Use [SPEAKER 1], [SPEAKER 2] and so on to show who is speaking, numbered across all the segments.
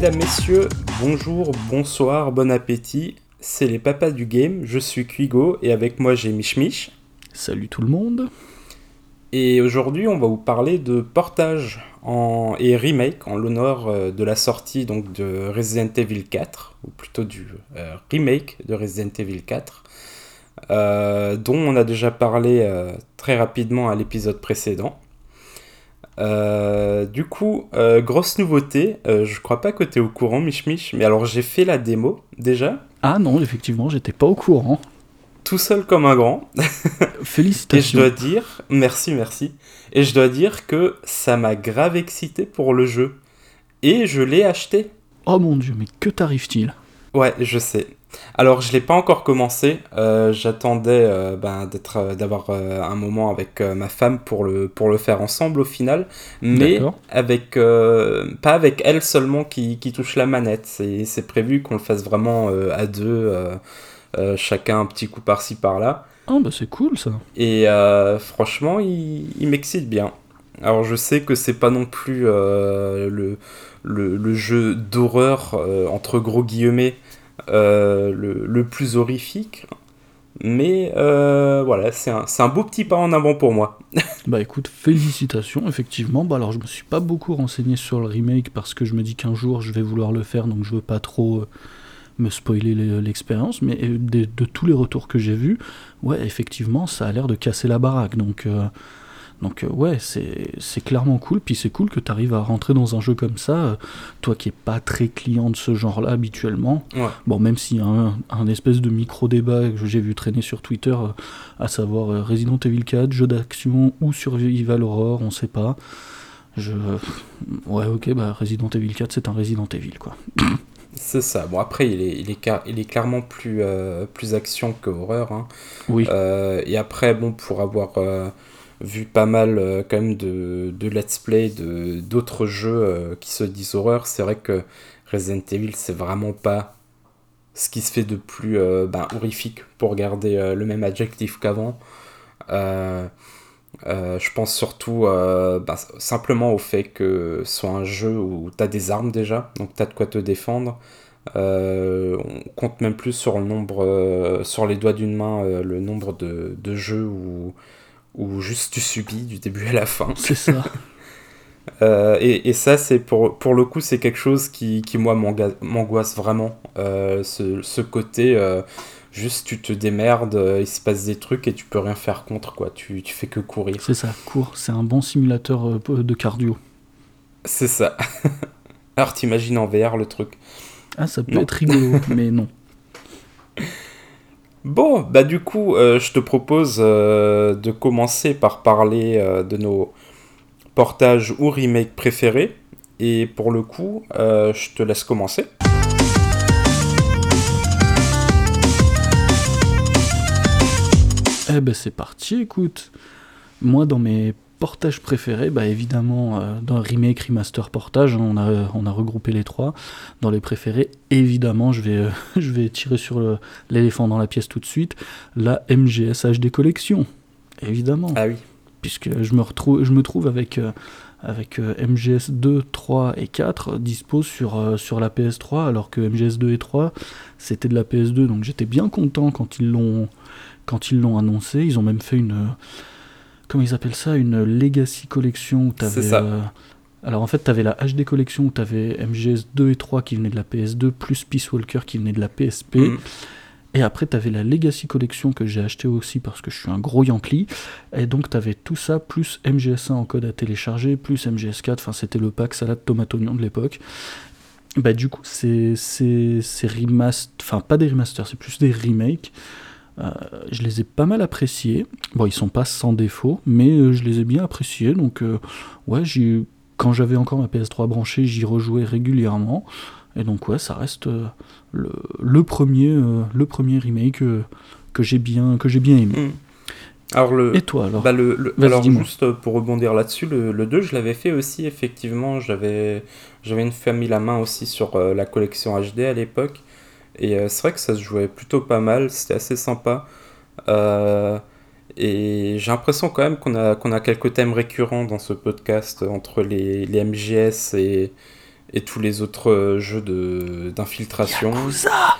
[SPEAKER 1] Mesdames, messieurs, bonjour, bonsoir, bon appétit. C'est les papas du game, je suis Quigo et avec moi j'ai Mich Mich.
[SPEAKER 2] Salut tout le monde.
[SPEAKER 1] Et aujourd'hui, on va vous parler de portage en... et remake en l'honneur euh, de la sortie donc, de Resident Evil 4, ou plutôt du euh, remake de Resident Evil 4, euh, dont on a déjà parlé euh, très rapidement à l'épisode précédent. Euh, du coup, euh, grosse nouveauté, euh, je crois pas que tu es au courant, Mich Mich, mais alors j'ai fait la démo déjà,
[SPEAKER 2] Ah non, effectivement, j'étais pas au courant.
[SPEAKER 1] tout seul comme un grand. Et je
[SPEAKER 2] Félicitations.
[SPEAKER 1] dois dire, merci, merci. Et je dois dire que ça m'a grave excité pour le jeu. Et je l'ai acheté.
[SPEAKER 2] Oh mon dieu, mais que t'arrive-t-il?
[SPEAKER 1] Ouais, je sais. Alors, je l'ai pas encore commencé. Euh, J'attendais euh, ben, d'être, euh, d'avoir euh, un moment avec ma femme pour le, pour le faire ensemble au final. Mais avec, pas avec elle seulement qui, qui touche la manette. C'est prévu qu'on le fasse vraiment à deux, chacun un petit coup par-ci par-là.
[SPEAKER 2] Ah bah c'est cool ça.
[SPEAKER 1] Et franchement, il, il m'excite bien. Alors je sais que c'est pas non plus le, le, le jeu d'horreur, entre gros guillemets, le, le plus horrifique. Mais euh, voilà, c'est un, beau petit pas en avant pour moi.
[SPEAKER 2] Bah écoute, félicitations, effectivement. Bah alors je me suis pas beaucoup renseigné sur le remake parce que je me dis qu'un jour je vais vouloir le faire, donc je veux pas trop euh, me spoiler le- l'expérience. Mais euh, de, tous les retours que j'ai vus, ouais, effectivement, ça a l'air de casser la baraque. Donc, euh, donc euh, ouais, c'est clairement cool. Puis c'est cool que tu arrives à rentrer dans un jeu comme ça, euh, toi qui es pas très client de ce genre-là habituellement.
[SPEAKER 1] Ouais.
[SPEAKER 2] Bon, même s'il y a un, un espèce de micro-débat que j'ai vu traîner sur Twitter, euh, à savoir Resident Evil 4, jeu d'action ou Survival Horror, on sait pas. Je... Ouais, ok, bah Resident Evil 4, c'est un Resident Evil, quoi.
[SPEAKER 1] C'est ça. Bon, après, il est, il est, il est clairement plus, euh, plus action que horreur. hein.
[SPEAKER 2] Oui,
[SPEAKER 1] Euh, et après, bon, pour avoir euh, vu pas mal euh, quand même de, de let's play d'autres jeux euh, qui se disent horreur, c'est vrai que Resident Evil, c'est vraiment pas ce qui se fait de plus euh, ben, horrifique pour garder le même adjectif qu'avant. Je pense surtout ben, simplement au fait que ce soit un jeu où tu as des armes déjà, donc tu as de quoi te défendre. On compte même plus sur le nombre, sur les doigts d'une main, le nombre de, de jeux où, où juste tu subis du début à la fin.
[SPEAKER 2] c'est ça.
[SPEAKER 1] Euh, et, et ça, c'est pour, pour le coup, c'est quelque chose qui, qui moi, m'angoisse vraiment. Euh, ce, ce côté, euh, juste tu te démerdes, il se passe des trucs et tu peux rien faire contre, quoi. Tu, tu fais que courir.
[SPEAKER 2] C'est ça, court. C'est un bon simulateur de cardio.
[SPEAKER 1] C'est ça. Alors t'imagines en VR le truc.
[SPEAKER 2] Ah, ça peut
[SPEAKER 1] Non.
[SPEAKER 2] être rigolo, mais non.
[SPEAKER 1] Bon, bah du coup, euh, je te propose euh, de commencer par parler euh, de nos portages ou remakes préférés. Et pour le coup, je te laisse commencer.
[SPEAKER 2] Eh ben c'est parti, écoute. Moi, dans mes portages préférés, bah évidemment, euh, dans remake, remaster, portage, hein, on, a, on a regroupé les trois. Dans les préférés, évidemment, je vais, euh, je vais tirer sur l'éléphant dans la pièce tout de suite. La MGS HD Collection, évidemment.
[SPEAKER 1] Ah oui.
[SPEAKER 2] Puisque je me, retrouve, je me trouve avec, euh, avec MGS 2, 3 et 4 euh, dispo sur, sur la PS3, alors que MGS 2 et 3, c'était de la PS2. Donc j'étais bien content quand ils l'ont quand ils l'ont annoncé. Ils ont même fait une. Comment ils appellent ça Une Legacy Collection où
[SPEAKER 1] C'est ça.
[SPEAKER 2] euh, alors en fait, tu avais la HD Collection où tu avais MGS 2 et 3 qui venaient de la PS2, plus Peace Walker qui venait de la PSP.
[SPEAKER 1] Mm.
[SPEAKER 2] Et après, tu avais la Legacy Collection que j'ai acheté aussi parce que je suis un gros Yankee. Et donc, tu avais tout ça, plus MGS1 en code à télécharger, plus MGS4. Enfin, c'était le pack salade tomate oignon de l'époque. Bah, du coup, c'est c'est c'est remaster. Enfin, pas des remasters, c'est plus des remakes. Euh, je les ai pas mal appréciés. Bon, ils sont pas sans défaut, mais euh, je les ai bien appréciés. Donc, euh, ouais, j'ai quand j'avais encore ma PS3 branchée, j'y rejouais régulièrement. Et donc, ouais, ça reste le, le premier, le premier remake que j'ai bien, que j'ai bien aimé.
[SPEAKER 1] Mm. Alors le,
[SPEAKER 2] Et toi alors
[SPEAKER 1] Bah le, alors juste pour rebondir là-dessus, le, le 2 je l'avais fait aussi effectivement, j'avais j'avais une mis la main aussi sur euh, la collection HD à l'époque et euh, c'est vrai que ça se jouait plutôt pas mal, c'était assez sympa Euh, et j'ai l'impression quand même qu'on a, qu'on a quelques thèmes récurrents dans ce podcast entre les, les MGS et, et tous les autres euh, jeux de d'infiltration.
[SPEAKER 2] Yakuza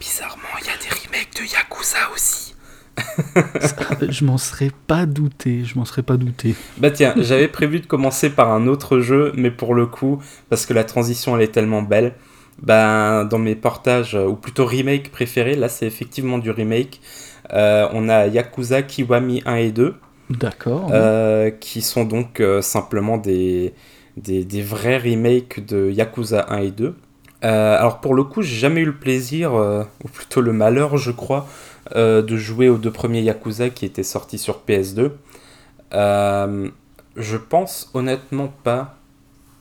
[SPEAKER 1] Bizarrement, il y a des remakes de Yakuza aussi.
[SPEAKER 2] je m'en serais pas douté, je m'en serais pas douté.
[SPEAKER 1] Bah tiens, j'avais prévu de commencer par un autre jeu, mais pour le coup, parce que la transition elle est tellement belle, bah dans mes portages, ou plutôt remake préférés, là c'est effectivement du remake, euh, on a Yakuza Kiwami 1 et 2.
[SPEAKER 2] D'accord.
[SPEAKER 1] Euh, qui sont donc euh, simplement des, des, des, vrais remakes de Yakuza 1 et 2. alors pour le coup, j'ai jamais eu le plaisir, ou plutôt le malheur, je crois, de jouer aux deux premiers Yakuza qui étaient sortis sur PS2. je pense honnêtement pas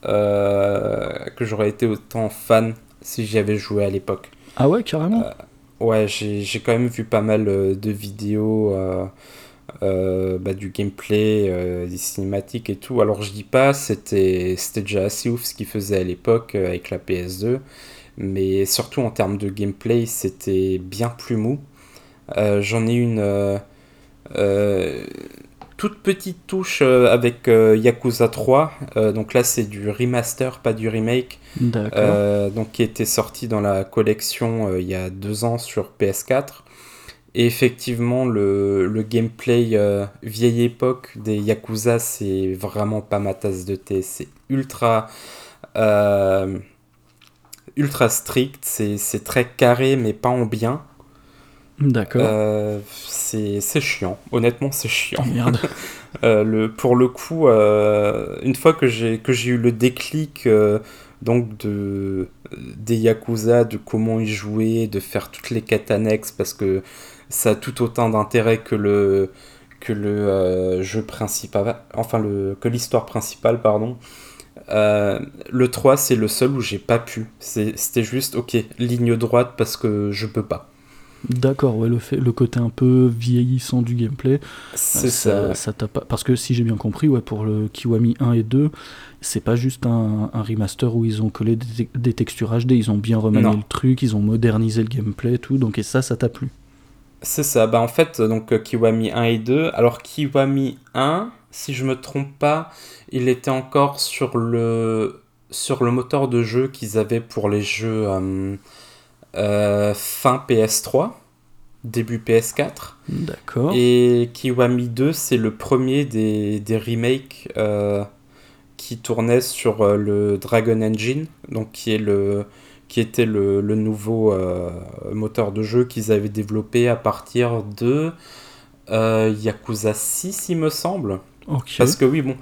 [SPEAKER 1] que j'aurais été autant fan si j'y avais joué à l'époque.
[SPEAKER 2] Ah ouais, carrément
[SPEAKER 1] Ouais, j'ai quand même vu pas mal de vidéos euh, bah, du gameplay, euh, des cinématiques et tout. Alors je dis pas, c'était déjà assez ouf ce qu'ils faisaient à l'époque euh, avec la PS2, mais surtout en termes de gameplay, c'était bien plus mou. J'en ai une toute petite touche avec Yakuza 3. donc là, c'est du remaster, pas du remake. donc qui était sorti dans la collection il y a deux ans sur PS4. Et effectivement, le, le gameplay euh, vieille époque des Yakuza, c'est vraiment pas ma tasse de thé. C'est ultra, euh, ultra strict, c'est très carré, mais pas en bien.
[SPEAKER 2] D'accord.
[SPEAKER 1] Euh, c'est chiant, honnêtement, c'est chiant.
[SPEAKER 2] Merde.
[SPEAKER 1] le, pour le coup, une fois que j'ai eu le déclic donc de, des Yakuza, de comment y jouer, de faire toutes les quêtes annexes, parce que ça a tout autant d'intérêt que le, que le euh, jeu principal, enfin le, que l'histoire principale, pardon. Euh, le 3, c'est le seul où j'ai pas pu. C'était juste, ok, ligne droite parce que je peux pas.
[SPEAKER 2] D'accord, ouais, le, fait, le côté un peu vieillissant du gameplay.
[SPEAKER 1] C'est ça.
[SPEAKER 2] ça, pas... Parce que si j'ai bien compris, ouais, pour le Kiwami 1 et 2, c'est pas juste un, un, remaster où ils ont collé des, des textures HD, ils ont bien remanié le truc, ils ont modernisé le gameplay, tout, donc et ça, ça t'a plu.
[SPEAKER 1] C'est ça, bah en fait, donc euh, Kiwami 1 et 2. Alors Kiwami 1, si je me trompe pas, il était encore sur le, sur le moteur de jeu qu'ils avaient pour les jeux euh, euh, fin PS3, début PS4.
[SPEAKER 2] D'accord.
[SPEAKER 1] Et Kiwami 2, c'est le premier des, des remakes qui tournait sur le Dragon Engine, donc qui est le qui était le, le nouveau euh, moteur de jeu qu'ils avaient développé à partir de euh, Yakuza 6, il me semble. Parce que oui, bon,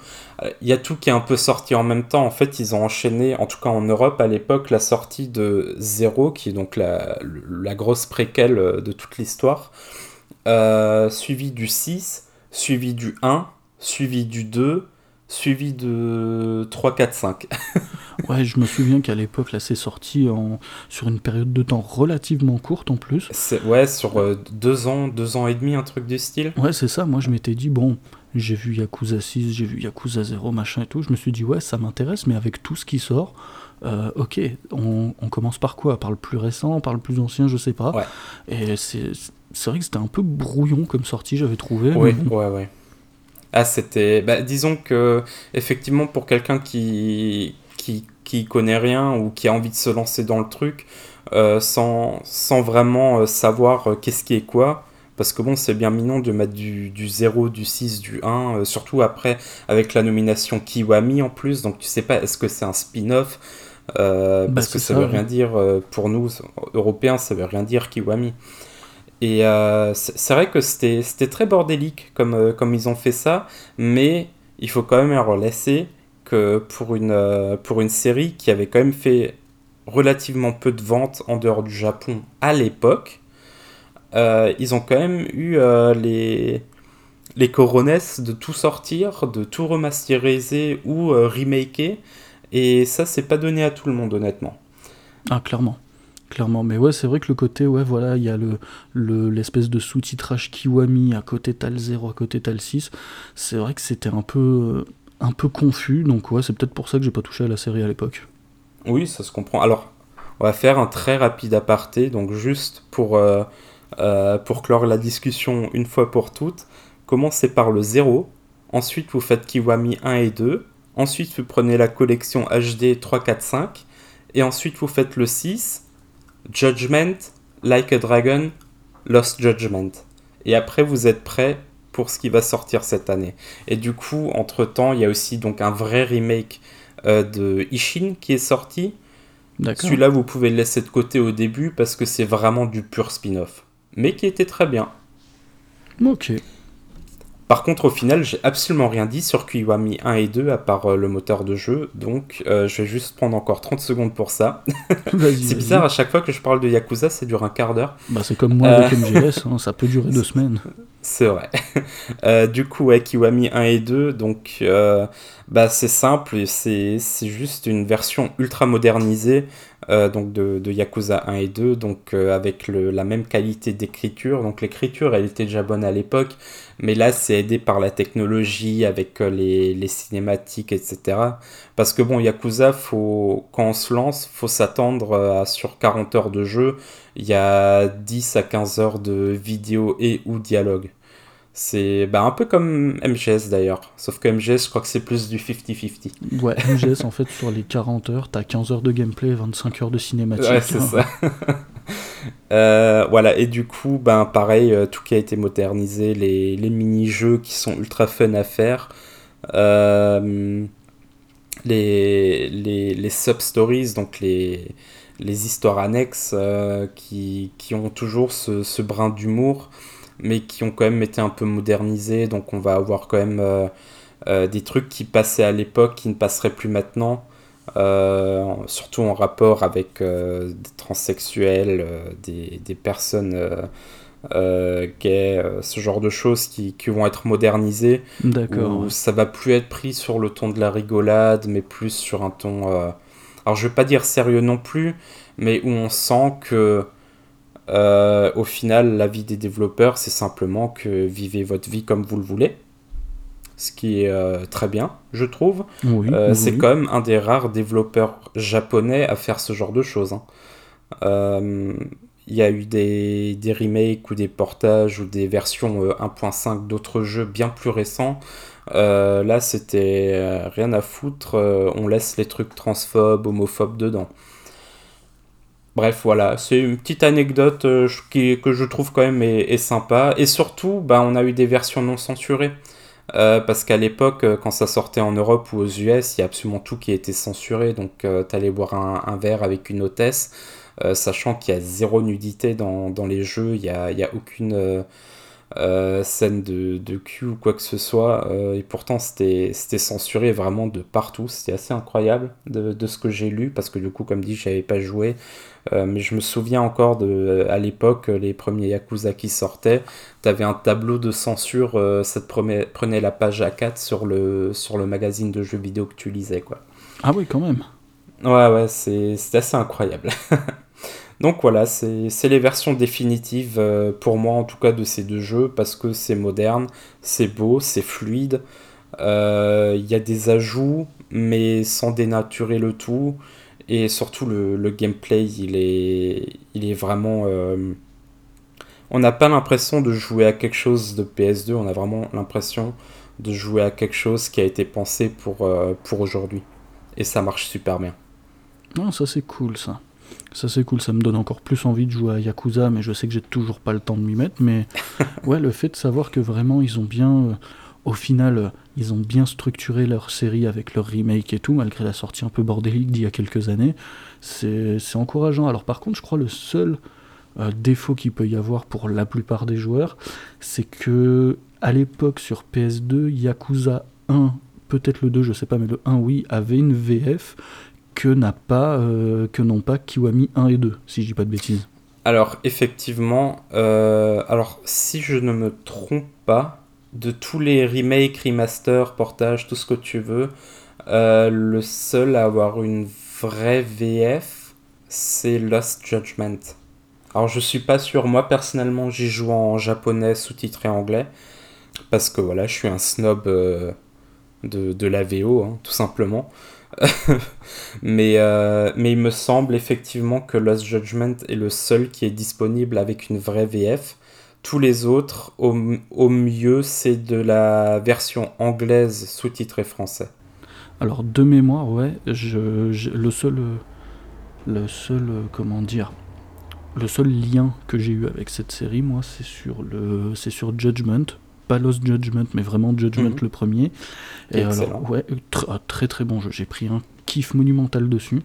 [SPEAKER 1] il y a tout qui est un peu sorti en même temps. En fait, ils ont enchaîné, en tout cas en Europe à l'époque, la sortie de Zero, qui est donc la, la grosse préquelle euh, de toute l'histoire, euh, suivi du 6, suivi du 1, suivi du 2, suivi de 3, 4, 5.
[SPEAKER 2] ouais, je me souviens qu'à l'époque, là, c'est sorti en... sur une période de temps relativement courte en plus.
[SPEAKER 1] Ouais, sur euh, deux ans, deux ans et demi, un truc du style.
[SPEAKER 2] Ouais, c'est ça. Moi, je m'étais dit, bon, j'ai vu Yakuza 6, j'ai vu Yakuza 0, machin et tout. Je me suis dit, ouais, ça m'intéresse, mais avec tout ce qui sort, euh, ok, on, on, commence par quoi? Par le plus récent, par le plus ancien, je sais pas.
[SPEAKER 1] Ouais.
[SPEAKER 2] Et c'est vrai que c'était un peu brouillon comme sortie, j'avais trouvé.
[SPEAKER 1] Oui, ouais, ouais. Ah, c'était. Bah, disons que, effectivement, pour quelqu'un qui, qui, qui connaît rien ou qui a envie de se lancer dans le truc, euh, sans, sans vraiment euh, savoir qu'est-ce qui est quoi, parce que bon, c'est bien mignon de mettre du, du 0, du 6, du 1, surtout après avec la nomination Kiwami en plus, donc tu sais pas, est-ce que c'est un spin-off bah, Parce que ça, ça veut rien dire pour nous, Européens, ça veut rien dire Kiwami. Et euh, c'est vrai que c'était très bordélique comme, euh, comme ils ont fait ça, mais il faut quand même leur laisser que pour une, euh, pour une série qui avait quand même fait relativement peu de ventes en dehors du Japon à l'époque, ils ont quand même eu les, les coronesses de tout sortir, de tout remasteriser ou remaker, et ça c'est pas donné à tout le monde honnêtement.
[SPEAKER 2] Ah clairement. Clairement, mais ouais, c'est vrai que le côté, ouais, voilà, il y a le, l'espèce de sous-titrage Kiwami, à côté tal 0, à côté tal 6. C'est vrai que c'était un peu, un peu confus, donc ouais, c'est peut-être pour ça que j'ai pas touché à la série à l'époque.
[SPEAKER 1] Oui, ça se comprend. Alors, on va faire un très rapide aparté, donc juste pour, euh, euh, pour clore la discussion une fois pour toutes. Commencez par le 0, ensuite vous faites Kiwami 1 et 2, Ensuite, vous prenez la collection HD 3, 4, 5. Et ensuite, vous faites le 6, Judgment, Like a Dragon, Lost Judgment. Et après, vous êtes prêt pour ce qui va sortir cette année. Et du coup, entre-temps, il y a aussi donc un vrai remake euh, de Ishin qui est sorti. Celui-là, vous pouvez le laisser de côté au début parce que c'est vraiment du pur spin-off. Mais qui était très bien.
[SPEAKER 2] Ok.
[SPEAKER 1] Par contre, au final, j'ai absolument rien dit sur Kiwami 1 et 2 à part euh, le moteur de jeu, donc euh, je vais juste prendre encore 30 secondes pour ça. c'est bizarre, à chaque fois que je parle de Yakuza, ça dure un quart d'heure.
[SPEAKER 2] Bah, c'est comme moi avec MGS, hein, ça peut durer deux semaines.
[SPEAKER 1] C'est vrai. Euh, du coup, ouais, Kiwami 1 et 2, donc bah, c'est simple, c'est juste une version ultra modernisée euh, donc de, Yakuza 1 et 2, donc euh, avec la même qualité d'écriture. Donc l'écriture, elle était déjà bonne à l'époque, mais là c'est aidé par la technologie, avec euh, les, cinématiques, etc. Parce que bon, Yakuza, faut, quand on se lance, faut s'attendre à sur 40 heures de jeu, il y a 10 à 15 heures de vidéo et ou dialogue. C'est bah, un peu comme MGS d'ailleurs. Sauf que MGS, je crois que c'est plus du 50-50.
[SPEAKER 2] Ouais, MGS, en fait, sur les 40 heures, t'as 15 heures de gameplay, 25 heures de cinématique.
[SPEAKER 1] Ouais, c'est ça. Euh, voilà, et du coup, ben, pareil, euh, tout qui a été modernisé, les, les mini-jeux qui sont ultra fun à faire. Euh, les, les, les sub-stories, donc les, les histoires annexes qui, qui, ont toujours ce, ce brin d'humour mais qui ont quand même été un peu modernisés. Donc on va avoir quand même euh, euh, des trucs qui passaient à l'époque, qui ne passeraient plus maintenant. Euh, surtout en rapport avec des transsexuels, des, des, personnes gays, ce genre de choses qui, qui vont être modernisées.
[SPEAKER 2] D'accord.
[SPEAKER 1] Où ça va plus être pris sur le ton de la rigolade, mais plus sur un ton. alors je vais pas dire sérieux non plus, mais où on sent que euh, au final, la vie des développeurs, c'est simplement que vivez votre vie comme vous le voulez. Ce qui est euh, très bien, je trouve. Euh, c'est quand même un des rares développeurs japonais à faire ce genre de choses. Hein. Il y a eu des, des, remakes ou des portages ou des versions 1.5 d'autres jeux bien plus récents. là, c'était rien à foutre. on laisse les trucs transphobes, homophobes dedans. Bref, voilà, c'est une petite anecdote euh, que je trouve quand même est, sympa. Et surtout, bah, on a eu des versions non censurées. Euh, parce qu'à l'époque, euh, quand ça sortait en Europe ou aux US, il y a absolument tout qui était censuré. Donc, t'allais boire un, verre avec une hôtesse, sachant qu'il y a zéro nudité dans, les jeux, il n'y a, aucune euh, scène de, de cul ou quoi que ce soit. Euh, et pourtant, c'était censuré vraiment de partout. C'était assez incroyable de, de ce que j'ai lu, parce que du coup, comme dit, j'avais pas joué. Euh, mais je me souviens encore de, à l'époque, les premiers Yakuza qui sortaient, t'avais un tableau de censure, ça te prenait, la page A4 sur le, sur le magazine de jeux vidéo que tu lisais, quoi.
[SPEAKER 2] Ah oui, quand même.
[SPEAKER 1] Ouais, ouais, c'est assez incroyable. Donc voilà, c'est les versions définitives euh, pour moi en tout cas de ces deux jeux parce que c'est moderne, c'est beau, c'est fluide. Euh, il y a des ajouts mais sans dénaturer le tout. Et surtout le, gameplay, il est, vraiment... Euh, on n'a pas l'impression de jouer à quelque chose de PS2, on a vraiment l'impression de jouer à quelque chose qui a été pensé pour, pour aujourd'hui. Et ça marche super bien.
[SPEAKER 2] Non, ça c'est cool ça. Ça c'est cool, ça me donne encore plus envie de jouer à Yakuza, mais je sais que j'ai toujours pas le temps de m'y mettre. Mais ouais, le fait de savoir que vraiment ils ont bien, euh, au final, euh, ils ont bien structuré leur série avec leur remake et tout, malgré la sortie un peu bordélique d'il y a quelques années, c'est encourageant. Alors par contre, je crois le seul euh, défaut qu'il peut y avoir pour la plupart des joueurs, c'est que à l'époque sur PS2, Yakuza 1 peut-être le 2, je sais pas, mais le 1 oui, avait une VF que n'a pas euh, que n'ont pas Kiwami 1 et 2, si je dis pas de bêtises.
[SPEAKER 1] Alors effectivement, euh, alors si je ne me trompe pas, de tous les remakes, remasters, portages, tout ce que tu veux, euh, le seul à avoir une vraie VF, c'est Lost Judgment. Alors je suis pas sûr, moi personnellement j'y joue en japonais sous-titré anglais, parce que voilà, je suis un snob de, la VO, hein, tout simplement. mais, euh, mais il me semble effectivement que Lost Judgment est le seul qui est disponible avec une vraie VF. Tous les autres, au, au mieux, c'est de la version anglaise sous-titrée français.
[SPEAKER 2] Alors, de mémoire, ouais, je, le seul. Le seul. Comment dire Le seul lien que j'ai eu avec cette série, moi, c'est sur, le, sur Judgment. Pas Lost Judgment, mais vraiment Judgment mhm. le premier. Et alors, ouais, ah, très très bon jeu. J'ai pris un kiff monumental dessus.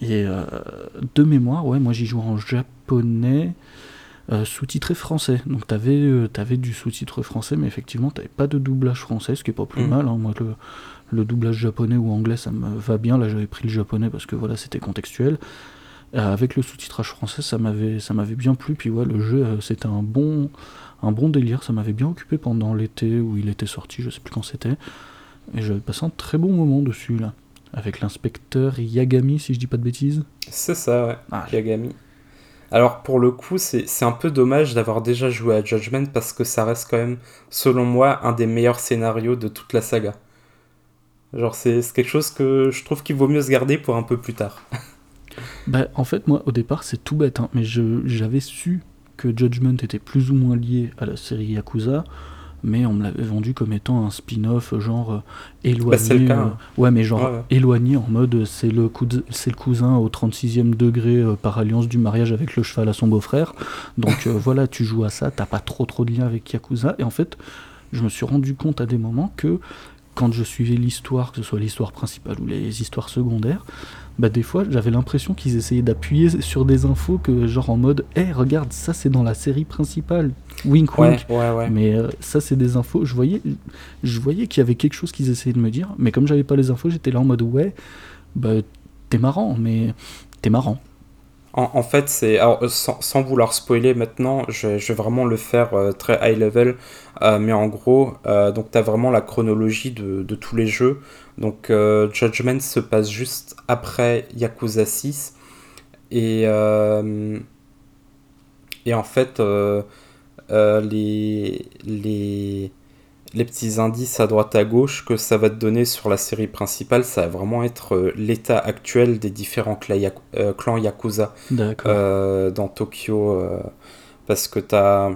[SPEAKER 2] Et euh, de mémoire, ouais, moi j'y joue en japonais. Euh, sous-titré français. Donc tu avais, euh, avais, du sous-titre français, mais effectivement, tu pas de doublage français, ce qui est pas plus mm. mal. Hein. Moi, le, le, doublage japonais ou anglais, ça me va bien. Là, j'avais pris le japonais parce que voilà, c'était contextuel. Euh, avec le sous-titrage français, ça m'avait, ça m'avait bien plu. Puis ouais, le jeu, c'était un bon, un bon délire. Ça m'avait bien occupé pendant l'été où il était sorti, je sais plus quand c'était. Et j'avais passé un très bon moment dessus là. Avec l'inspecteur Yagami, si je dis pas de bêtises.
[SPEAKER 1] C'est ça, ouais. Ah, Yagami. Alors pour le coup, c'est un peu dommage d'avoir déjà joué à Judgment parce que ça reste quand même, selon moi, un des meilleurs scénarios de toute la saga. Genre c'est quelque chose que je trouve qu'il vaut mieux se garder pour un peu plus tard.
[SPEAKER 2] bah en fait moi au départ c'est tout bête, hein, mais j'avais su que Judgment était plus ou moins lié à la série Yakuza mais on me l'avait vendu comme étant un spin-off genre euh, éloigné. Bah, euh, hein. ouais, mais genre éloigné en mode c'est le, c'est le cousin au 36e degré euh, par alliance du mariage avec le cheval à son beau-frère. Donc voilà, tu joues à ça, t'as pas trop trop de lien avec Yakuza. Et en fait, je me suis rendu compte à des moments que quand je suivais l'histoire, que ce soit l'histoire principale ou les histoires secondaires, bah des fois j'avais l'impression qu'ils essayaient d'appuyer sur des infos que genre en mode hé regarde ça c'est dans la série principale. Wink wink. mais euh, ça c'est des infos je voyais je voyais qu'il y avait quelque chose qu'ils essayaient de me dire mais comme j'avais pas les infos j'étais là en mode ouais bah t'es marrant mais t'es marrant
[SPEAKER 1] en, fait, c'est sans, vouloir spoiler maintenant, je, vais vraiment le faire euh, très high level, euh, mais en gros, donc tu as vraiment la chronologie de, tous les jeux. Donc euh, Judgment se passe juste après Yakuza 6. Et, euh, et en fait, euh, les, les, petits indices à droite à gauche que ça va te donner sur la série principale, ça va vraiment être l'état actuel des différents clans Yakuza dans Tokyo. parce que tu as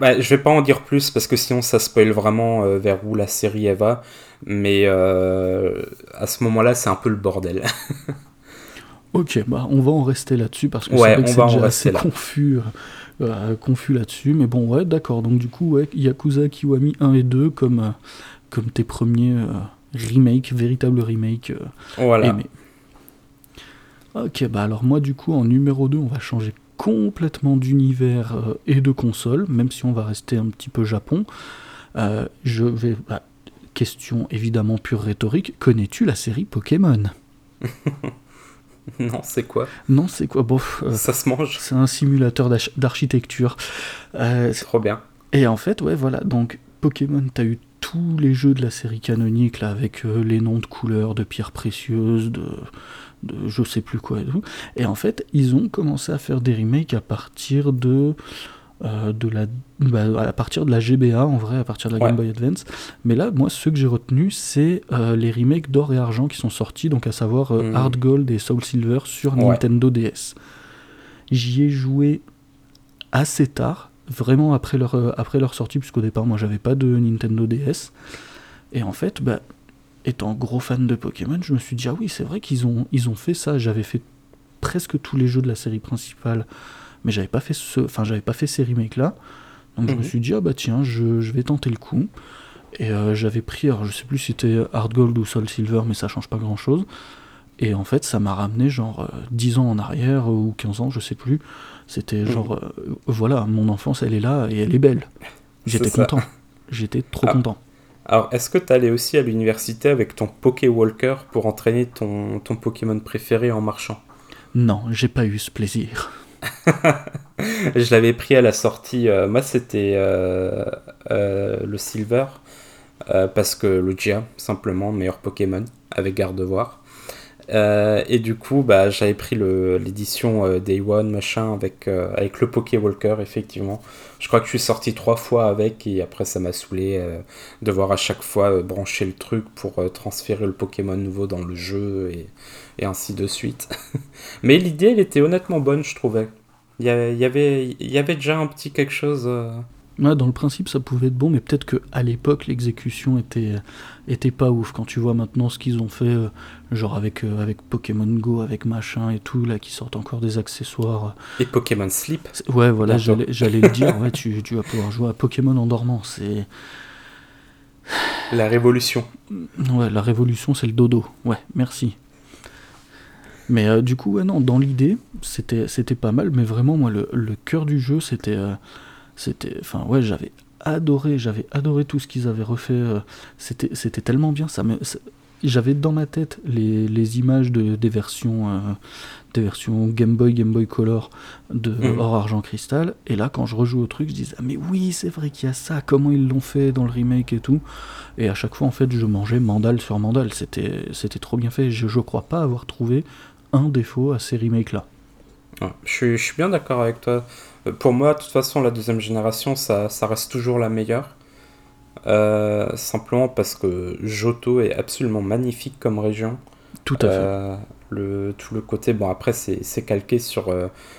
[SPEAKER 1] bah, je vais pas en dire plus parce que sinon ça spoil vraiment euh, vers où la série elle va. Mais euh, à ce moment-là, c'est un peu le bordel.
[SPEAKER 2] ok, bah on va en rester là-dessus parce que c'est déjà assez confus, euh, confus là-dessus. Mais bon, ouais, d'accord. Donc du coup, ouais, Yakuza Kiwami 1 et 2 comme, comme tes premiers remakes, véritables remakes voilà. aimés. Ok, bah alors moi du coup en numéro 2, on va changer complètement d'univers euh, et de console, même si on va rester un petit peu Japon. Euh, je vais. Bah, question évidemment pure rhétorique. Connais-tu la série Pokémon?
[SPEAKER 1] Non, c'est quoi
[SPEAKER 2] Non, c'est quoi? Bon,
[SPEAKER 1] euh, ça se mange?
[SPEAKER 2] C'est un simulateur d'architecture.
[SPEAKER 1] c'est trop bien.
[SPEAKER 2] Et en fait, ouais, voilà. Donc, Pokémon, t'as eu tous les jeux de la série canonique là, avec les noms de couleurs, de pierres précieuses, de de je sais plus quoi et tout. Et en fait, ils ont commencé à faire des remakes à partir de. Euh, de la, bah, à partir de la GBA en vrai, à partir de la Game Boy Advance. Mais là, moi, ceux que j'ai retenus, c'est euh, les remakes d'or et argent qui sont sortis, donc à savoir euh, mm. Hard Gold et Soul Silver sur Nintendo DS. J'y ai joué assez tard, vraiment après leur, après leur sortie, puisqu'au départ, moi, j'avais pas de Nintendo DS. Et en fait, bah, étant gros fan de Pokémon, je me suis dit, ah oui, c'est vrai qu'ils ont, ils ont fait ça. J'avais fait presque tous les jeux de la série principale, mais j'avais pas fait ce, enfin, j'avais pas fait ces remakes-là. Donc je me mhm. suis dit, ah bah tiens, je, vais tenter le coup. Et euh, j'avais pris, alors je sais plus si c'était Hard Gold ou Soul Silver, mais ça change pas grand-chose. Et en fait, ça m'a ramené genre 10 euh, ans en arrière ou 15 ans, je sais plus. C'était mhm. genre, euh, voilà, mon enfance, elle est là et elle est belle. J'étais content. J'étais trop ah. content.
[SPEAKER 1] Alors, est-ce que tu allais aussi à l'université avec ton Poké Walker pour entraîner ton, ton Pokémon préféré en marchant?
[SPEAKER 2] Non, j'ai pas eu ce plaisir.
[SPEAKER 1] je l'avais pris à la sortie. Euh, moi, c'était euh, euh, le Silver, parce que le Gia, simplement, meilleur Pokémon, avec garde-voir. Euh, et du coup, bah, j'avais pris l'édition euh, Day One, machin, avec, euh, avec le Poké Walker, effectivement. Je crois que je suis sorti trois fois avec, et après, ça m'a saoulé de voir à chaque fois brancher le truc pour transférer le Pokémon nouveau dans le jeu, et, et ainsi de suite. Mais l'idée, elle était honnêtement bonne, je trouvais. Il avait, il y avait déjà un petit quelque chose
[SPEAKER 2] Ouais, dans le principe, ça pouvait être bon, mais peut-être que à l'époque, l'exécution était, était pas ouf. Quand tu vois maintenant ce qu'ils ont fait, euh, genre avec, euh, avec Pokémon Go, avec machin et tout, là, qui sortent encore des accessoires.
[SPEAKER 1] Et Pokémon Sleep
[SPEAKER 2] Ouais, voilà, j'allais le dire. Ouais, tu, tu vas pouvoir jouer à Pokémon en dormant. C'est.
[SPEAKER 1] La révolution.
[SPEAKER 2] Ouais, la révolution, c'est le dodo. Ouais, merci. Mais euh, du coup, ouais, non, dans l'idée, c'était pas mal, mais vraiment, moi, le, le cœur du jeu, c'était. C'était, enfin ouais, j'avais adoré, j'avais adoré tout ce qu'ils avaient refait. Euh, c'était, c'était tellement bien. Ça me, j'avais dans ma tête les, les images de, des versions, euh, des versions Game Boy, Game Boy Color de mm. Or Argent Cristal. Et là, quand je rejoue au truc, je disais ah, mais oui, c'est vrai qu'il y a ça. Comment ils l'ont fait dans le remake et tout. Et à chaque fois, en fait, je mangeais mandal sur mandal. C'était, c'était trop bien fait. Je, je crois pas avoir trouvé un défaut à ces remakes là.
[SPEAKER 1] je, suis, je suis bien d'accord avec toi. Euh, pour moi, de toute façon, la deuxième génération, ça, ça reste toujours la meilleure. Euh, simplement parce que Johto est absolument magnifique comme région.
[SPEAKER 2] Tout à fait. Euh,
[SPEAKER 1] le, tout le côté, bon après c'est calqué sur,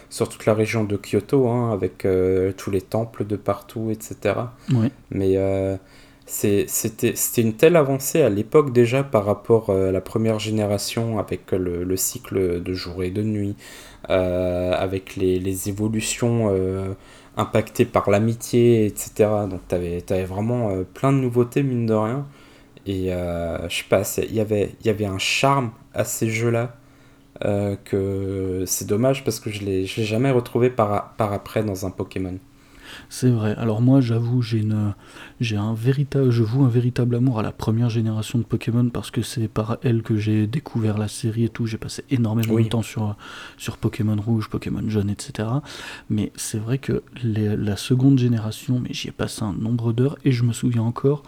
[SPEAKER 1] sur toute la région de Kyoto, hein, avec tous les temples de partout, etc.
[SPEAKER 2] Oui.
[SPEAKER 1] Mais c'était une telle avancée à l'époque déjà par rapport à la première génération avec le, le, cycle de jour et de nuit, avec les, les évolutions euh, impactées par l'amitié, etc. Donc tu avais, vraiment euh, plein de nouveautés, mine de rien. Et je sais pas, il y avait, y avait un charme à ces jeux-là. que c'est dommage parce que je ne l'ai jamais retrouvé par, par après dans un Pokémon.
[SPEAKER 2] C'est vrai. Alors moi, j'avoue, j'ai une, j'ai un véritable, je voue un véritable amour à la première génération de Pokémon parce que c'est par elle que j'ai découvert la série et tout. J'ai passé énormément de temps sur sur Pokémon Rouge, Pokémon Jaune, etc. Mais c'est vrai que la seconde génération, mais j'y ai passé un nombre d'heures et je me souviens encore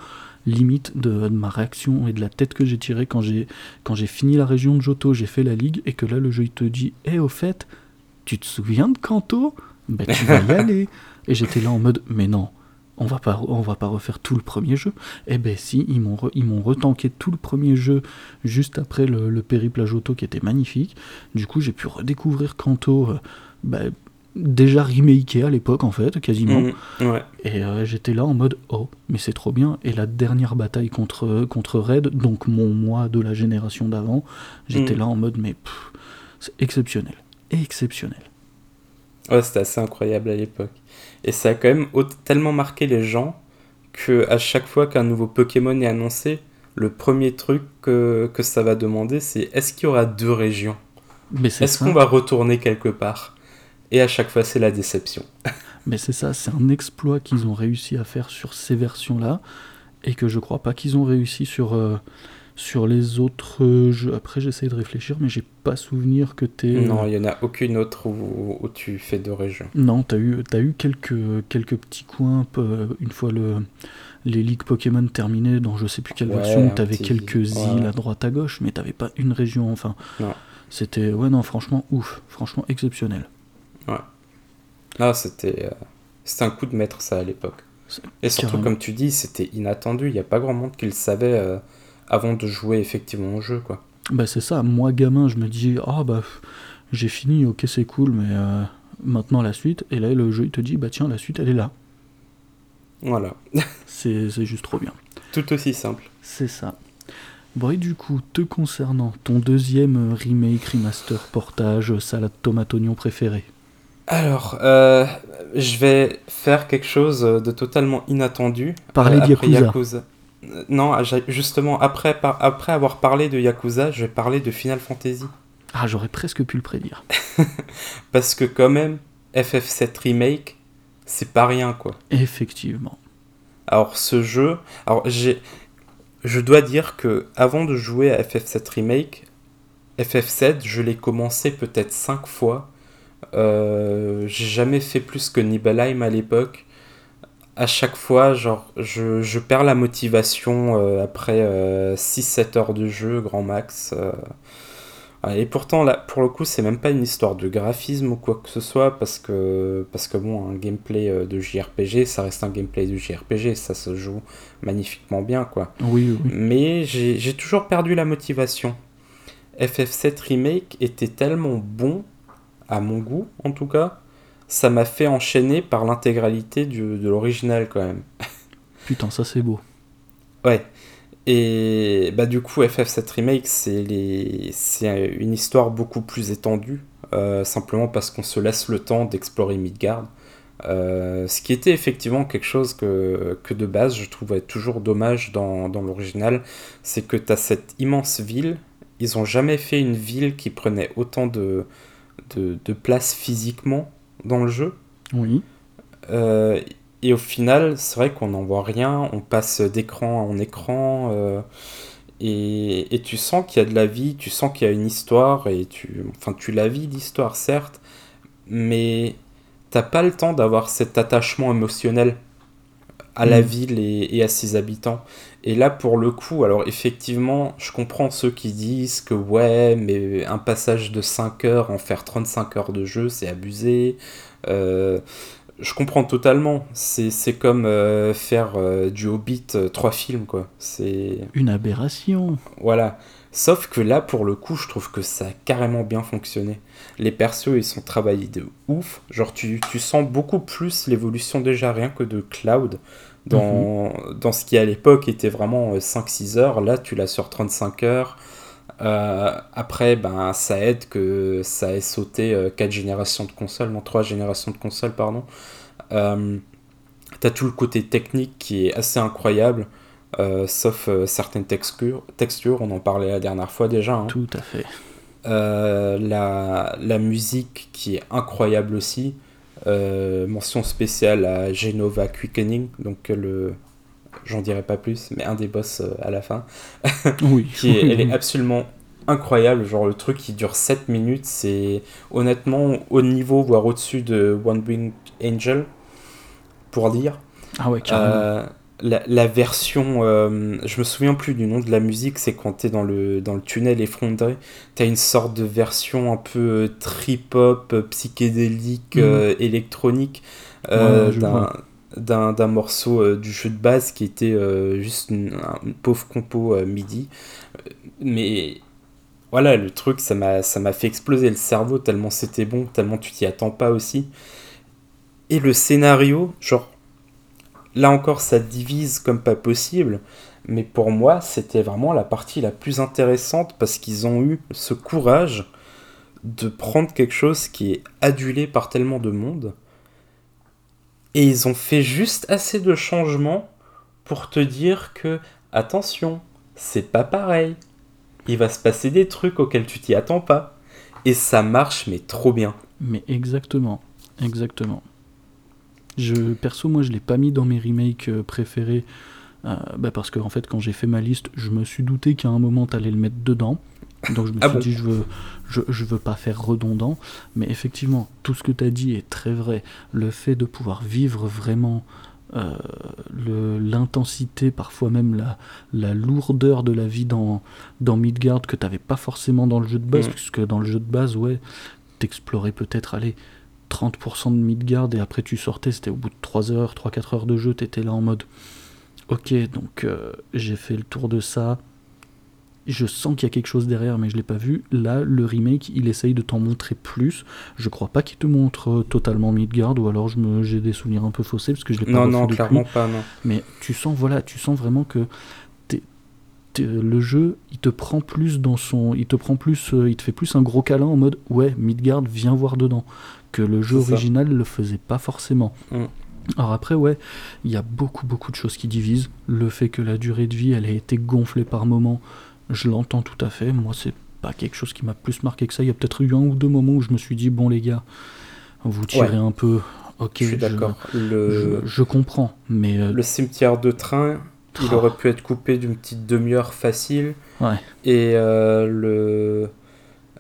[SPEAKER 2] limite de, ma réaction et de la tête que j'ai tirée quand j'ai quand j'ai fini la région de Johto, j'ai fait la ligue et que là le jeu il te dit, hé au fait, tu te souviens de Kanto? Ben tu vas y aller. Et j'étais là en mode, mais non, on va pas, on va pas refaire tout le premier jeu. Eh ben si, ils m'ont, ils m'ont retanké tout le premier jeu juste après le, périple à Johto qui était magnifique. Du coup, j'ai pu redécouvrir Kanto, euh, bah, déjà remaké à l'époque en fait, quasiment.
[SPEAKER 1] Mmh,
[SPEAKER 2] Et euh, j'étais là en mode, oh, mais c'est trop bien. Et la dernière bataille contre, contre Red, donc mon moi de la génération d'avant, j'étais mmh. là en mode, mais c'est exceptionnel. Exceptionnel.
[SPEAKER 1] Ouais, c'était assez incroyable à l'époque. Et ça a quand même tellement marqué les gens que à chaque fois qu'un nouveau Pokémon est annoncé, le premier truc que, que ça va demander, c'est est-ce qu'il y aura deux régions? Est-ce qu'on va retourner quelque part? Et à chaque fois, c'est la déception.
[SPEAKER 2] Mais c'est ça, c'est un exploit qu'ils ont réussi à faire sur ces versions-là, et que je crois pas qu'ils ont réussi sur, euh, sur les autres jeux, après j'essaie de réfléchir, mais j'ai pas souvenir que t'es.
[SPEAKER 1] Non, il y en a aucune autre où, où tu fais deux régions.
[SPEAKER 2] Non, t'as eu, as eu quelques, quelques petits coins, une fois le, les ligues Pokémon terminées, dans je sais plus quelle version, t'avais quelques îles à droite à gauche, mais t'avais pas une région, enfin.
[SPEAKER 1] Non.
[SPEAKER 2] C'était, ouais, non, franchement, ouf, franchement exceptionnel.
[SPEAKER 1] Ouais. Ah, c'était, euh, c'était un coup de maître ça à l'époque. Et surtout, comme tu dis, c'était inattendu, il n'y a pas grand monde qui le savait. Euh, avant de jouer effectivement au jeu, quoi.
[SPEAKER 2] Bah c'est ça, moi gamin, je me dis, ah bah j'ai fini, ok c'est cool, mais euh, maintenant la suite, et là le jeu il te dit, bah tiens, la suite elle est là.
[SPEAKER 1] Voilà.
[SPEAKER 2] c'est juste trop bien.
[SPEAKER 1] Tout aussi simple.
[SPEAKER 2] C'est ça. Bon, et du coup, te concernant, ton deuxième remake, remaster, portage, salade tomate oignon préféré
[SPEAKER 1] Alors, euh, je vais faire quelque chose de totalement inattendu.
[SPEAKER 2] Parler euh, Yakuza.
[SPEAKER 1] Non, justement, après, après avoir parlé de Yakuza, je vais parler de Final Fantasy.
[SPEAKER 2] Ah, j'aurais presque pu le prédire.
[SPEAKER 1] Parce que quand même, FF7 Remake, c'est pas rien, quoi.
[SPEAKER 2] Effectivement.
[SPEAKER 1] Alors, ce jeu... Alors, j'ai... Je dois dire que avant de jouer à FF7 Remake, FF7, je l'ai commencé peut-être 5 fois. Euh, j'ai jamais fait plus que Nibelheim à l'époque à chaque fois, genre, je, je perds la motivation euh, après 6-7 euh, heures de jeu, grand max. Euh. Et pourtant, là, pour le coup, c'est même pas une histoire de graphisme ou quoi que ce soit, parce que, parce que bon, un gameplay de JRPG, ça reste un gameplay de JRPG, ça se joue magnifiquement bien, quoi.
[SPEAKER 2] Oui, oui.
[SPEAKER 1] Mais j'ai toujours perdu la motivation. FF7 Remake était tellement bon, à mon goût en tout cas, ça m'a fait enchaîner par l'intégralité de l'original quand même.
[SPEAKER 2] Putain, ça c'est beau.
[SPEAKER 1] Ouais. Et bah du coup, FF7 Remake, c'est les... une histoire beaucoup plus étendue, euh, simplement parce qu'on se laisse le temps d'explorer Midgard. Euh, ce qui était effectivement quelque chose que, que, de base je trouvais toujours dommage dans, dans l'original, c'est que tu as cette immense ville, ils ont jamais fait une ville qui prenait autant de, de, de place physiquement dans le jeu.
[SPEAKER 2] Oui.
[SPEAKER 1] Euh, et au final, c'est vrai qu'on n'en voit rien, on passe d'écran en écran, euh, et, et, tu sens qu'il y a de la vie, tu sens qu'il y a une histoire, et tu, enfin, tu la vis l'histoire, certes, mais t'as pas le temps d'avoir cet attachement émotionnel à la mm. ville et, et, à ses habitants. Et là, pour le coup, alors effectivement, je comprends ceux qui disent que ouais, mais un passage de 5 heures en faire 35 heures de jeu, c'est abusé. Euh, je comprends totalement. C'est comme euh, faire euh, du Hobbit, trois films, quoi. C'est.
[SPEAKER 2] Une aberration.
[SPEAKER 1] Voilà. Sauf que là, pour le coup, je trouve que ça a carrément bien fonctionné. Les persos, ils sont travaillés de ouf. Genre, tu, tu sens beaucoup plus l'évolution déjà rien que de Cloud. Dans, mhm. dans ce qui à l'époque était vraiment 5-6 heures, là tu l'as sur 35 heures. après, ben, ça aide que ça ait sauté 4 générations de consoles, non 3 générations de consoles, pardon. Euh, T'as tout le côté technique qui est assez incroyable, euh, sauf euh, certaines textures, textures, on en parlait la dernière fois déjà. Hein.
[SPEAKER 2] Tout à fait.
[SPEAKER 1] Euh, la, la, musique qui est incroyable aussi. Mention spéciale à Genova Quickening, donc le, j'en dirai pas plus, mais un des boss à la fin.
[SPEAKER 2] oui.
[SPEAKER 1] qui est, elle est absolument incroyable. Genre, le truc qui dure 7 minutes, c'est honnêtement au niveau, voire au-dessus de One Wing Angel pour dire.
[SPEAKER 2] Ah ouais,
[SPEAKER 1] euh, la, la, version, euh, je me souviens plus du nom de la musique, c'est quand t'es dans le, dans le tunnel effondré, t'as une sorte de version un peu euh, trip-hop, psychédélique, mhm. électronique d'un morceau du jeu de base qui était juste une, pauvre compo MIDI. Mais voilà, le truc, ça m'a fait exploser le cerveau tellement c'était bon, tellement tu t'y attends pas aussi. Et le scénario, genre, là encore, ça divise comme pas possible. Mais pour moi, c'était vraiment la partie la plus intéressante parce qu'ils ont eu ce courage de prendre quelque chose qui est adulé par tellement de monde. Et ils ont fait juste assez de changements pour te dire que, attention, c'est pas pareil. Il va se passer des trucs auxquels tu t'y attends pas. Et ça marche, mais trop bien.
[SPEAKER 2] Mais exactement, exactement. Je, perso, moi, je l'ai pas mis dans mes remakes euh, préférés. Euh, bah parce que en fait, quand j'ai fait ma liste, je me suis douté qu'à un moment, tu allais le mettre dedans. Donc je me ah suis dit, je veux, je, je, veux pas faire redondant. Mais effectivement, tout ce que tu as dit est très vrai. Le fait de pouvoir vivre vraiment euh, l'intensité, parfois même la, la, lourdeur de la vie dans, dans Midgard que tu n'avais pas forcément dans le jeu de base, mm. puisque dans le jeu de base, ouais, t'explorais peut-être, aller 30% de Midgard et après tu sortais, c'était au bout de 3 heures, 3-4 heures de jeu, t'étais là en mode ok, donc euh, j'ai fait le tour de ça, je sens qu'il y a quelque chose derrière, mais je l'ai pas vu. Là, le remake, il essaye de t'en montrer plus. Je crois pas qu'il te montre euh, totalement Midgard, ou alors j'ai des souvenirs un peu faussés parce que je l'ai pas
[SPEAKER 1] Non, non, clairement pas, non.
[SPEAKER 2] Mais tu sens, voilà, tu sens vraiment que le jeu, il te prend plus dans son, il te prend plus, euh, il te fait plus un gros câlin en mode ouais, Midgard, viens voir dedans que le jeu original ne le faisait pas forcément. Mm. Alors après, ouais, il y a beaucoup, beaucoup de choses qui divisent. Le fait que la durée de vie, elle ait été gonflée par moment, je l'entends tout à fait. Moi, c'est pas quelque chose qui m'a plus marqué que ça. Il y a peut-être eu un ou deux moments où je me suis dit, bon, les gars, vous tirez un peu. Ok, je suis d'accord. Le... Je, comprends, mais. Euh,
[SPEAKER 1] le cimetière de train, il ah. aurait pu être coupé d'une petite demi-heure facile.
[SPEAKER 2] Ouais.
[SPEAKER 1] Et euh, le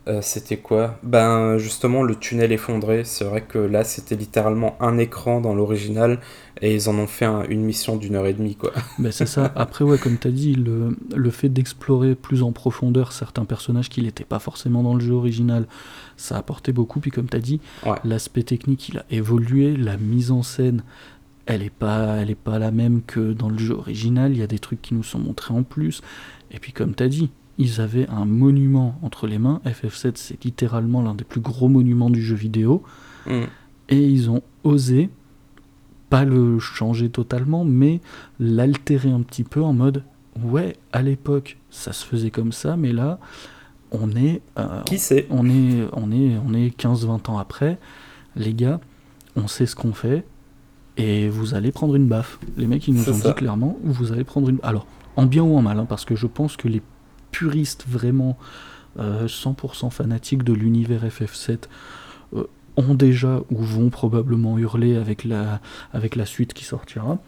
[SPEAKER 1] euh, c'était quoi Ben justement le tunnel effondré. C'est vrai que là c'était littéralement un écran dans l'original et ils en ont fait une mission d'une heure et demie quoi.
[SPEAKER 2] Ben c'est ça. Après ouais comme tu as dit le, le fait d'explorer plus en profondeur certains personnages qui n'étaient pas forcément dans le jeu original, ça a apporté beaucoup. Puis comme tu as dit, l'aspect technique il a évolué, la mise en scène elle est pas elle est pas la même que dans le jeu original. Il y a des trucs qui nous sont montrés en plus. Et puis comme tu as dit, ils avaient un monument entre les mains. FF7, c'est littéralement l'un des plus gros monuments du jeu vidéo. Mm. Et ils ont osé, pas le changer totalement, mais l'altérer un petit peu en mode ouais, à l'époque, ça se faisait comme ça, mais là, on est.
[SPEAKER 1] Euh, Qui sait?
[SPEAKER 2] On est, on est, on est 15-20 ans après. Les gars, on sait ce qu'on fait et vous allez prendre une baffe. Les mecs, ils nous ont dit clairement, vous allez prendre une. Alors, en bien ou en mal, hein, parce que je pense que les puristes vraiment 100% euh, fanatiques de l'univers FF7 euh, ont déjà ou vont probablement hurler avec la, avec la suite qui sortira.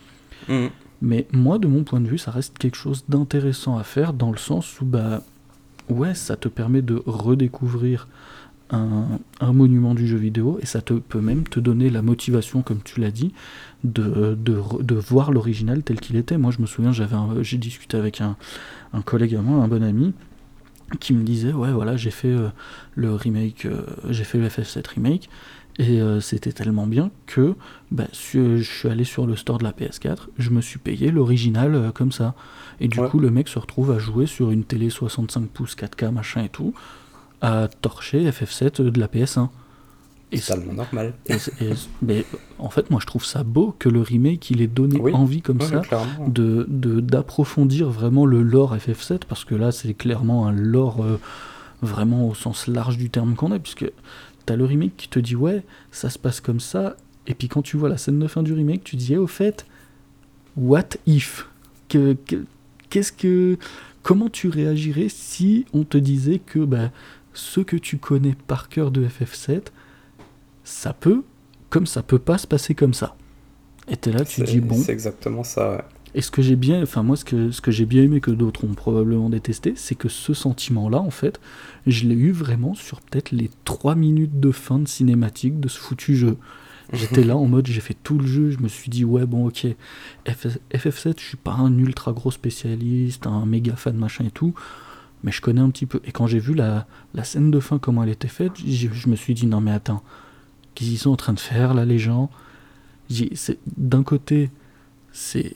[SPEAKER 2] Mm. Mais moi, de mon point de vue, ça reste quelque chose d'intéressant à faire dans le sens où, bah, ouais, ça te permet de redécouvrir un, monument du jeu vidéo et ça te peut même te donner la motivation, comme tu l'as dit, de, de, voir l'original tel qu'il était. Moi, je me souviens, j'avais j'ai discuté avec un, un, collègue à moi, un bon ami, qui me disait Ouais, voilà, j'ai fait euh, le remake, euh, j'ai fait le FF7 remake et euh, c'était tellement bien que bah, je suis allé sur le store de la PS4, je me suis payé l'original comme ça. Et du coup, le mec se retrouve à jouer sur une télé 65 pouces 4K, machin et tout, à torcher FF7 de la PS1.
[SPEAKER 1] C'est tellement normal.
[SPEAKER 2] mais en fait, moi, je trouve ça beau que le remake, il ait donné envie comme ça de d'approfondir vraiment le lore FF7, parce que là, c'est clairement un lore euh, vraiment au sens large du terme qu'on a, puisque t'as le remake qui te dit ouais, ça se passe comme ça, et puis quand tu vois la scène de fin du remake, tu dis au fait, what if? Que, Qu'est-ce que. Comment tu réagirais si on te disait que bah, ce que tu connais par cœur de FF7, ça peut, comme ça peut pas se passer comme ça Et t'es là, tu dis bon.
[SPEAKER 1] C'est exactement ça, ouais.
[SPEAKER 2] Et ce que j'ai bien, enfin moi ce que, ce que j'ai bien aimé que d'autres ont probablement détesté, c'est que ce sentiment-là, en fait, je l'ai eu vraiment sur peut-être les 3 minutes de fin de cinématique de ce foutu jeu. J'étais là en mode, j'ai fait tout le jeu, je me suis dit, ouais, bon, ok, FF7, je suis pas un ultra gros spécialiste, un méga fan, machin et tout, mais je connais un petit peu. Et quand j'ai vu la, la, scène de fin, comment elle était faite, je me suis dit, non, mais attends, qu'est-ce qu'ils sont en train de faire là, les gens? D'un côté, c'est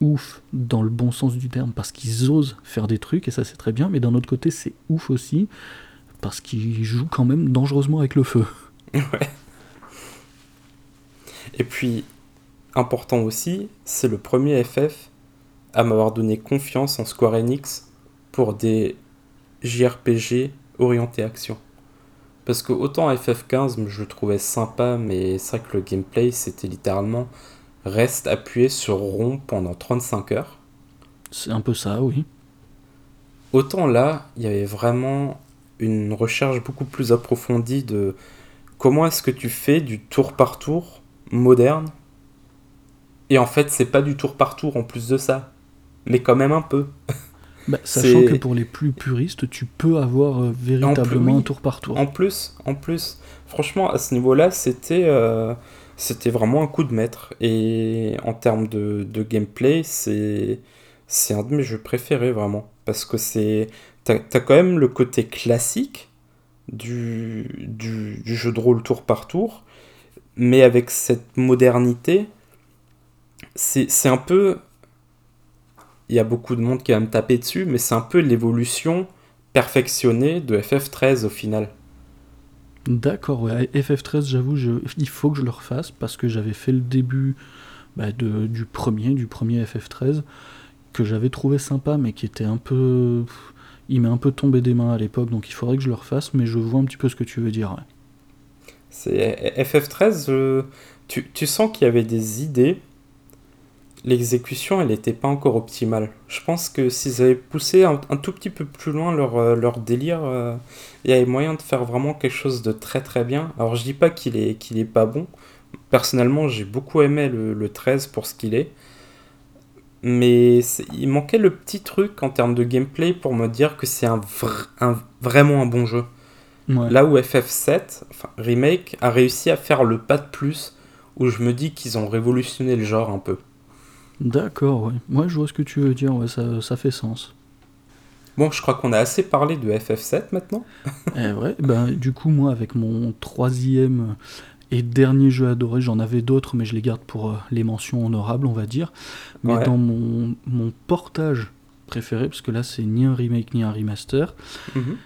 [SPEAKER 2] ouf dans le bon sens du terme parce qu'ils osent faire des trucs et ça c'est très bien, mais d'un autre côté c'est ouf aussi parce qu'ils jouent quand même dangereusement avec le feu. Ouais.
[SPEAKER 1] Et puis, important aussi, c'est le premier FF à m'avoir donné confiance en Square Enix pour des JRPG orientés action. Parce que autant FF15 je le trouvais sympa, mais c'est vrai que le gameplay c'était littéralement reste appuyé sur rond pendant 35 heures.
[SPEAKER 2] C'est un peu ça, oui.
[SPEAKER 1] Autant là, il y avait vraiment une recherche beaucoup plus approfondie de comment est-ce que tu fais du tour par tour moderne. Et en fait, c'est pas du tour par tour en plus de ça, mais quand même un peu.
[SPEAKER 2] Bah, sachant que pour les plus puristes, tu peux avoir euh, véritablement un tour par tour.
[SPEAKER 1] En plus, en plus, franchement, à ce niveau-là, c'était euh, c'était vraiment un coup de maître. Et en termes de, de gameplay, c'est c'est un de mes jeux préférés vraiment. Parce que c'est. T'as as quand même le côté classique du, du, du, jeu de rôle tour par tour, mais avec cette modernité, c'est un peu. Il y a beaucoup de monde qui va me taper dessus, mais c'est un peu l'évolution perfectionnée de FF13 au final.
[SPEAKER 2] D'accord, ouais. FF13, j'avoue, il faut que je le refasse parce que j'avais fait le début bah, de, du premier, du premier FF13, que j'avais trouvé sympa, mais qui était un peu. Il m'est un peu tombé des mains à l'époque, donc il faudrait que je le refasse, mais je vois un petit peu ce que tu veux dire.
[SPEAKER 1] C'est FF13, tu, tu sens qu'il y avait des idées l'exécution, elle n'était pas encore optimale. Je pense que s'ils avaient poussé un, tout petit peu plus loin leur, euh, leur délire, euh, il y avait moyen de faire vraiment quelque chose de très très bien. Alors je dis pas qu'il est, qu'il est pas bon. Personnellement, j'ai beaucoup aimé le, 13 pour ce qu'il est. Mais il manquait le petit truc en termes de gameplay pour me dire que c'est un, un, vraiment un bon jeu. Là où FF7, enfin Remake, a réussi à faire le pas de plus, où je me dis qu'ils ont révolutionné le genre un peu.
[SPEAKER 2] D'accord, ouais. Moi, je vois ce que tu veux dire, ouais, ça, ça fait sens.
[SPEAKER 1] Bon, je crois qu'on a assez parlé de FF7 maintenant.
[SPEAKER 2] eh ouais, ben, du coup, moi, avec mon troisième et dernier jeu adoré, j'en avais d'autres, mais je les garde pour euh, les mentions honorables, on va dire. Mais dans mon, mon, portage préféré, parce que là, c'est ni un remake ni un remaster, mhm.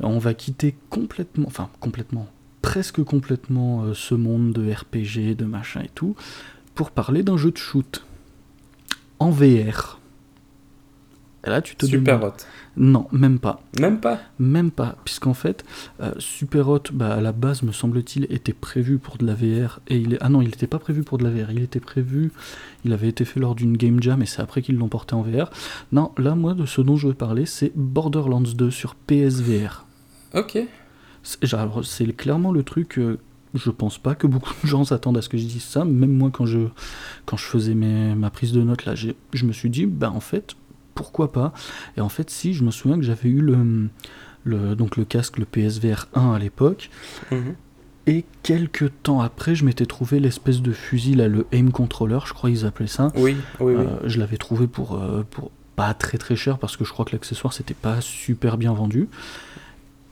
[SPEAKER 2] on va quitter complètement, enfin, complètement, presque complètement euh, ce monde de RPG, de machin et tout, pour parler d'un jeu de shoot en VR. Et là, tu te
[SPEAKER 1] Super Hot.
[SPEAKER 2] Non, même pas.
[SPEAKER 1] Même pas
[SPEAKER 2] Même pas, puisqu'en fait, euh, Super Hot, bah, à la base, me semble-t-il, était prévu pour de la VR. Et il est... Ah non, il n'était pas prévu pour de la VR. Il était prévu, il avait été fait lors d'une Game Jam, et c'est après qu'ils l'ont porté en VR. Non, là, moi, de ce dont je veux parler, c'est Borderlands 2 sur PSVR.
[SPEAKER 1] Ok.
[SPEAKER 2] C'est clairement le truc. Euh, je pense pas que beaucoup de gens s'attendent à ce que je dise ça. Même moi, quand je, quand je faisais mes, ma prise de notes, là, je me suis dit, ben en fait, pourquoi pas? Et en fait, si, je me souviens que j'avais eu le, le, donc le casque, le PSVR 1 à l'époque. Mhm. Et quelques temps après, je m'étais trouvé l'espèce de fusil, là, le aim controller, je crois qu'ils appelaient ça.
[SPEAKER 1] Oui, oui, oui.
[SPEAKER 2] Euh, je l'avais trouvé pour, euh, pour pas très très cher parce que je crois que l'accessoire c'était pas super bien vendu.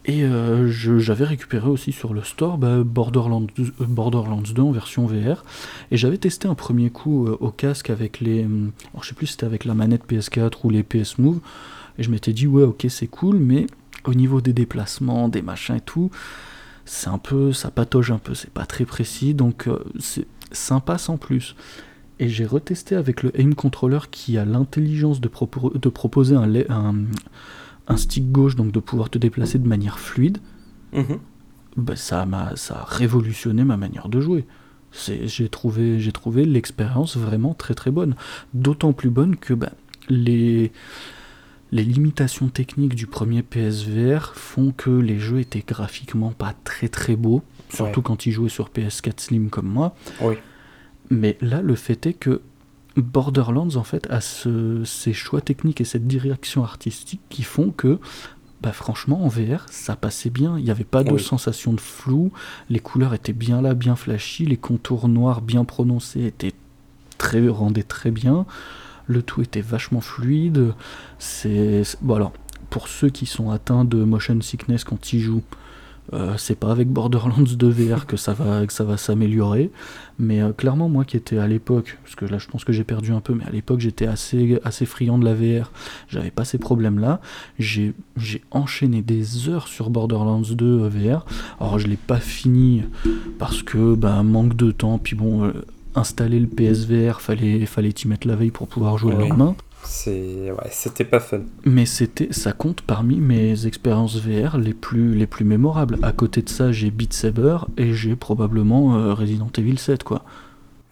[SPEAKER 2] Et euh, j'avais récupéré aussi sur le store bah, Borderlands, 2, euh, Borderlands 2 en version VR. Et j'avais testé un premier coup euh, au casque avec les. Alors je sais plus si c'était avec la manette PS4 ou les PS Move. Et je m'étais dit, ouais, ok, c'est cool, mais au niveau des déplacements, des machins et tout, c'est un peu. ça patauge un peu, c'est pas très précis. Donc c'est sympa sans plus. Et j'ai retesté avec le aim controller qui a l'intelligence de, proposer un un stick gauche, donc de pouvoir te déplacer de manière fluide, mhm. bah, ça, m'a, ça a révolutionné ma manière de jouer. j'ai trouvé, trouvé l'expérience vraiment très très bonne. D'autant plus bonne que bah, les, les limitations techniques du premier PSVR font que les jeux étaient graphiquement pas très très beaux, surtout quand ils jouaient sur PS4 Slim comme moi.
[SPEAKER 1] Oui.
[SPEAKER 2] Mais là, le fait est que Borderlands en fait a ces choix techniques et cette direction artistique qui font que bah franchement en VR ça passait bien, il n'y avait pas de sensation de flou, les couleurs étaient bien là, bien flashy, les contours noirs bien prononcés étaient très rendaient très bien, le tout était vachement fluide. C'est bon alors pour ceux qui sont atteints de motion sickness quand ils jouent, euh, c'est pas avec Borderlands 2 VR que ça va, que ça va s'améliorer, mais euh, clairement moi qui étais à l'époque, parce que là je pense que j'ai perdu un peu, mais à l'époque j'étais assez, assez friand de la VR, j'avais pas ces problèmes-là, j'ai enchaîné des heures sur Borderlands 2 euh, VR, alors je l'ai pas fini parce que ben manque de temps, puis bon installer le PSVR, fallait fallait y mettre la veille pour pouvoir jouer le lendemain.
[SPEAKER 1] C'est ouais, c'était pas fun.
[SPEAKER 2] Mais c'était ça compte parmi mes expériences VR les plus les plus mémorables. À côté de ça, j'ai Beat Saber et j'ai probablement euh, Resident Evil 7 quoi.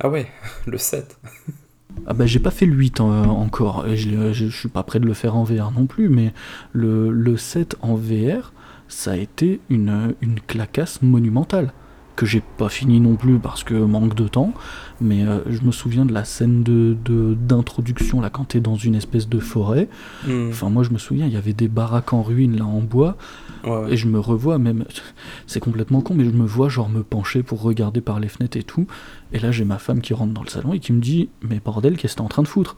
[SPEAKER 1] Ah ouais, le 7.
[SPEAKER 2] ah bah j'ai pas fait le 8 euh, encore, et je, je, suis pas prêt de le faire en VR non plus, mais le, le 7 en VR, ça a été une, une clacasse monumentale que j'ai pas fini non plus parce que manque de temps, mais euh, je me souviens de la scène de d'introduction là quand t'es dans une espèce de forêt. Hmm. Enfin moi je me souviens il y avait des baraques en ruine là en bois et je me revois même c'est complètement con mais je me vois genre me pencher pour regarder par les fenêtres et tout et là j'ai ma femme qui rentre dans le salon et qui me dit mais bordel qu'est-ce que t'es en train de foutre?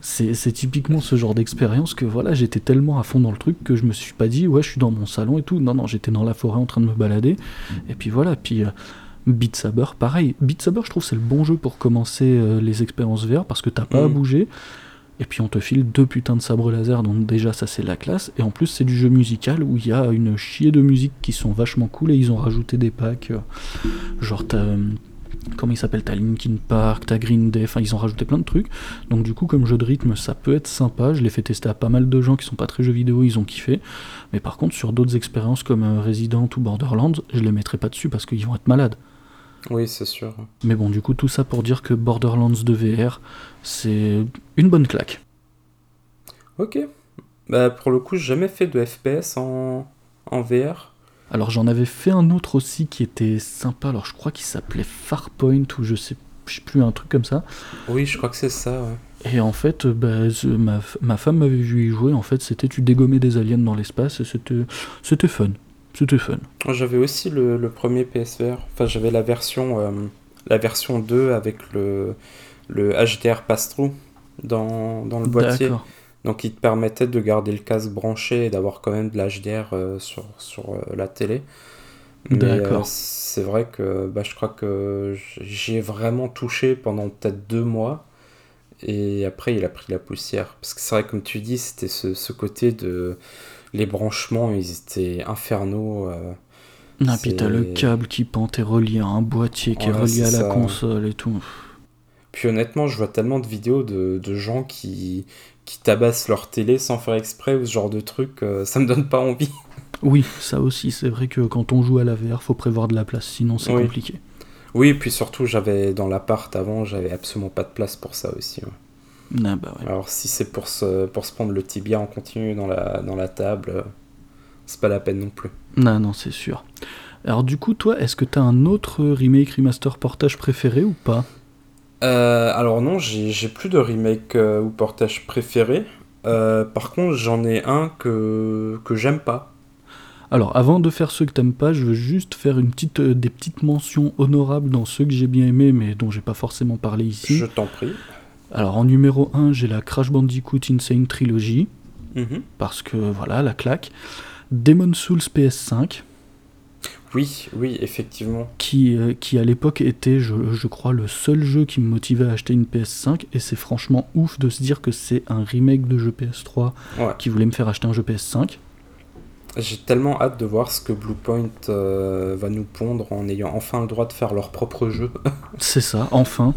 [SPEAKER 2] C'est typiquement ce genre d'expérience que voilà, j'étais tellement à fond dans le truc que je me suis pas dit ouais, je suis dans mon salon et tout. Non, non, j'étais dans la forêt en train de me balader. Et puis voilà, puis euh, Beat Saber, pareil. Beat Saber, je trouve c'est le bon jeu pour commencer euh, les expériences VR parce que t'as pas à mm. bouger. Et puis on te file deux putains de sabres laser, donc déjà ça c'est la classe. Et en plus c'est du jeu musical où il y a une chier de musique qui sont vachement cool et ils ont rajouté des packs. Euh, genre t'as comment il s'appelle T'as Linkin Park, t'as Green Day, enfin ils ont rajouté plein de trucs. Donc du coup comme jeu de rythme ça peut être sympa, je l'ai fait tester à pas mal de gens qui sont pas très jeux vidéo, ils ont kiffé. Mais par contre sur d'autres expériences comme euh, Resident ou Borderlands, je les mettrai pas dessus parce qu'ils vont être malades.
[SPEAKER 1] Oui c'est sûr.
[SPEAKER 2] Mais bon du coup tout ça pour dire que Borderlands de VR c'est une bonne claque.
[SPEAKER 1] Ok. Bah pour le coup j'ai jamais fait de FPS en, en VR.
[SPEAKER 2] Alors j'en avais fait un autre aussi qui était sympa, alors je crois qu'il s'appelait Farpoint ou je sais, je sais plus, un truc comme ça.
[SPEAKER 1] Oui, je crois que c'est ça, ouais.
[SPEAKER 2] Et en fait, bah, ma, ma, femme m'avait vu y jouer, en fait c'était tu dégommais des aliens dans l'espace et c'était, c'était fun. C'était fun.
[SPEAKER 1] J'avais aussi le, le, premier PSVR, enfin j'avais la version, euh, la version 2 avec le, le HDR pass-through dans, dans le boîtier. Donc il te permettait de garder le casque branché et d'avoir quand même de l'HDR euh, sur, sur euh, la télé. Mais euh, c'est vrai que bah, je crois que j'ai vraiment touché pendant peut-être deux mois. Et après, il a pris la poussière. Parce que c'est vrai, comme tu dis, c'était ce, ce, côté de. Les branchements, ils étaient infernaux.
[SPEAKER 2] Ah, puis t'as le câble qui pente et relié à un boîtier qui est relié à la console et tout.
[SPEAKER 1] Puis honnêtement, je vois tellement de vidéos de, de gens qui, qui tabassent leur télé sans faire exprès ou ce genre de truc, euh, ça me donne pas envie.
[SPEAKER 2] Oui, ça aussi, c'est vrai que quand on joue à la VR, faut prévoir de la place, sinon c'est compliqué.
[SPEAKER 1] Oui, et puis surtout, j'avais dans l'appart avant, j'avais absolument pas de place pour ça aussi.
[SPEAKER 2] Ah, bah
[SPEAKER 1] Alors si c'est pour se, pour se prendre le tibia en continu dans la, dans la table, euh, c'est pas la peine non plus.
[SPEAKER 2] Non, non, c'est sûr. Alors du coup, toi, est-ce que tu as un autre remake, remaster, portage préféré ou pas?
[SPEAKER 1] Euh, Alors non, j'ai plus de remake euh, ou portage préféré. par contre, j'en ai un que, que j'aime pas.
[SPEAKER 2] Alors, avant de faire ceux que t'aimes pas, je veux juste faire une petite, des petites mentions honorables dans ceux que j'ai bien aimés, mais dont j'ai pas forcément parlé ici.
[SPEAKER 1] Je t'en prie.
[SPEAKER 2] Alors en numéro 1, j'ai la Crash Bandicoot Insane Trilogy,
[SPEAKER 1] mhm.
[SPEAKER 2] parce que voilà, la claque. Demon Souls PS5.
[SPEAKER 1] Oui, oui, effectivement.
[SPEAKER 2] Qui, euh, qui à l'époque était, je, crois, le seul jeu qui me motivait à acheter une PS5, et c'est franchement ouf de se dire que c'est un remake de jeu PS3 qui voulait me faire acheter un jeu PS5.
[SPEAKER 1] J'ai tellement hâte de voir ce que Bluepoint euh, va nous pondre en ayant enfin le droit de faire leur propre jeu.
[SPEAKER 2] c'est ça, enfin.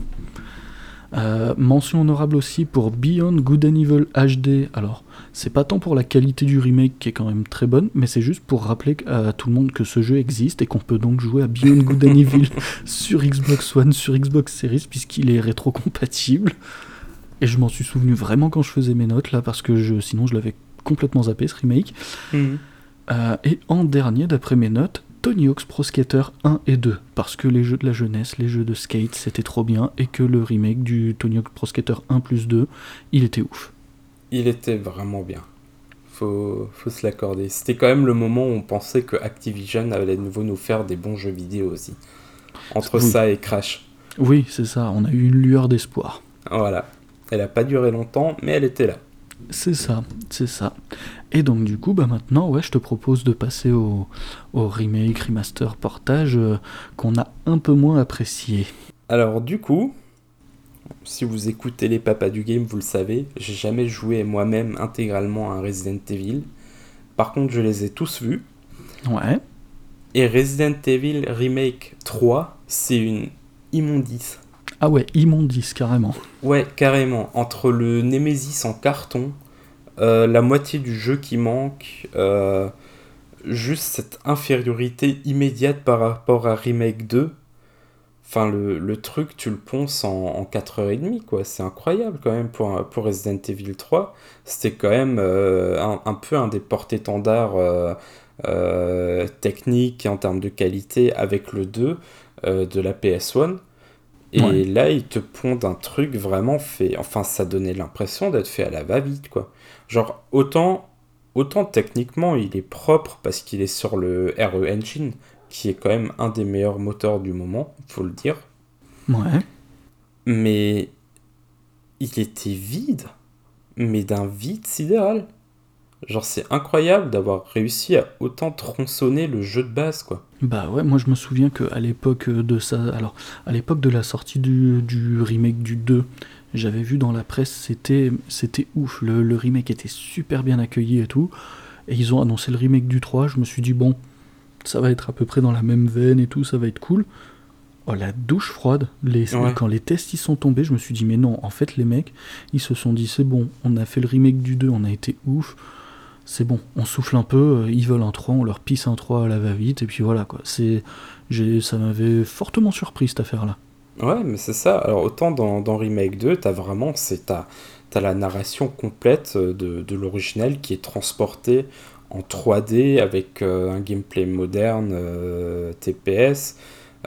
[SPEAKER 2] Euh, mention honorable aussi pour Beyond Good and Evil HD. Alors, c'est pas tant pour la qualité du remake qui est quand même très bonne, mais c'est juste pour rappeler à tout le monde que ce jeu existe et qu'on peut donc jouer à Beyond Good and Evil sur Xbox One, sur Xbox Series, puisqu'il est rétro-compatible. Et je m'en suis souvenu vraiment quand je faisais mes notes là, parce que je, sinon je l'avais complètement zappé ce remake.
[SPEAKER 1] Mhm.
[SPEAKER 2] Euh, et en dernier, d'après mes notes, Tony Hawk's Pro Skater 1 et 2, parce que les jeux de la jeunesse, les jeux de skate, c'était trop bien, et que le remake du Tony Hawk's Pro Skater 1 plus 2, il était ouf.
[SPEAKER 1] Il était vraiment bien. Faut, faut se l'accorder. C'était quand même le moment où on pensait que Activision allait de nouveau nous faire des bons jeux vidéo aussi. Entre ça et Crash.
[SPEAKER 2] Oui, c'est ça, on a eu une lueur d'espoir.
[SPEAKER 1] Voilà. Elle n'a pas duré longtemps, mais elle était là.
[SPEAKER 2] C'est ça, c'est ça. Et donc du coup, bah maintenant, ouais, je te propose de passer au, remake, remaster, portage euh, qu'on a un peu moins apprécié.
[SPEAKER 1] Alors du coup, si vous écoutez les papas du game, vous le savez, j'ai jamais joué moi-même intégralement à un Resident Evil. Par contre, je les ai tous vus.
[SPEAKER 2] Ouais.
[SPEAKER 1] Et Resident Evil Remake 3, c'est une immondice.
[SPEAKER 2] Ah ouais, immondice, carrément.
[SPEAKER 1] Ouais, carrément. Entre le Nemesis en carton, euh, la moitié du jeu qui manque, euh, juste cette infériorité immédiate par rapport à Remake 2. Enfin, le, truc, tu le ponces en, 4h30, quoi. C'est incroyable quand même pour, pour Resident Evil 3. C'était quand même euh, un, peu un des porte-étendards techniques en termes de qualité avec le 2 de la PS1. Et là, il te pondent un truc vraiment fait. Enfin, ça donnait l'impression d'être fait à la va-vite, quoi. Genre, autant, autant techniquement, il est propre parce qu'il est sur le RE Engine, qui est quand même un des meilleurs moteurs du moment, faut le dire.
[SPEAKER 2] Ouais.
[SPEAKER 1] Mais il était vide, mais d'un vide sidéral. Genre, c'est incroyable d'avoir réussi à autant tronçonner le jeu de base, quoi.
[SPEAKER 2] Bah ouais, moi je me souviens qu'à l'époque de ça, alors à l'époque de la sortie du, du, remake du 2, j'avais vu dans la presse, c'était c'était ouf, le, le, remake était super bien accueilli et tout, et ils ont annoncé le remake du 3, je me suis dit bon, ça va être à peu près dans la même veine et tout, ça va être cool. Oh la douche froide, les, quand les tests y sont tombés, je me suis dit mais non, en fait les mecs, ils se sont dit c'est bon, on a fait le remake du 2, on a été ouf, c'est bon, on souffle un peu, euh, ils veulent un 3, on leur pisse un 3 à la va-vite, et puis voilà quoi. C'est, ça m'avait fortement surpris cette affaire-là.
[SPEAKER 1] Ouais, mais c'est ça. Alors autant dans, dans Remake 2, t'as vraiment, c'est t'as, as la narration complète euh, de, de l'original qui est transportée en 3D avec euh, un gameplay moderne, TPS.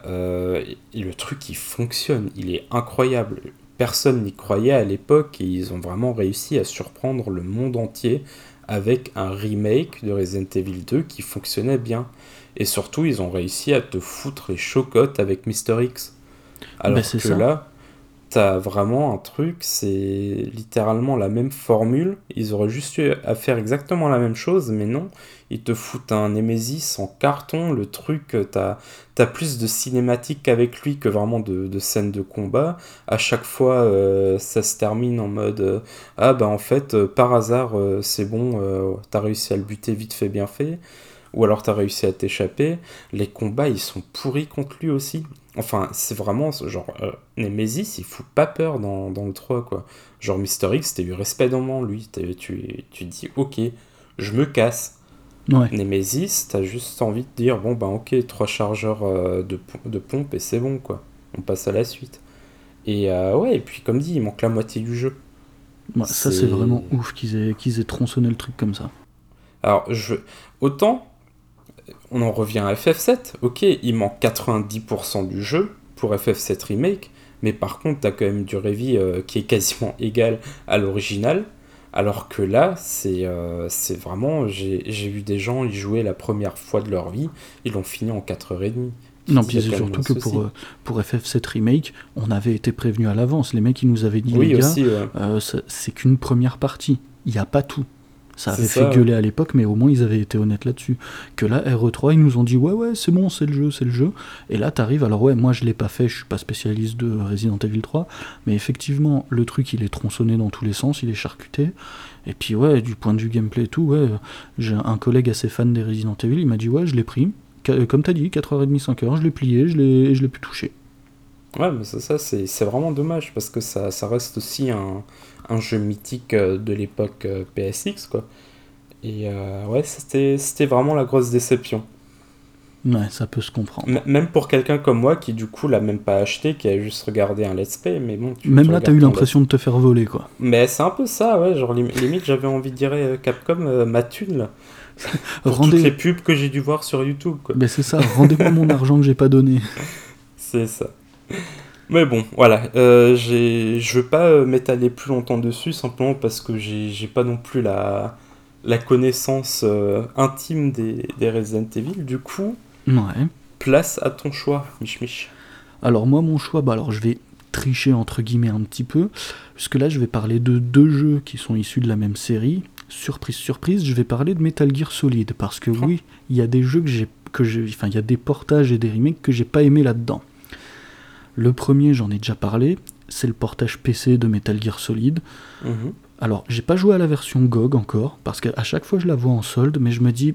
[SPEAKER 1] et le truc il fonctionne, il est incroyable. Personne n'y croyait à l'époque et ils ont vraiment réussi à surprendre le monde entier avec un remake de Resident Evil 2 qui fonctionnait bien. Et surtout, ils ont réussi à te foutre les chocottes avec Mister X. Alors bah, que là, t'as vraiment un truc, c'est littéralement la même formule. Ils auraient juste eu à faire exactement la même chose, mais non. Ils te foutent un Nemesis en carton. Le truc, t'as as plus de cinématique avec lui que vraiment de, scènes de combat. À chaque fois, euh, ça se termine en mode euh, Ah, bah en fait, euh, par hasard, c'est bon, t'as réussi à le buter vite fait, bien fait. ou alors t'as réussi à t'échapper. Les combats, ils sont pourris contre lui aussi. Enfin, c'est vraiment genre. Euh, Nemesis, il fout pas peur dans, dans le 3, quoi. Genre, Mister X, t'as eu respect dans lui. Tu, tu dis, ok, je me casse.
[SPEAKER 2] Ouais.
[SPEAKER 1] Nemesis, t'as juste envie de dire, bon, bah, ok, trois chargeurs euh, de, de pompe et c'est bon, quoi. On passe à la suite. Et euh, ouais, et puis, comme dit, il manque la moitié du jeu.
[SPEAKER 2] Ouais, ça, c'est vraiment ouf qu'ils aient, qu'ils aient tronçonné le truc comme ça.
[SPEAKER 1] Alors, je... autant on en revient à FF7. Ok, il manque 90% du jeu pour FF7 Remake, mais par contre, t'as quand même du Revi euh, qui est quasiment égal à l'original. Alors que là, c'est euh, vraiment. J'ai vu des gens y jouer la première fois de leur vie, ils l'ont fini en 4h30.
[SPEAKER 2] Non, puis c'est surtout que pour, euh, pour FF7 Remake, on avait été prévenu à l'avance. Les mecs, ils nous avaient dit,
[SPEAKER 1] oui,
[SPEAKER 2] les
[SPEAKER 1] gars,
[SPEAKER 2] c'est qu'une première partie. Il n'y a pas tout. Ça avait fait gueuler à l'époque, mais au moins ils avaient été honnêtes là-dessus. Que là, RE3, ils nous ont dit ouais, ouais, c'est bon, c'est le jeu, c'est le jeu. Et là, t'arrives, alors ouais, moi je l'ai pas fait, je suis pas spécialiste de Resident Evil 3, mais effectivement, le truc il est tronçonné dans tous les sens, il est charcuté. Et puis ouais, du point de vue gameplay et tout, ouais, j'ai un collègue assez fan des Resident Evil, il m'a dit ouais, je l'ai pris. Comme t'as dit, 4h30, 5h, je l'ai plié, je l'ai, je l'ai pu toucher.
[SPEAKER 1] Ouais, mais ça, ça c'est vraiment dommage parce que ça, ça reste aussi un, un jeu mythique euh, de l'époque euh, PSX, quoi. Et euh, ouais, c'était vraiment la grosse déception.
[SPEAKER 2] Ouais, ça peut se comprendre.
[SPEAKER 1] même pour quelqu'un comme moi qui, du coup, l'a même pas acheté, qui a juste regardé un let's play, mais bon.
[SPEAKER 2] même là, t'as eu l'impression de te faire voler, quoi.
[SPEAKER 1] Mais c'est un peu ça, ouais. Genre, limite, j'avais envie de dire Capcom, ma thune, là. Pour Rendez... toutes les pubs que j'ai dû voir sur YouTube, quoi.
[SPEAKER 2] Mais c'est ça, rendez-moi mon argent que j'ai pas donné.
[SPEAKER 1] C'est ça. Mais bon, voilà. Euh, je veux pas euh, m'étaler plus longtemps dessus, simplement parce que j'ai pas non plus la, la connaissance euh, intime des, des, Resident Evil. Du coup,
[SPEAKER 2] ouais.
[SPEAKER 1] place à ton choix, Mich Mich.
[SPEAKER 2] Alors, moi, mon choix, bah, alors je vais tricher entre guillemets un petit peu, puisque là, je vais parler de deux jeux qui sont issus de la même série. Surprise, surprise, je vais parler de Metal Gear Solid, parce que oui, il y a des jeux que j'ai. Que enfin, il y a des portages et des remakes que j'ai pas aimé là-dedans. Le premier, j'en ai déjà parlé, c'est le portage PC de Metal Gear Solid.
[SPEAKER 1] Mhm.
[SPEAKER 2] Alors, j'ai pas joué à la version GOG encore, parce qu'à chaque fois je la vois en solde, mais je me dis,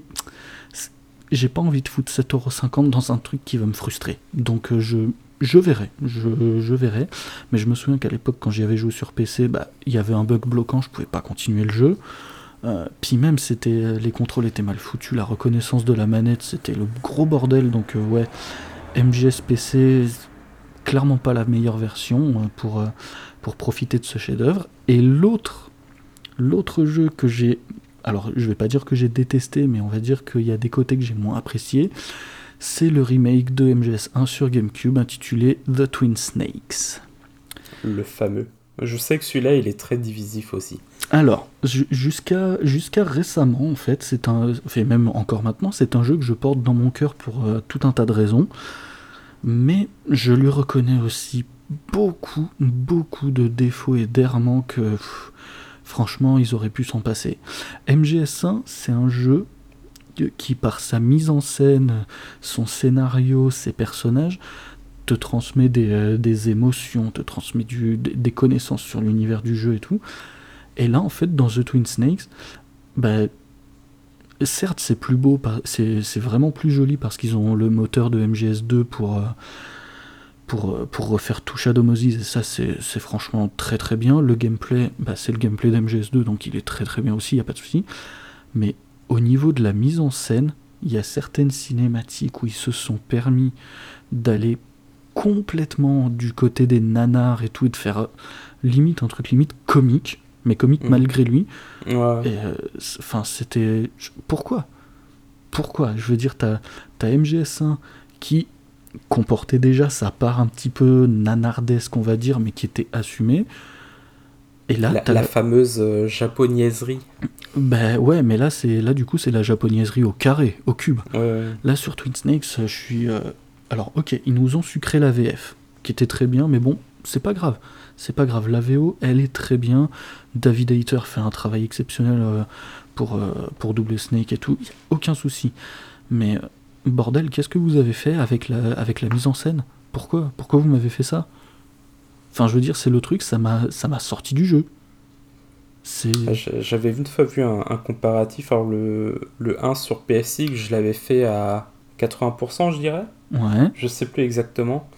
[SPEAKER 2] j'ai pas envie de foutre 7,50€ dans un truc qui va me frustrer. Donc euh, je, je verrai, je, je, verrai. Mais je me souviens qu'à l'époque, quand j'y avais joué sur PC, bah, il y avait un bug bloquant, je pouvais pas continuer le jeu. Euh, puis même, c'était les contrôles étaient mal foutus, la reconnaissance de la manette, c'était le gros bordel. Donc euh, ouais, MGS PC, clairement pas la meilleure version euh, pour, euh, pour profiter de ce chef-d'œuvre. Et l'autre, l'autre jeu que j'ai, alors je vais pas dire que j'ai détesté, mais on va dire qu'il y a des côtés que j'ai moins appréciés, c'est le remake de MGS1 sur GameCube intitulé The Twin Snakes.
[SPEAKER 1] Le fameux. Je sais que celui-là, il est très divisif aussi.
[SPEAKER 2] Alors, jusqu'à jusqu'à récemment, en fait, c'est un, enfin même encore maintenant, c'est un jeu que je porte dans mon cœur pour euh, tout un tas de raisons mais je lui reconnais aussi beaucoup, beaucoup de défauts et d'errements que franchement ils auraient pu s'en passer. MGS1, c'est un jeu qui par sa mise en scène, son scénario, ses personnages, te transmet des, euh, émotions, te transmet des connaissances sur l'univers du jeu et tout. Et là, en fait, dans The Twin Snakes, bah, certes, c'est plus beau, c'est vraiment plus joli parce qu'ils ont le moteur de MGS2 pour, euh, pour, euh, pour refaire tout Shadow Moses, et ça, c'est franchement très très bien. Le gameplay, bah, c'est le gameplay d'MGS2, donc il est très très bien aussi, il a pas de souci. Mais au niveau de la mise en scène, il y a certaines cinématiques où ils se sont permis d'aller complètement du côté des nanars et tout, et de faire euh, limite un truc limite comique mais comique mm. malgré lui.
[SPEAKER 1] Euh,
[SPEAKER 2] enfin, c'était. Pourquoi? Pourquoi? Je veux dire, t'as as MGS1 qui comportait déjà sa part un petit peu nanardesque, on va dire, mais qui était assumée.
[SPEAKER 1] Et là, la, la fameuse euh, japonaiserie.
[SPEAKER 2] Ben ouais, mais là, c'est là du coup, c'est la japonaiserie au carré, au cube. Là, sur Twin Snakes, je suis. Euh, alors, ok, ils nous ont sucré la VF, qui était très bien, mais bon, c'est pas grave c'est pas grave. La VO, elle est très bien. David Hayter fait un travail exceptionnel euh, pour, euh, pour Double Snake et tout. aucun souci. Mais euh, bordel, qu'est-ce que vous avez fait avec la, avec la mise en scène? Pourquoi? Pourquoi vous m'avez fait ça? Enfin, je veux dire, c'est le truc, ça m'a sorti du jeu.
[SPEAKER 1] Ah, j'avais une fois vu un, comparatif. Alors, le, le 1 sur PSX, je l'avais fait à 80%, je dirais?
[SPEAKER 2] Ouais.
[SPEAKER 1] Je sais plus exactement.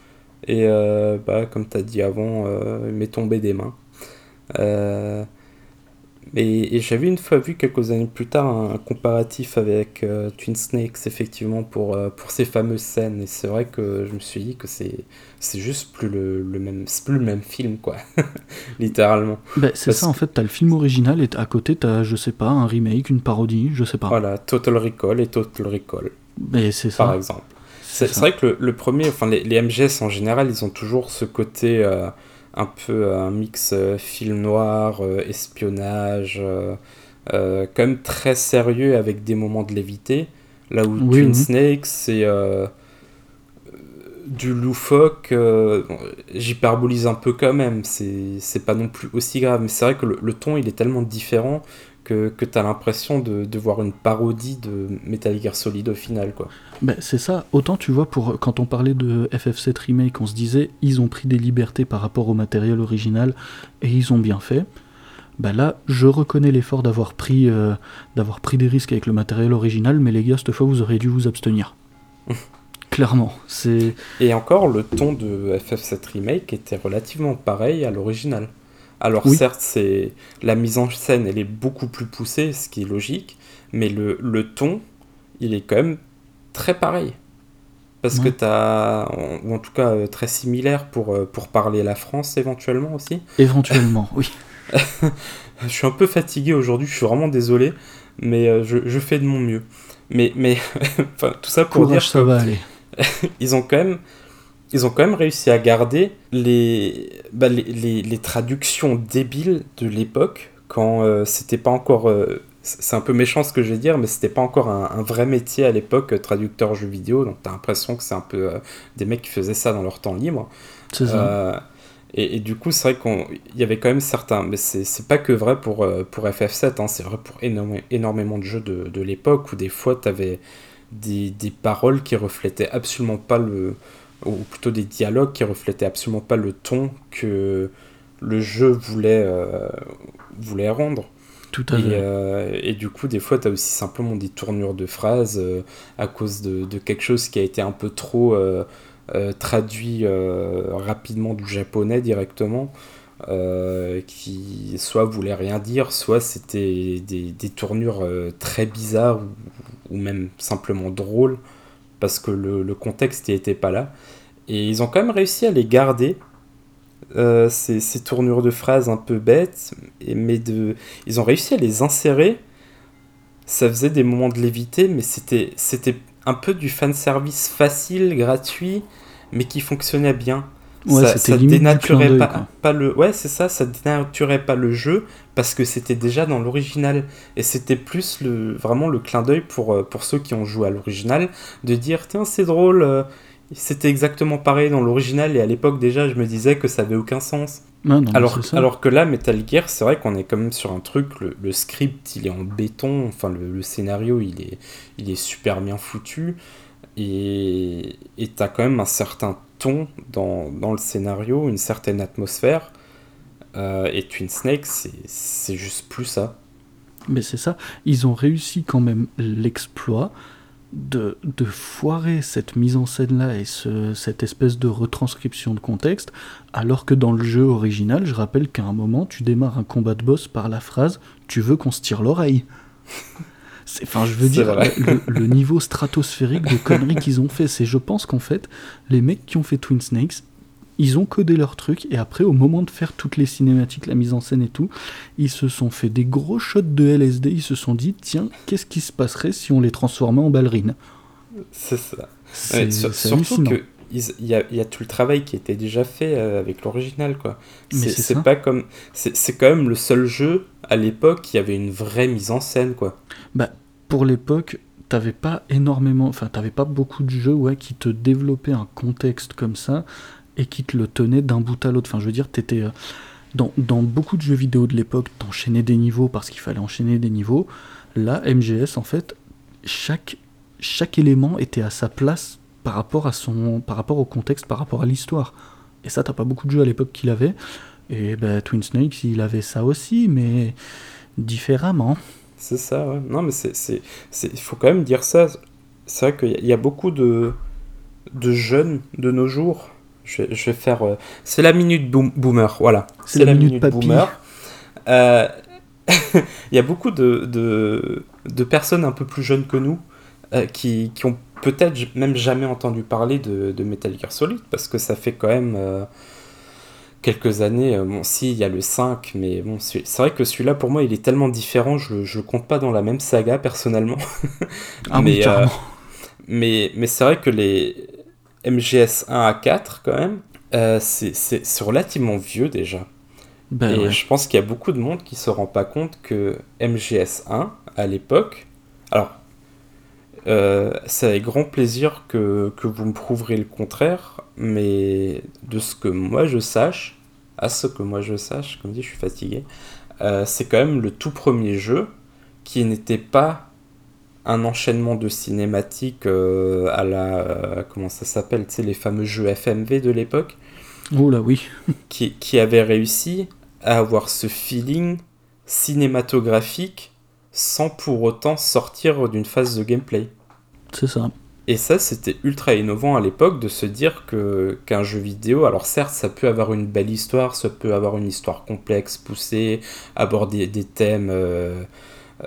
[SPEAKER 1] Et euh, bah, comme tu as dit avant, euh, il m'est tombé des mains. Euh, et, j'avais une fois vu quelques années plus tard un, comparatif avec Twin Snakes, effectivement, pour, pour ces fameuses scènes. Et c'est vrai que je me suis dit que c'est, c'est juste plus le, le même, c'est plus le même film, quoi. Littéralement.
[SPEAKER 2] Bah, c'est ça, en fait, t'as le film original et à côté, t'as, je sais pas, un remake, une parodie, je sais pas.
[SPEAKER 1] Voilà, Total Recall et Total Recall.
[SPEAKER 2] Mais c'est ça.
[SPEAKER 1] Par exemple. C'est vrai que le, premier, enfin les, les, MGS en général, ils ont toujours ce côté euh, un peu euh, un mix euh, film noir, espionnage, quand même très sérieux avec des moments de lévité. Là où Twin Snakes, c'est du loufoque, j'hyperbolise un peu quand même, c'est pas non plus aussi grave, mais c'est vrai que le, le, ton il est tellement différent que, que tu as l'impression de, de, voir une parodie de Metal Gear Solid au final. quoi.
[SPEAKER 2] Ben, c'est ça, autant tu vois, pour, quand on parlait de FF7 Remake, on se disait ils ont pris des libertés par rapport au matériel original et ils ont bien fait. Ben là, je reconnais l'effort d'avoir pris, euh, d'avoir pris des risques avec le matériel original, mais les gars, cette fois, vous auriez dû vous abstenir. Clairement, c'est.
[SPEAKER 1] Et encore, le ton de FF7 Remake était relativement pareil à l'original. Alors certes, c'est la mise en scène, elle est beaucoup plus poussée, ce qui est logique, mais le, le ton, il est quand même très pareil. Parce que tu as, ou en tout cas euh, très similaire pour, euh, pour parler la France éventuellement aussi.
[SPEAKER 2] Éventuellement, oui.
[SPEAKER 1] je suis un peu fatigué aujourd'hui, je suis vraiment désolé, mais euh, je, je, fais de mon mieux. Mais, mais tout ça pour dire
[SPEAKER 2] ça va aller.
[SPEAKER 1] ils ont quand même ils ont quand même réussi à garder les, bah, les, les, traductions débiles de l'époque quand euh, c'était pas encore. Euh, c'est un peu méchant ce que je vais dire, mais c'était pas encore un, vrai métier à l'époque, euh, traducteur jeux vidéo. Donc t'as l'impression que c'est un peu des mecs qui faisaient ça dans leur temps libre.
[SPEAKER 2] C'est
[SPEAKER 1] ça. Et, et, du coup, c'est vrai qu'il y avait quand même certains. Mais c'est pas que vrai pour, pour FF7, hein, c'est vrai pour énormément de jeux de, de l'époque où des fois t'avais des, des paroles qui reflétaient absolument pas le ou plutôt des dialogues qui reflétaient absolument pas le ton que le jeu voulait, euh, voulait rendre.
[SPEAKER 2] Tout à
[SPEAKER 1] et, euh, et, du coup, des fois, tu as aussi simplement des tournures de phrases euh, à cause de, de, quelque chose qui a été un peu trop traduit rapidement du japonais directement. qui soit voulait rien dire, soit c'était des, des, tournures très bizarres ou, ou, même simplement drôles parce que le, le contexte n'y était pas là. Et ils ont quand même réussi à les garder, euh, ces, ces, tournures de phrases un peu bêtes, mais de, ils ont réussi à les insérer. Ça faisait des moments de lévité, mais c'était, c'était un peu du fanservice facile, gratuit, mais qui fonctionnait bien.
[SPEAKER 2] Ouais, ça, ça dénaturait
[SPEAKER 1] pas, pas, le ouais c'est ça ça dénaturait pas le jeu parce que c'était déjà dans l'original et c'était plus le vraiment le clin d'œil pour euh, pour ceux qui ont joué à l'original de dire tiens c'est drôle euh, c'était exactement pareil dans l'original et à l'époque déjà je me disais que ça avait aucun sens. alors, alors que là Metal Gear c'est vrai qu'on est quand même sur un truc, le, script il est en béton, enfin le, scénario il est, il est super bien foutu et t'as quand même un certain ton dans, dans, le scénario, une certaine atmosphère euh, et Twin Snake c'est juste plus ça.
[SPEAKER 2] Mais c'est ça, ils ont réussi quand même l'exploit de, de, foirer cette mise en scène-là et ce, cette espèce de retranscription de contexte, alors que dans le jeu original, je rappelle qu'à un moment, tu démarres un combat de boss par la phrase « Tu veux qu'on se tire l'oreille ?» Enfin, je veux dire, le, le, niveau stratosphérique de conneries qu'ils ont fait, c'est je pense qu'en fait, les mecs qui ont fait Twin Snakes, ils ont codé leur truc et après au moment de faire toutes les cinématiques, la mise en scène et tout, ils se sont fait des gros shots de LSD, ils se sont dit tiens, qu'est-ce qui se passerait si on les transformait en ballerines?
[SPEAKER 1] C'est ça. C'est, surtout que il y, a, y, a, tout le travail qui était déjà fait euh, avec l'original quoi. C'est, c'est pas comme c'est, quand même le seul jeu à l'époque qui avait une vraie mise en scène quoi.
[SPEAKER 2] Bah pour l'époque, t'avais pas énormément, enfin t'avais pas beaucoup de jeux ouais qui te développaient un contexte comme ça et qui te le tenait d'un bout à l'autre. Enfin, je veux dire, t'étais. Euh, dans, beaucoup de jeux vidéo de l'époque, t'enchaînais des niveaux parce qu'il fallait enchaîner des niveaux. Là, MGS, en fait, chaque, chaque élément était à sa place par rapport, à son, par rapport au contexte, par rapport à l'histoire. Et ça, t'as pas beaucoup de jeux à l'époque qui l'avaient. Et bah, Twin Snakes, il avait ça aussi, mais différemment.
[SPEAKER 1] C'est ça, ouais. Non, mais c'est, il faut quand même dire ça. C'est vrai qu'il y, a beaucoup de, de jeunes de nos jours. Je, vais faire. Euh, c'est la minute boomer, voilà.
[SPEAKER 2] C'est, la, minute, boomer.
[SPEAKER 1] Euh, il y a beaucoup de, de, de, personnes un peu plus jeunes que nous euh, qui, qui ont peut-être même jamais entendu parler de, de, Metal Gear Solid parce que ça fait quand même quelques années. Bon, si, il y a le 5, mais bon, c'est vrai que celui-là, pour moi, il est tellement différent, je, le compte pas dans la même saga, personnellement.
[SPEAKER 2] ah mais,
[SPEAKER 1] mais, mais c'est vrai que les MGS 1 à 4, quand même, euh, c'est relativement vieux déjà. Ben et je pense qu'il y a beaucoup de monde qui se rend pas compte que MGS 1, à l'époque, alors, euh, c'est avec grand plaisir que, que, vous me prouverez le contraire, mais de ce que moi je sache, à ce que moi je sache, comme dit, je suis fatigué, euh, c'est quand même le tout premier jeu qui n'était pas un enchaînement de cinématiques euh, à la. Euh, comment ça s'appelle Tu sais, les fameux jeux FMV de l'époque.
[SPEAKER 2] Oh là, oui.
[SPEAKER 1] qui, qui avait réussi à avoir ce feeling cinématographique sans pour autant sortir d'une phase de gameplay.
[SPEAKER 2] C'est ça.
[SPEAKER 1] Et ça, c'était ultra innovant à l'époque de se dire que qu'un jeu vidéo, alors certes, ça peut avoir une belle histoire, ça peut avoir une histoire complexe, poussée, aborder des thèmes euh,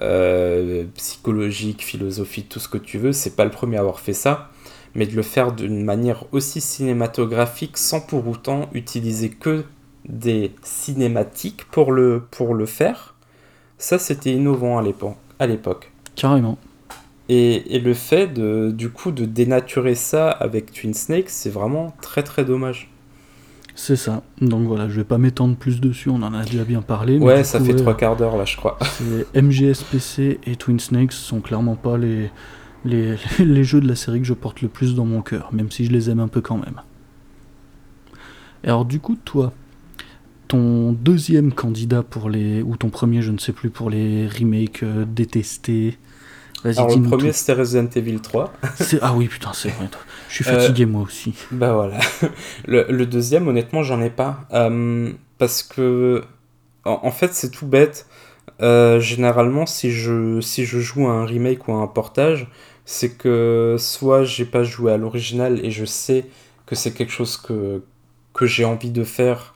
[SPEAKER 1] euh, psychologiques, philosophiques, tout ce que tu veux. C'est pas le premier à avoir fait ça, mais de le faire d'une manière aussi cinématographique, sans pour autant utiliser que des cinématiques pour le pour le faire. Ça, c'était innovant à l'époque.
[SPEAKER 2] Carrément.
[SPEAKER 1] Et, le fait de, du coup de dénaturer ça avec Twin Snakes, c'est vraiment très très dommage.
[SPEAKER 2] C'est ça. Donc voilà, je vais pas m'étendre plus dessus, on en a déjà bien parlé.
[SPEAKER 1] ouais, ça fait trois quarts d'heure là, je crois.
[SPEAKER 2] MGS PC et Twin Snakes sont clairement pas les, les, les, jeux de la série que je porte le plus dans mon cœur, même si je les aime un peu quand même. Et alors du coup, toi, ton deuxième candidat pour les... ou ton premier, je ne sais plus, pour les remakes euh, détestés
[SPEAKER 1] alors, le premier, c'était Resident Evil 3.
[SPEAKER 2] ah oui, putain, c'est vrai. Je suis fatigué, moi aussi.
[SPEAKER 1] Bah voilà. Le, deuxième, honnêtement, j'en ai pas. Euh, parce que, en, fait, c'est tout bête. Euh, généralement, si je, si je joue à un remake ou à un portage, c'est que soit j'ai pas joué à l'original et je sais que c'est quelque chose que, que j'ai envie de faire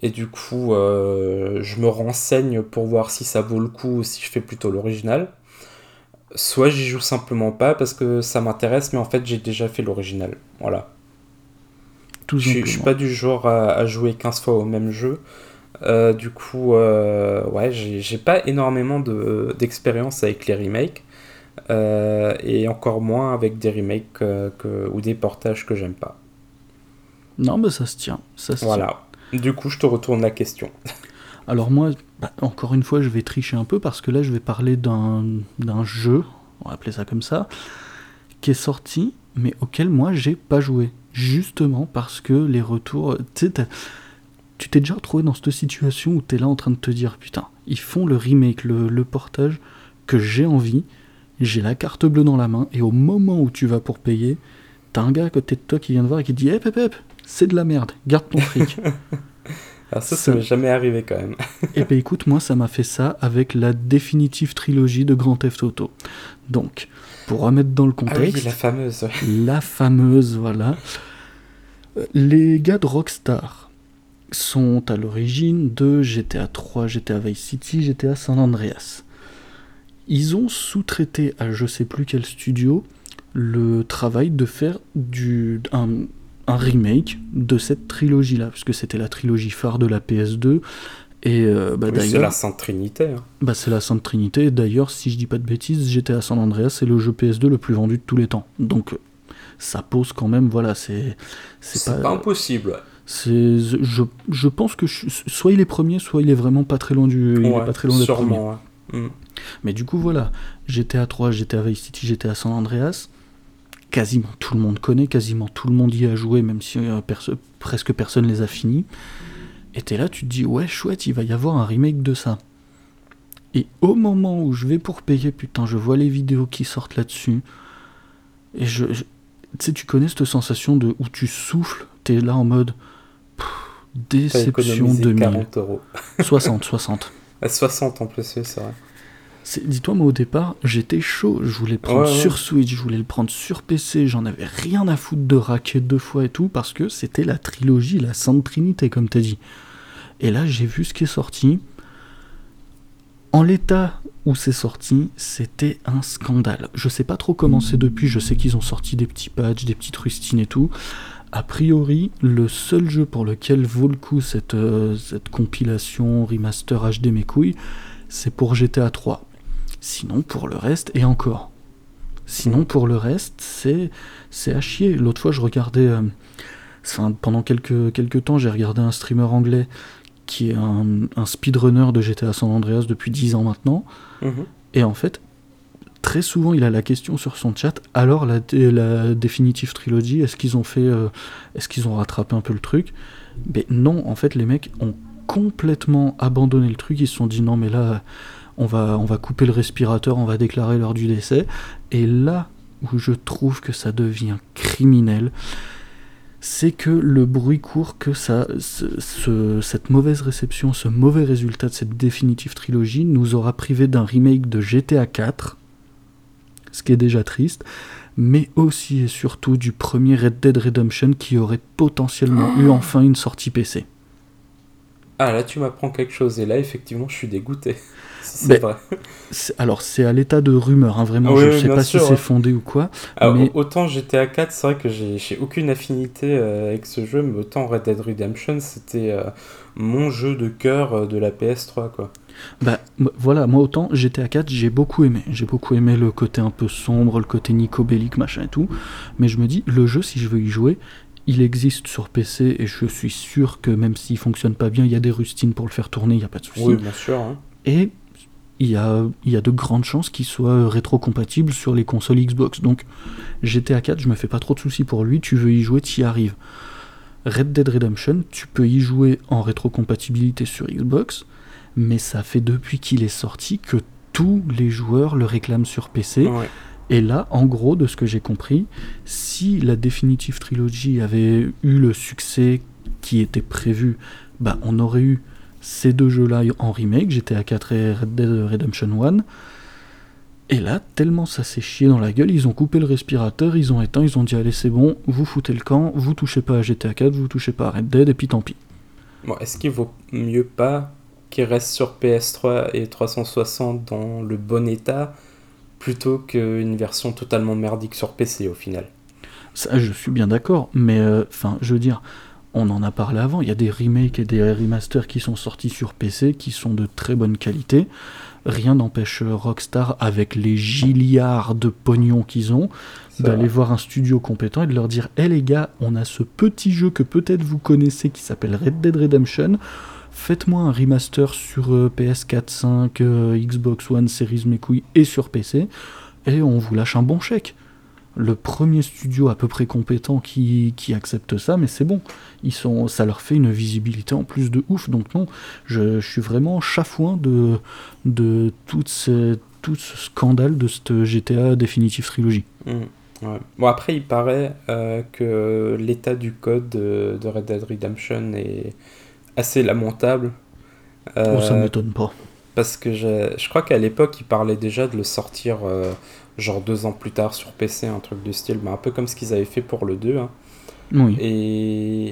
[SPEAKER 1] et du coup euh, je me renseigne pour voir si ça vaut le coup ou si je fais plutôt l'original soit j'y joue simplement pas parce que ça m'intéresse, mais en fait j'ai déjà fait l'original. Voilà. Tout je, je suis pas du genre à, jouer 15 fois au même jeu. Euh, du coup, euh, ouais, j'ai pas énormément d'expérience avec les remakes. Euh, et encore moins avec des remakes que, ou des portages que j'aime pas.
[SPEAKER 2] Non, mais ça se tient. Ça se
[SPEAKER 1] voilà. Du coup, je te retourne la question.
[SPEAKER 2] Alors moi, bah, encore une fois, je vais tricher un peu parce que là, je vais parler d'un jeu, on va appeler ça comme ça, qui est sorti, mais auquel moi, j'ai pas joué. Justement parce que les retours... Tu t'es déjà retrouvé dans cette situation où tu es là en train de te dire, putain, ils font le remake, le, portage que j'ai envie, j'ai la carte bleue dans la main, et au moment où tu vas pour payer, t'as un gars à côté de toi qui vient de voir et qui dit, hé, hey, hé, c'est de la merde, garde ton fric.
[SPEAKER 1] Alors ça, ça m'est jamais arrivé quand même.
[SPEAKER 2] Eh ben écoute, moi ça m'a fait ça avec la définitive trilogie de Grand Theft Auto. Donc, pour remettre dans le contexte... Ah
[SPEAKER 1] oui, la fameuse.
[SPEAKER 2] La fameuse, voilà. Les gars de Rockstar sont à l'origine de GTA 3, GTA Vice City, GTA San Andreas. Ils ont sous-traité à je sais plus quel studio le travail de faire du, un, un remake de cette trilogie-là, puisque c'était la trilogie phare de la PS2. Et euh, bah,
[SPEAKER 1] c'est la Sainte Trinité. Hein.
[SPEAKER 2] Bah, c'est la Sainte Trinité. D'ailleurs, si je dis pas de bêtises, GTA San Andreas, c'est le jeu PS2 le plus vendu de tous les temps. Donc, ça pose quand même, voilà, c'est.
[SPEAKER 1] C'est pas, impossible.
[SPEAKER 2] C'est, je, je, pense que soit il est premier, soit il est vraiment pas très loin du. il pas très loin d'être premier. Mm. Mais du coup, voilà, GTA 3, GTA Vice City, GTA San Andreas quasiment tout le monde connaît, quasiment tout le monde y a joué, même si euh, presque personne les a finis. Et t'es là, tu te dis, ouais, chouette, il va y avoir un remake de ça. Et au moment où je vais pour payer, putain, je vois les vidéos qui sortent là-dessus. Et je. tu sais, tu connais cette sensation de où tu souffles, t'es là en mode. Déception 2000.
[SPEAKER 1] 40 euros.
[SPEAKER 2] 60, 60.
[SPEAKER 1] 60 en plus, c'est vrai.
[SPEAKER 2] Dis-toi, moi au départ, j'étais chaud. Je voulais le prendre sur Switch, je voulais le prendre sur PC. J'en avais rien à foutre de raquer deux fois et tout parce que c'était la trilogie, la Sainte Trinité, comme t'as dit. Et là, j'ai vu ce qui est sorti. En l'état où c'est sorti, c'était un scandale. Je sais pas trop comment c'est depuis. Je sais qu'ils ont sorti des petits patchs, des petites rustines et tout. A priori, le seul jeu pour lequel vaut le coup cette, euh, cette compilation remaster HD mes couilles, c'est pour GTA 3. Sinon, pour le reste, et encore. Sinon, pour le reste, c'est, c'est à chier. L'autre fois, je regardais. Euh, enfin, pendant quelques, quelques temps, j'ai regardé un streamer anglais qui est un, speedrunner de GTA San Andreas depuis 10 ans maintenant. Mhm. Et en fait, très souvent, il a la question sur son chat alors, la, la Definitive Trilogy, est-ce qu'ils ont fait. Euh, est-ce qu'ils ont rattrapé un peu le truc? Mais non, en fait, les mecs ont complètement abandonné le truc. Ils se sont dit non, mais là on va, on va couper le respirateur, on va déclarer l'heure du décès. Et là où je trouve que ça devient criminel, c'est que le bruit court que ça, cette mauvaise réception, ce mauvais résultat de cette définitive trilogie nous aura privé d'un remake de GTA 4, ce qui est déjà triste, mais aussi et surtout du premier Red Dead Redemption qui aurait potentiellement eu enfin une sortie PC.
[SPEAKER 1] Ah là tu m'apprends quelque chose et là effectivement je suis dégoûté. C'est vrai.
[SPEAKER 2] Alors, c'est à l'état de rumeur, hein, vraiment. je ne sais pas si c'est fondé ou quoi.
[SPEAKER 1] mais... Autant GTA 4, c'est vrai que j'ai aucune affinité euh, avec ce jeu, mais autant Red Dead Redemption, c'était euh, mon jeu de cœur euh, de la PS3, quoi.
[SPEAKER 2] Bah voilà, moi autant GTA 4, j'ai beaucoup aimé. J'ai beaucoup aimé le côté un peu sombre, le côté nicobélique, machin et tout. Mais je me dis, le jeu, si je veux y jouer, il existe sur PC et je suis sûr que même s'il fonctionne pas bien, il y a des rustines pour le faire tourner, il n'y a pas de souci.
[SPEAKER 1] Oui, bien sûr. Hein.
[SPEAKER 2] Et il y a, il y a de grandes chances qu'il soit rétro-compatible sur les consoles Xbox. Donc GTA 4, je me fais pas trop de soucis pour lui, tu veux y jouer, tu y arrives. Red Dead Redemption, tu peux y jouer en rétro-compatibilité sur Xbox, mais ça fait depuis qu'il est sorti que tous les joueurs le réclament sur PC. Et là, en gros, de ce que j'ai compris, si la Definitive Trilogy avait eu le succès qui était prévu, bah, on aurait eu ces deux jeux-là en remake, GTA 4 et Red Dead Redemption 1. Et là, tellement ça s'est chié dans la gueule, ils ont coupé le respirateur, ils ont éteint, ils ont dit allez c'est bon, vous foutez le camp, vous touchez pas à GTA 4, vous touchez pas à Red Dead, et puis tant pis.
[SPEAKER 1] Bon, est-ce qu'il vaut mieux pas qu'il reste sur PS3 et 360 dans le bon état, plutôt qu'une version totalement merdique sur PC au final
[SPEAKER 2] Ça, je suis bien d'accord, mais euh, enfin, je veux dire, on en a parlé avant, il y a des remakes et des remasters qui sont sortis sur PC qui sont de très bonne qualité. Rien n'empêche Rockstar, avec les gilliards de pognon qu'ils ont, d'aller voir un studio compétent et de leur dire Hé eh les gars, on a ce petit jeu que peut-être vous connaissez qui s'appelle Red Dead Redemption. Faites-moi un remaster sur PS4, 5, Xbox One, Series mes couilles et sur PC, et on vous lâche un bon chèque le premier studio à peu près compétent qui, accepte ça, mais c'est bon. Ils sont, ça leur fait une visibilité en plus de ouf. Donc non, je, suis vraiment chafouin de, de tout, ce, scandale de cette GTA Definitive Trilogy.
[SPEAKER 1] Mmh, bon après, il paraît euh, que l'état du code de, Red Dead Redemption est assez lamentable.
[SPEAKER 2] oh, ça euh, m'étonne pas.
[SPEAKER 1] Parce que je, je crois qu'à l'époque, il parlait déjà de le sortir euh, genre deux ans plus tard sur PC, un truc du style, mais un peu comme ce qu'ils avaient fait pour le 2. Hein. Oui. Et...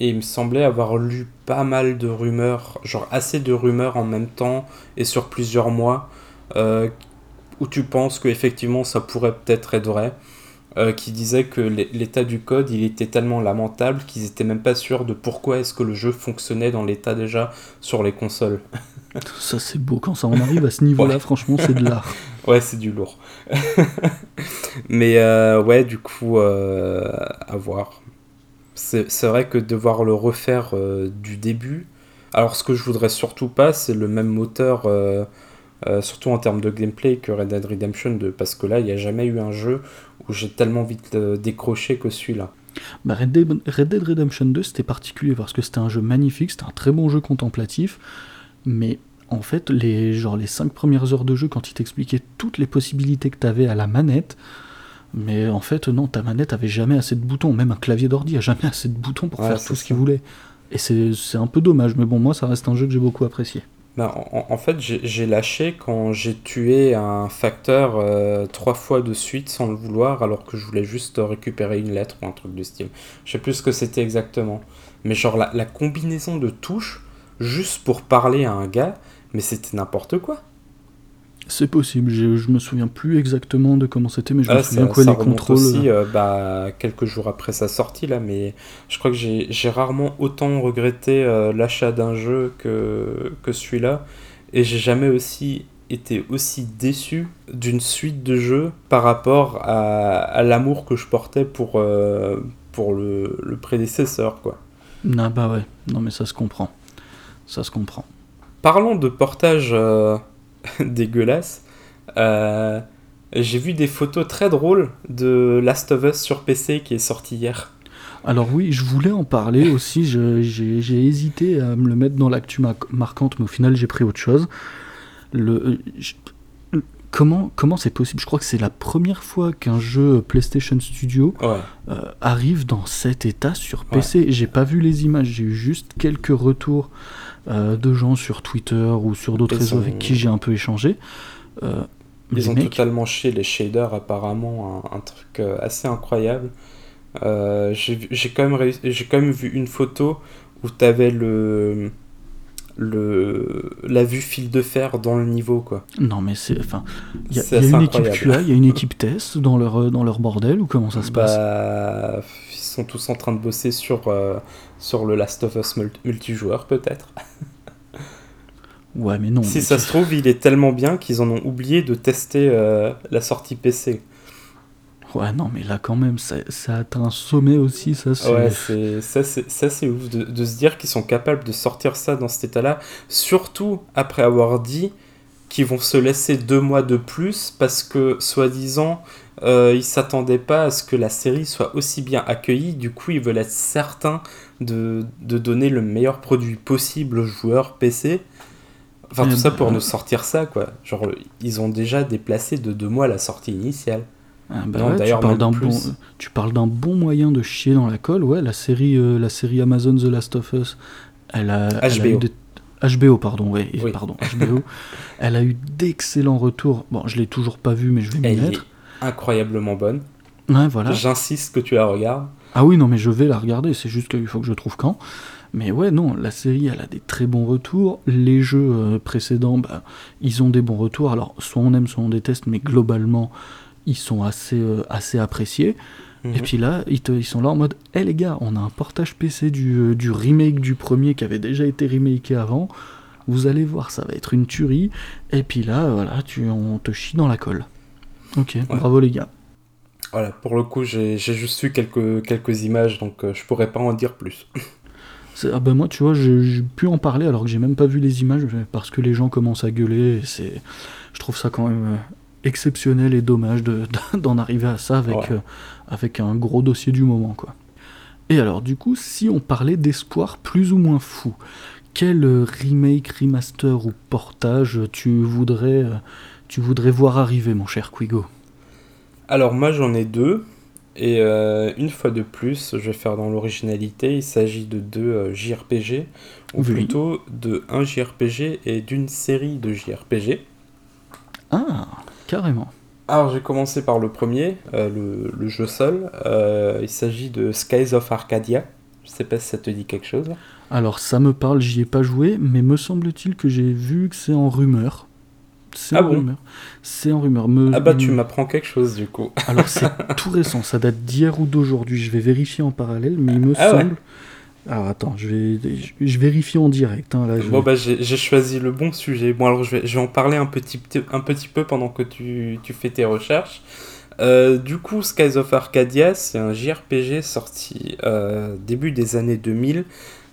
[SPEAKER 1] et il me semblait avoir lu pas mal de rumeurs, genre assez de rumeurs en même temps et sur plusieurs mois, euh, où tu penses qu'effectivement ça pourrait peut-être être vrai. Euh, qui disait que l'état du code il était tellement lamentable qu'ils étaient même pas sûrs de pourquoi est-ce que le jeu fonctionnait dans l'état déjà sur les consoles.
[SPEAKER 2] Ça, c'est beau. Quand ça en arrive à ce niveau-là, franchement, c'est de l'art.
[SPEAKER 1] Ouais, c'est du lourd. Mais euh, ouais, du coup, euh, à voir. C'est vrai que devoir le refaire du début. Alors, ce que je voudrais surtout pas, c'est le même moteur, surtout en termes de gameplay, que Red Dead Redemption 2. Parce que là, il n'y a jamais eu un jeu où j'ai tellement vite décroché que celui-là.
[SPEAKER 2] Bah Red, Dead, Red Dead Redemption 2, c'était particulier parce que c'était un jeu magnifique, c'était un très bon jeu contemplatif mais en fait, les, genre, les 5 premières heures de jeu, quand il t'expliquait toutes les possibilités que tu avais à la manette, mais en fait, non, ta manette avait jamais assez de boutons. Même un clavier d'ordi a jamais assez de boutons pour faire tout ce qu'il voulait. Et c'est un peu dommage, mais bon, moi, ça reste un jeu que j'ai beaucoup apprécié.
[SPEAKER 1] Ben, en, fait, j'ai lâché quand j'ai tué un facteur euh, trois fois de suite sans le vouloir, alors que je voulais juste récupérer une lettre ou un truc du style. Je sais plus ce que c'était exactement. Mais genre, la, la combinaison de touches, juste pour parler à un gars, mais c'était n'importe quoi.
[SPEAKER 2] C'est possible, je, je me souviens plus exactement de comment c'était, mais je me souviens quoi les contrôles.
[SPEAKER 1] aussi euh, bah, quelques jours après sa sortie, là, mais je crois que j'ai rarement autant regretté euh, l'achat d'un jeu que, que celui-là, et j'ai jamais aussi été aussi déçu d'une suite de jeux par rapport à, à l'amour que je portais pour, euh, pour le, le, prédécesseur, quoi.
[SPEAKER 2] Ah bah ouais, non mais ça se comprend. Ça se comprend.
[SPEAKER 1] Parlons de portage dégueulasse. Euh, j'ai vu des photos très drôles de Last of Us sur PC qui est sorti hier.
[SPEAKER 2] Alors oui, je voulais en parler aussi, j'ai hésité à me le mettre dans l'actu marquante, mais au final j'ai pris autre chose. Le, comment comment c'est possible? Je crois que c'est la première fois qu'un jeu PlayStation Studio euh, arrive dans cet état sur PC. J'ai pas vu les images, j'ai eu juste quelques retours euh, de gens sur Twitter ou sur d'autres réseaux avec qui j'ai un peu échangé.
[SPEAKER 1] Euh, ils ont totalement chié les shaders, apparemment, un, truc euh, assez incroyable. j'ai quand, même quand même vu une photo où tu avais le, le, la vue fil de fer dans le niveau. quoi.
[SPEAKER 2] Non, mais c'est. Enfin, il y a, une équipe QA, il y a une équipe test dans leur, dans leur bordel, ou comment ça se passe?
[SPEAKER 1] bah, Ils sont tous en train de bosser sur, sur le Last of Us multijoueur, peut-être.
[SPEAKER 2] Ouais, mais non.
[SPEAKER 1] Si ça se trouve, il est tellement bien qu'ils en ont oublié de tester euh, la sortie PC.
[SPEAKER 2] Ouais, non, mais là, quand même, ça, ça atteint un sommet aussi, ça.
[SPEAKER 1] Ouais, ça, c'est ouf de, de, se dire qu'ils sont capables de sortir ça dans cet état-là, surtout après avoir dit qu'ils vont se laisser deux mois de plus parce que, soi-disant, euh, ils s'attendaient pas à ce que la série soit aussi bien accueillie. Du coup, ils veulent être certains de, de donner le meilleur produit possible aux joueurs PC. Enfin, tout ça pour nous sortir ça, quoi. Genre, ils ont déjà déplacé de deux mois la sortie initiale.
[SPEAKER 2] Ah bah tu, parles d'un bon, tu parles d'un bon moyen de chier dans la colle. Ouais, la série, euh, la série Amazon The Last of Us, elle a,
[SPEAKER 1] HBO.
[SPEAKER 2] HBO, pardon, ouais, pardon, HBO. elle a eu d'excellents retours. Bon, je l'ai toujours pas vu, mais je vais m'y mettre.
[SPEAKER 1] Est incroyablement bonne.
[SPEAKER 2] Ouais, voilà.
[SPEAKER 1] J'insiste que tu la regardes.
[SPEAKER 2] Ah oui, non, mais je vais la regarder. C'est juste qu'il faut que je trouve quand. Mais ouais, non, la série, elle a des très bons retours. Les jeux euh, précédents, bah, ils ont des bons retours. Alors, soit on aime, soit on déteste, mais globalement, ils sont assez, euh, assez appréciés. Et mhm. puis là, ils, ils, sont là en mode Hé les gars, on a un portage PC du, euh, du, remake du premier qui avait déjà été remaké avant. Vous allez voir, ça va être une tuerie. Et puis là, voilà, tu, on te chie dans la colle. Ok, bravo les gars.
[SPEAKER 1] Voilà, pour le coup, j'ai juste vu quelques, quelques images, donc je pourrais pas en dire plus.
[SPEAKER 2] Ah ben moi, tu vois, j'ai pu en parler alors que j'ai même pas vu les images parce que les gens commencent à gueuler. C'est, je trouve ça quand même euh, exceptionnel et dommage d'en arriver à ça avec, euh, avec un gros dossier du moment, quoi. Et alors, du coup, si on parlait d'espoir plus ou moins fou, quel euh, remake, remaster ou portage tu voudrais, tu voudrais voir arriver, mon cher Quigo?
[SPEAKER 1] Alors, moi, j'en ai deux. Et euh, une fois de plus, je vais faire dans l'originalité, il s'agit de deux euh, JRPG, ou plutôt de un JRPG et d'une série de JRPG.
[SPEAKER 2] Ah, carrément.
[SPEAKER 1] Alors j'ai commencé par le premier, euh, le, le, jeu seul. il s'agit de Skies of Arcadia. Je sais pas si ça te dit quelque chose.
[SPEAKER 2] Alors ça me parle, j'y ai pas joué, mais me semble-t-il que j'ai vu que c'est en rumeur. C'est ah en rumeur. C'est en rumeur.
[SPEAKER 1] ah bah tu m'apprends quelque chose du coup.
[SPEAKER 2] Alors c'est tout récent, ça date d'hier ou d'aujourd'hui. Je vais vérifier en parallèle, mais il me ah semble. Alors attends, je vais, je, vérifie en direct. Hein, là,
[SPEAKER 1] bon bah j'ai choisi le bon sujet. Bon alors je vais, je vais en parler un petit, un petit peu pendant que tu, tu fais tes recherches. Euh, du coup, Skies of Arcadia, c'est un JRPG sorti euh, début des années 2000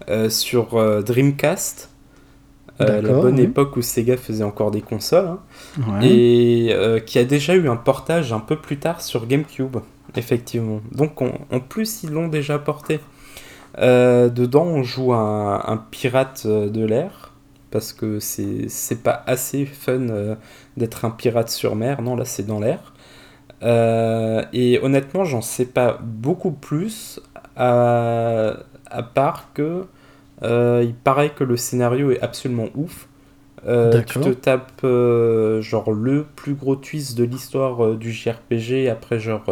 [SPEAKER 1] euh, sur Dreamcast. Euh, la bonne époque où Sega faisait encore des consoles, hein. et euh, qui a déjà eu un portage un peu plus tard sur GameCube, effectivement. Donc en plus, ils l'ont déjà porté. Euh, dedans, on joue un, un pirate de l'air, parce que c'est pas assez fun d'être un pirate sur mer, non, là c'est dans l'air. et honnêtement, j'en sais pas beaucoup plus, à, à part que il paraît que le scénario est absolument ouf. tu te tapes genre le plus gros twist de l'histoire du JRPG après genre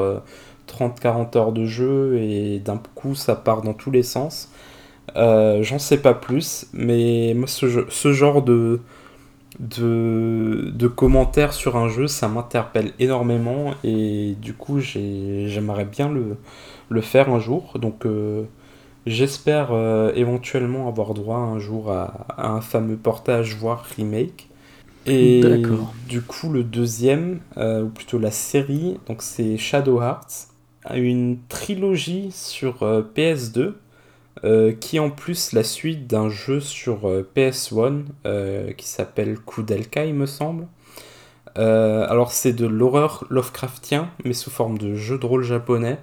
[SPEAKER 1] 30-40 heures de jeu et d'un coup ça part dans tous les sens. J'en sais pas plus, mais moi ce, ce genre de, de, de, commentaires sur un jeu, ça m'interpelle énormément et du coup j'aimerais bien le, le, faire un jour. Donc euh, j'espère euh, éventuellement avoir droit un jour à, un fameux portage, voire remake. Et du coup le deuxième, euh, ou plutôt la série, donc c'est Shadow Hearts, une trilogie sur PS2 euh, qui est en plus la suite d'un jeu sur euh, PS1 euh, qui s'appelle Kudelka, il me semble. alors c'est de l'horreur Lovecraftien, mais sous forme de jeu de rôle japonais.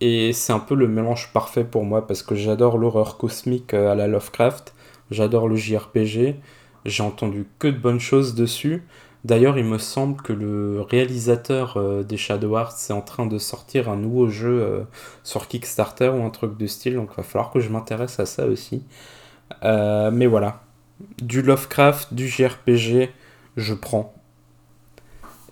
[SPEAKER 1] Et c'est un peu le mélange parfait pour moi parce que j'adore l'horreur cosmique à la Lovecraft, j'adore le JRPG, j'ai entendu que de bonnes choses dessus. D'ailleurs, il me semble que le réalisateur euh, des Shadow Hearts est en train de sortir un nouveau jeu euh, sur Kickstarter ou un truc de style, donc il va falloir que je m'intéresse à ça aussi. Euh, mais voilà, du Lovecraft, du JRPG, je prends.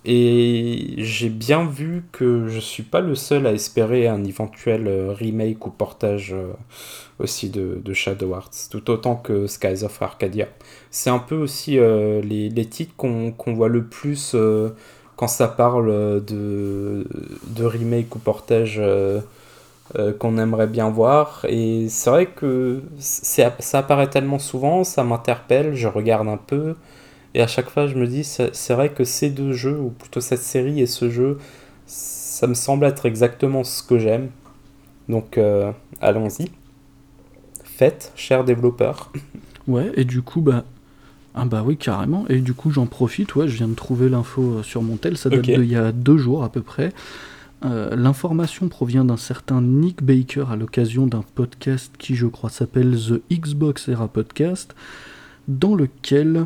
[SPEAKER 1] Et j'ai bien vu que je suis pas le seul à espérer un éventuel euh, remake ou portage euh, aussi de, Shadow Hearts, tout autant que Skies of Arcadia. C'est un peu aussi euh, les, titres qu'on voit le plus quand ça parle de, de remake ou portage qu'on aimerait bien voir. Et c'est vrai que ça apparaît tellement souvent, ça m'interpelle, je regarde un peu. Et à chaque fois, je me dis, c'est vrai que ces deux jeux, ou plutôt cette série et ce jeu, ça me semble être exactement ce que j'aime. Donc, euh, allons-y. Faites, chers développeurs.
[SPEAKER 2] Ouais, et du coup, bah, ah bah oui, carrément. Et du coup, j'en profite. Ouais, je viens de trouver l'info euh, sur mon tel. Ça date d'il y a deux jours à peu près. Euh, l'information provient d'un certain Nick Baker à l'occasion d'un podcast qui, je crois, s'appelle The Xbox Era Podcast, dans lequel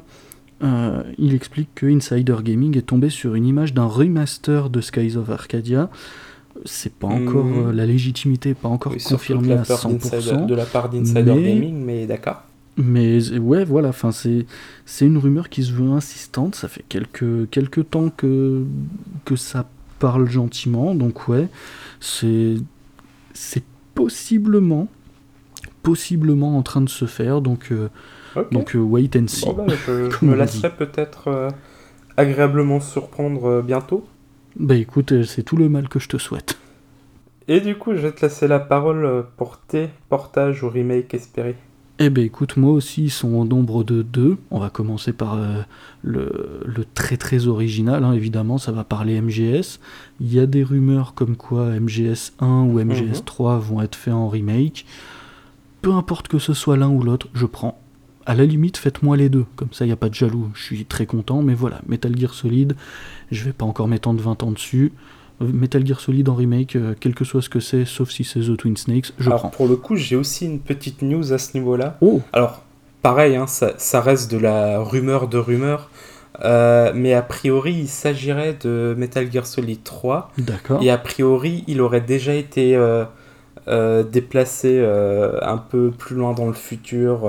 [SPEAKER 2] euh, il explique que Insider Gaming est tombé sur une image d'un remaster de Skies of Arcadia. C'est pas encore mhm. euh, la légitimité, pas encore confirmée à 100%.
[SPEAKER 1] De la part d'Insider Gaming, mais d'accord.
[SPEAKER 2] Mais ouais, voilà, enfin c'est c'est une rumeur qui se veut insistante. Ça fait quelques quelques temps que que ça parle gentiment, donc ouais, c'est c'est possiblement possiblement en train de se faire, donc euh, donc euh, wait and see.
[SPEAKER 1] Bah, je, me laisserai peut-être euh, agréablement surprendre euh, bientôt.
[SPEAKER 2] Bah écoute, c'est tout le mal que je te souhaite.
[SPEAKER 1] Et du coup, je vais te laisser la parole pour tes portages ou remake espérés.
[SPEAKER 2] Eh ben écoute, moi aussi, ils sont au nombre de deux. On va commencer par le, très très original, hein, évidemment, ça va parler MGS. Il y a des rumeurs comme quoi MGS 1 ou MGS 3 mhm. vont être faits en remake. Peu importe que ce soit l'un ou l'autre, je prends à la limite, faites-moi les deux, comme ça il n'y a pas de jaloux, je suis très content, mais voilà, Metal Gear Solid, je vais pas encore m'étendre 20 ans dessus. Metal Gear Solid en remake, euh, quel que soit ce que c'est, sauf si c'est The Twin Snakes, je
[SPEAKER 1] Alors,
[SPEAKER 2] prends.
[SPEAKER 1] Pour le coup, j'ai aussi une petite news à ce niveau-là. Oh. Alors, pareil, hein, ça, reste de la rumeur de rumeur. Euh, mais a priori, il s'agirait de Metal Gear Solid 3.
[SPEAKER 2] D'accord.
[SPEAKER 1] Et a priori, il aurait déjà été euh, déplacé un peu plus loin dans le futur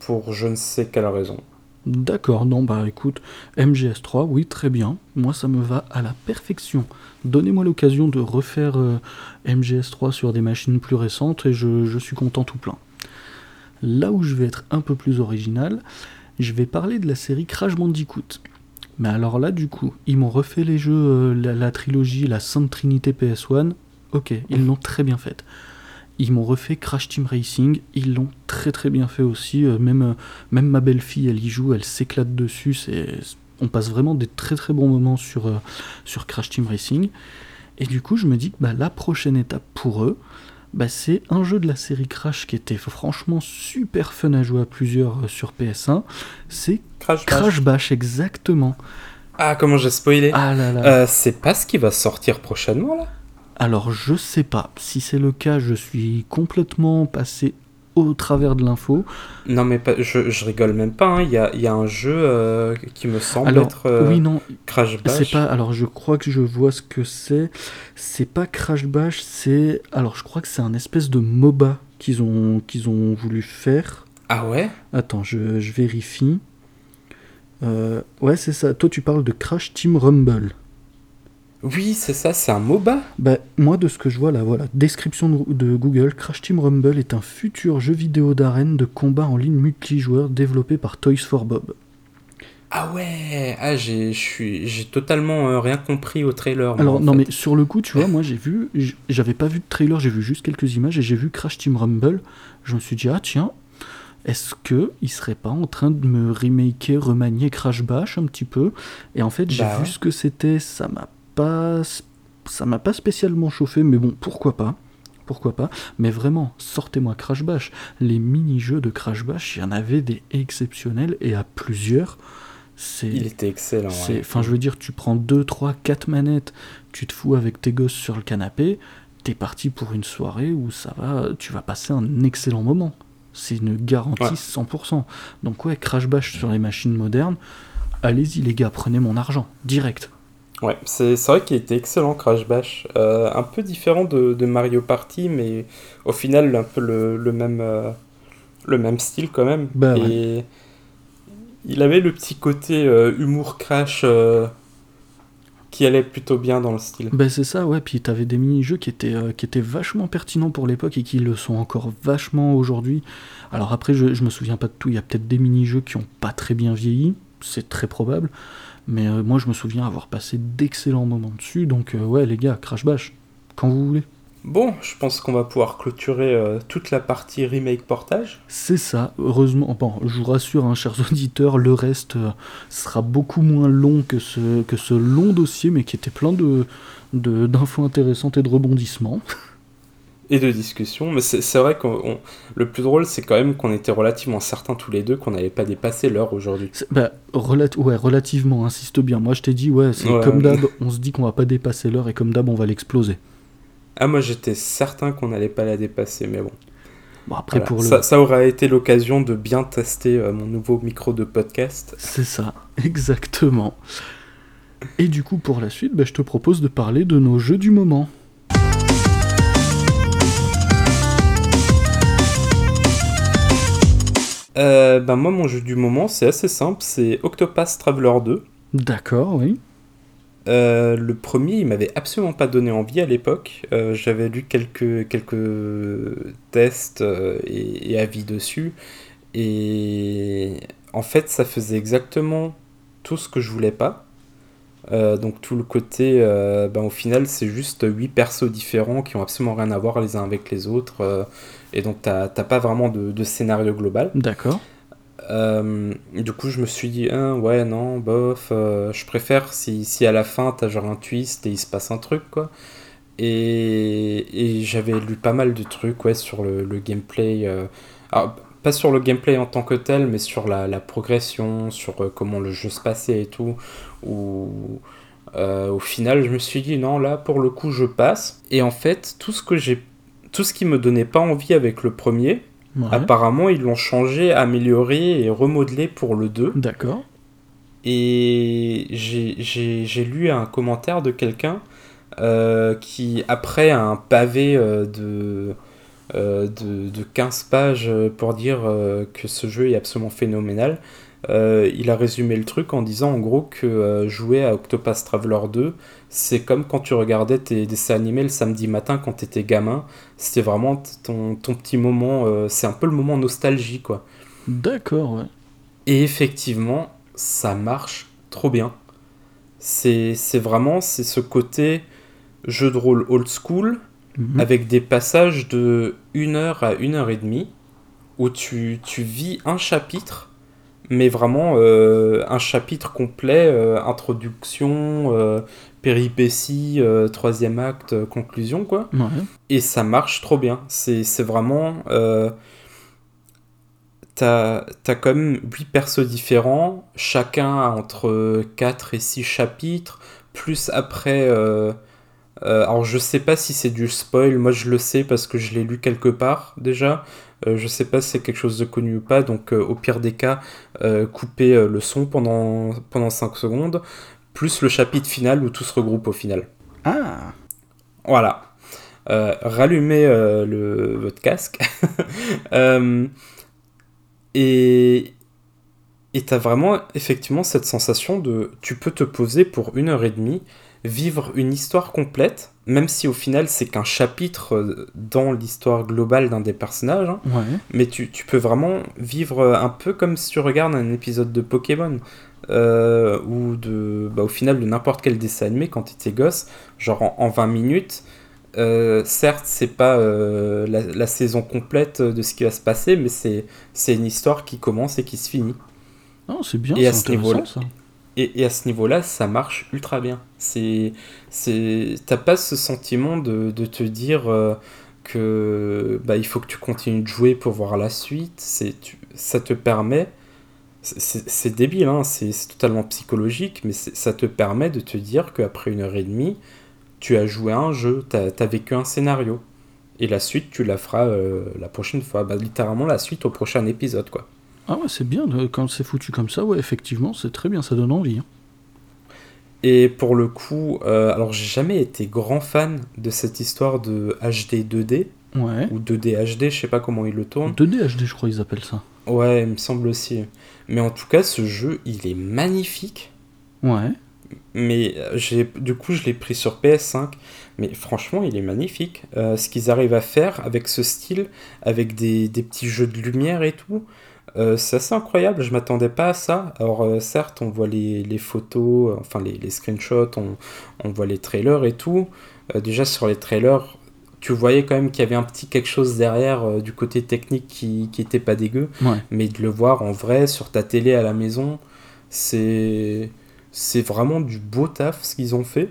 [SPEAKER 1] pour je ne sais quelle raison.
[SPEAKER 2] D'accord, non, bah écoute, MGS3, oui, très bien. Moi, ça me va à la perfection. Donnez-moi l'occasion de refaire euh, MGS3 sur des machines plus récentes et je, suis content tout plein. Là où je vais être un peu plus original, je vais parler de la série Crash Bandicoot. Mais alors là, du coup, ils m'ont refait les jeux, euh, la, la, trilogie, la Sainte Trinité PS1. Ok, ils l'ont très bien faite. Ils m'ont refait Crash Team Racing, ils l'ont très très bien fait aussi. Euh, même, euh, même ma belle-fille, elle y joue, elle s'éclate dessus. on passe vraiment des très très bons moments sur, euh, sur Crash Team Racing. Et du coup, je me dis que bah, la prochaine étape pour eux, bah, c'est un jeu de la série Crash qui était franchement super fun à jouer à plusieurs sur PS1. C'est Crash, Bash. exactement.
[SPEAKER 1] Ah, comment j'ai spoilé
[SPEAKER 2] Ah là là.
[SPEAKER 1] c'est pas ce qui va sortir prochainement là?
[SPEAKER 2] Alors je sais pas. Si c'est le cas, je suis complètement passé au travers de l'info.
[SPEAKER 1] Non mais je, je, rigole même pas, hein. il y, a, y, a, un jeu euh, qui me semble être euh,
[SPEAKER 2] oui, non,
[SPEAKER 1] Crash Bash.
[SPEAKER 2] C'est pas, alors je crois que je vois ce que c'est. C'est pas Crash Bash, c'est... Alors je crois que c'est un espèce de MOBA qu'ils ont, qu'ils ont voulu faire.
[SPEAKER 1] Ah ouais?
[SPEAKER 2] Attends, je, je vérifie. Euh, ouais, c'est ça. Toi, tu parles de Crash Team Rumble.
[SPEAKER 1] Oui, c'est ça, c'est un MOBA
[SPEAKER 2] Bah, moi, de ce que je vois là, voilà. Description de, de Google Crash Team Rumble est un futur jeu vidéo d'arène de combat en ligne multijoueur développé par Toys for Bob.
[SPEAKER 1] Ah ouais Ah, j'ai totalement euh, rien compris au trailer. moi,
[SPEAKER 2] Alors, non,
[SPEAKER 1] fait.
[SPEAKER 2] mais sur le coup, tu vois, moi, j'ai vu. J'avais pas vu de trailer, j'ai vu juste quelques images et j'ai vu Crash Team Rumble. Je me suis dit, ah tiens, est-ce que il serait pas en train de me remaker, remanier Crash Bash un petit peu? Et en fait, j'ai
[SPEAKER 1] Bah
[SPEAKER 2] vu
[SPEAKER 1] ouais.
[SPEAKER 2] ce que c'était, ça m'a pas. Ça m'a pas spécialement chauffé, mais bon, pourquoi pas pourquoi pas, mais vraiment, sortez-moi Crash Bash. Les mini-jeux de Crash Bash, il y en avait des exceptionnels et à plusieurs. C'est
[SPEAKER 1] Il était excellent. ouais.
[SPEAKER 2] Enfin, je veux dire, tu prends 2, 3, 4 manettes, tu te fous avec tes gosses sur le canapé, t'es parti pour une soirée où ça va, tu vas passer un excellent moment. C'est une garantie
[SPEAKER 1] Ouais.
[SPEAKER 2] 100%. Donc ouais, crash bash sur les machines modernes, allez-y les gars, prenez mon argent, direct.
[SPEAKER 1] Ouais, c'est vrai qu'il était excellent Crash Bash. Euh, un peu différent de, de Mario Party, mais au final un peu le, le même, euh, le même style quand même.
[SPEAKER 2] Bah
[SPEAKER 1] Et il avait le petit côté euh, humour Crash qui allait plutôt bien dans le style.
[SPEAKER 2] Ben c'est ça, ouais, puis t'avais des mini-jeux qui étaient, euh, qui étaient vachement pertinents pour l'époque et qui le sont encore vachement aujourd'hui. Alors après, je, je me souviens pas de tout, il y a peut-être des mini-jeux qui ont pas très bien vieilli, c'est très probable, mais euh, moi je me souviens avoir passé d'excellents moments dessus, donc euh, ouais les gars, Crash Bash, quand vous voulez.
[SPEAKER 1] Bon, je pense qu'on va pouvoir clôturer euh, toute la partie remake portage.
[SPEAKER 2] C'est ça, heureusement, bon, je vous rassure, hein, chers auditeurs, le reste euh, sera beaucoup moins long que ce, que ce long dossier, mais qui était plein de de- d'infos intéressantes et de rebondissements.
[SPEAKER 1] et de discussion. Mais c'est vrai que le plus drôle, c'est quand même qu'on était relativement certains tous les deux qu'on n'allait pas dépasser l'heure aujourd'hui.
[SPEAKER 2] Bah, relat- ouais, relativement, insiste bien. Moi, je t'ai dit, ouais, c'est
[SPEAKER 1] Ouais.
[SPEAKER 2] comme d'hab, on se dit qu'on va pas dépasser l'heure et comme d'hab, on va l'exploser.
[SPEAKER 1] Ah, moi j'étais certain qu'on n'allait pas la dépasser, mais bon.
[SPEAKER 2] Bon, après,
[SPEAKER 1] Voilà.
[SPEAKER 2] pour le.
[SPEAKER 1] ça, ça aura été l'occasion de bien tester euh, mon nouveau micro de podcast.
[SPEAKER 2] C'est ça, exactement. Et du coup, pour la suite, bah, je te propose de parler de nos jeux du moment.
[SPEAKER 1] Euh, ben moi, mon jeu du moment, c'est assez simple, c'est Octopath Traveler 2.
[SPEAKER 2] D'accord, oui.
[SPEAKER 1] Euh, le premier, il m'avait absolument pas donné envie à l'époque. Euh, J'avais lu quelques, quelques tests euh, et, et avis dessus. Et en fait, ça faisait exactement tout ce que je voulais pas. Donc tout le côté, ben, au final, c'est juste 8 persos différents qui ont absolument rien à voir les uns avec les autres. Et donc t'as t'as pas vraiment de, de scénario global.
[SPEAKER 2] D'accord.
[SPEAKER 1] Euh, du coup, je me suis dit, hein, ouais, non, bof, euh, je préfère si, si à la fin t'as genre un twist et il se passe un truc, quoi. Et, et j'avais lu pas mal de trucs, ouais, sur le, le gameplay. euh, alors, pas sur le gameplay en tant que tel, mais sur la, la progression, sur euh, comment le jeu se passait et tout. Où, au final, je me suis dit, non, là, pour le coup, je passe. Et en fait, tout ce que j'ai. Tout ce qui me donnait pas envie avec le premier,
[SPEAKER 2] Ouais.
[SPEAKER 1] Apparemment, ils l'ont changé, amélioré et remodelé pour le 2.
[SPEAKER 2] D'accord.
[SPEAKER 1] Et j'ai- lu un commentaire de quelqu'un euh, qui, après un pavé euh, de, euh, de, de 15 pages pour dire que ce jeu est absolument phénoménal, euh, il a résumé le truc en disant en gros que euh, jouer à Octopath Traveler 2, c'est comme quand tu regardais tes dessins animés le samedi matin quand t'étais gamin. C'était vraiment ton, ton petit moment, euh, c'est un peu le moment nostalgie quoi.
[SPEAKER 2] D'accord, ouais.
[SPEAKER 1] Et effectivement, ça marche trop bien. C'est c'est vraiment c'est ce côté jeu de rôle old school
[SPEAKER 2] Mhm.
[SPEAKER 1] avec des passages de 1 heure à 1 heure et demie où tu, tu vis un chapitre, mais vraiment euh, un chapitre complet, euh, introduction, euh, péripéties, euh, troisième acte, conclusion, quoi.
[SPEAKER 2] Ouais.
[SPEAKER 1] Et ça marche trop bien. C'est vraiment. T'as as quand même 8 persos différents, chacun a entre 4 et 6 chapitres, plus après. alors je sais pas si c'est du spoil, moi je le sais parce que je l'ai lu quelque part déjà. Euh, je sais pas si c'est quelque chose de connu ou pas, donc euh, au pire des cas, euh, coupez euh, le son pendant, pendant 5 secondes, plus le chapitre final où tout se regroupe au final.
[SPEAKER 2] Ah
[SPEAKER 1] Voilà. rallumez le, votre casque. et et t'as vraiment effectivement cette sensation de tu peux te poser pour une heure et demie, vivre une histoire complète, même si au final c'est qu'un chapitre euh, dans l'histoire globale d'un des personnages, hein. mais tu, peux vraiment vivre un peu comme si tu regardes un épisode de Pokémon. Euh, ou de, bah, au final de n'importe quel dessin animé quand tu étais gosse, genre en, 20 minutes, euh, certes, c'est pas la, la, saison complète de ce qui va se passer, mais c'est une histoire qui commence et qui se finit.
[SPEAKER 2] Non, c'est bien, et à ce niveau-là,
[SPEAKER 1] Et, à ce niveau-là, ça marche ultra bien. C'est, c'est, t'as pas ce sentiment de, de te dire euh, que bah, il faut que tu continues de jouer pour voir la suite. C'est, ça te permet, c'est, débile, hein, c'est, totalement psychologique, mais ça te permet de te dire qu'après une heure et demie, tu as joué à un jeu, tu as, vécu un scénario. Et la suite, tu la feras euh, la prochaine fois. Bah, littéralement la suite au prochain épisode, quoi.
[SPEAKER 2] Ah ouais, c'est bien, quand c'est foutu comme ça, ouais, effectivement, c'est très bien, ça donne envie. Hein.
[SPEAKER 1] Et pour le coup, euh, alors j'ai jamais été grand fan de cette histoire de HD 2D. Ouais. Ou 2D HD, je sais pas comment ils le tournent.
[SPEAKER 2] 2D HD, je crois ils appellent ça.
[SPEAKER 1] Ouais, il me semble aussi. Mais en tout cas, ce jeu, il est magnifique. Ouais. Mais euh, j'ai, du coup, je l'ai pris sur PS5. Mais franchement, il est magnifique. Euh, ce qu'ils arrivent à faire avec ce style, avec des, des petits jeux de lumière et tout, euh, c'est assez incroyable, je m'attendais pas à ça. Alors euh, certes, on voit les, les photos, euh, enfin les, les screenshots, on, on, voit les trailers et tout. déjà sur les trailers, tu voyais quand même qu'il y avait un petit quelque chose derrière du côté technique qui, qui était pas dégueu. Mais de le voir en vrai sur ta télé à la maison, c'est c'est vraiment du beau taf ce qu'ils ont fait.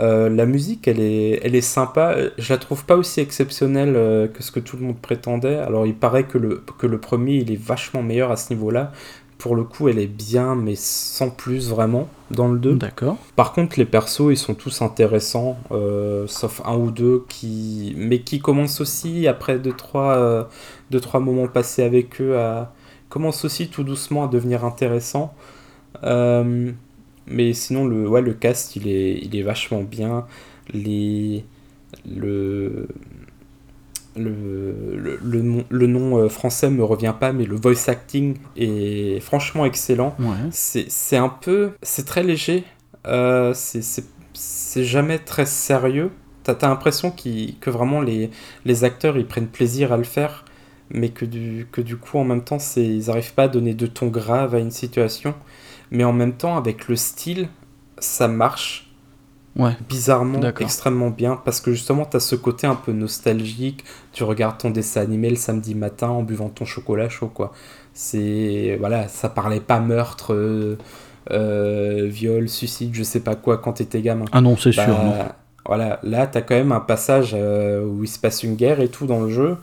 [SPEAKER 1] Euh, la musique, elle est, elle est sympa. Je la trouve pas aussi exceptionnelle euh, que ce que tout le monde prétendait. Alors, il paraît que le, que le premier, il est vachement meilleur à ce niveau-là. Pour le coup, elle est bien, mais sans plus vraiment dans le 2. D'accord. Par contre, les persos, ils sont tous intéressants, euh, sauf un ou deux qui, mais qui commencent aussi après 2 trois, deux, trois moments passés avec eux à commencent aussi tout doucement à devenir intéressants. Euh, mais sinon, le, ouais, le cast, il est, il est vachement bien. Les, le, le, le, le, nom euh, français me revient pas, mais le voice acting est franchement excellent. C'est un peu. C'est très léger. Euh, c'est jamais très sérieux. T'as as, l'impression que vraiment les, les acteurs ils prennent plaisir à le faire, mais que du, que du coup en même temps ils n'arrivent pas à donner de ton grave à une situation mais en même temps, avec le style, ça marche ouais. bizarrement, extrêmement bien, parce que justement, tu as ce côté un peu nostalgique, tu regardes ton dessin animé le samedi matin en buvant ton chocolat chaud, quoi. C'est, voilà, ça parlait pas meurtre, euh, euh, viol, suicide, je sais pas quoi, quand t'étais gamin.
[SPEAKER 2] Ah non, c'est sûr. Bah,
[SPEAKER 1] voilà, là, t'as quand même un passage euh, où il se passe une guerre et tout dans le jeu,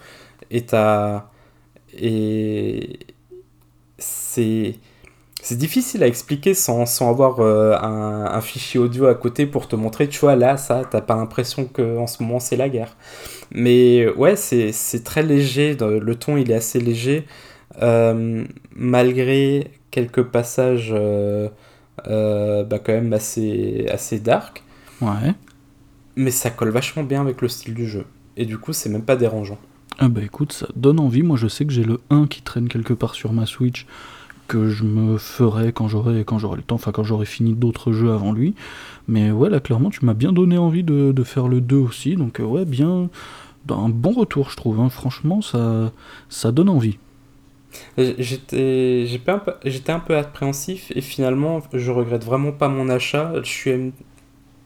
[SPEAKER 1] et t'as... Et... C'est c'est difficile à expliquer sans, sans avoir euh, un, un, fichier audio à côté pour te montrer, tu vois, là, ça, t'as pas l'impression qu'en ce moment c'est la guerre. Mais ouais, c'est très léger, le ton il est assez léger, euh, malgré quelques passages euh, bah, quand même assez, assez dark. Ouais. Mais ça colle vachement bien avec le style du jeu. Et du coup, c'est même pas dérangeant.
[SPEAKER 2] Ah bah écoute, ça donne envie. Moi, je sais que j'ai le 1 qui traîne quelque part sur ma Switch que je me ferai quand j'aurai quand j'aurai le temps, enfin quand j'aurai fini d'autres jeux avant lui. Mais ouais, là clairement, tu m'as bien donné envie de, faire le 2 aussi, donc euh, ouais, bien, un bon retour, je trouve. Hein. Franchement, ça, ça donne envie.
[SPEAKER 1] J'étais j'étais un peu appréhensif et finalement, je regrette vraiment pas mon achat. Je suis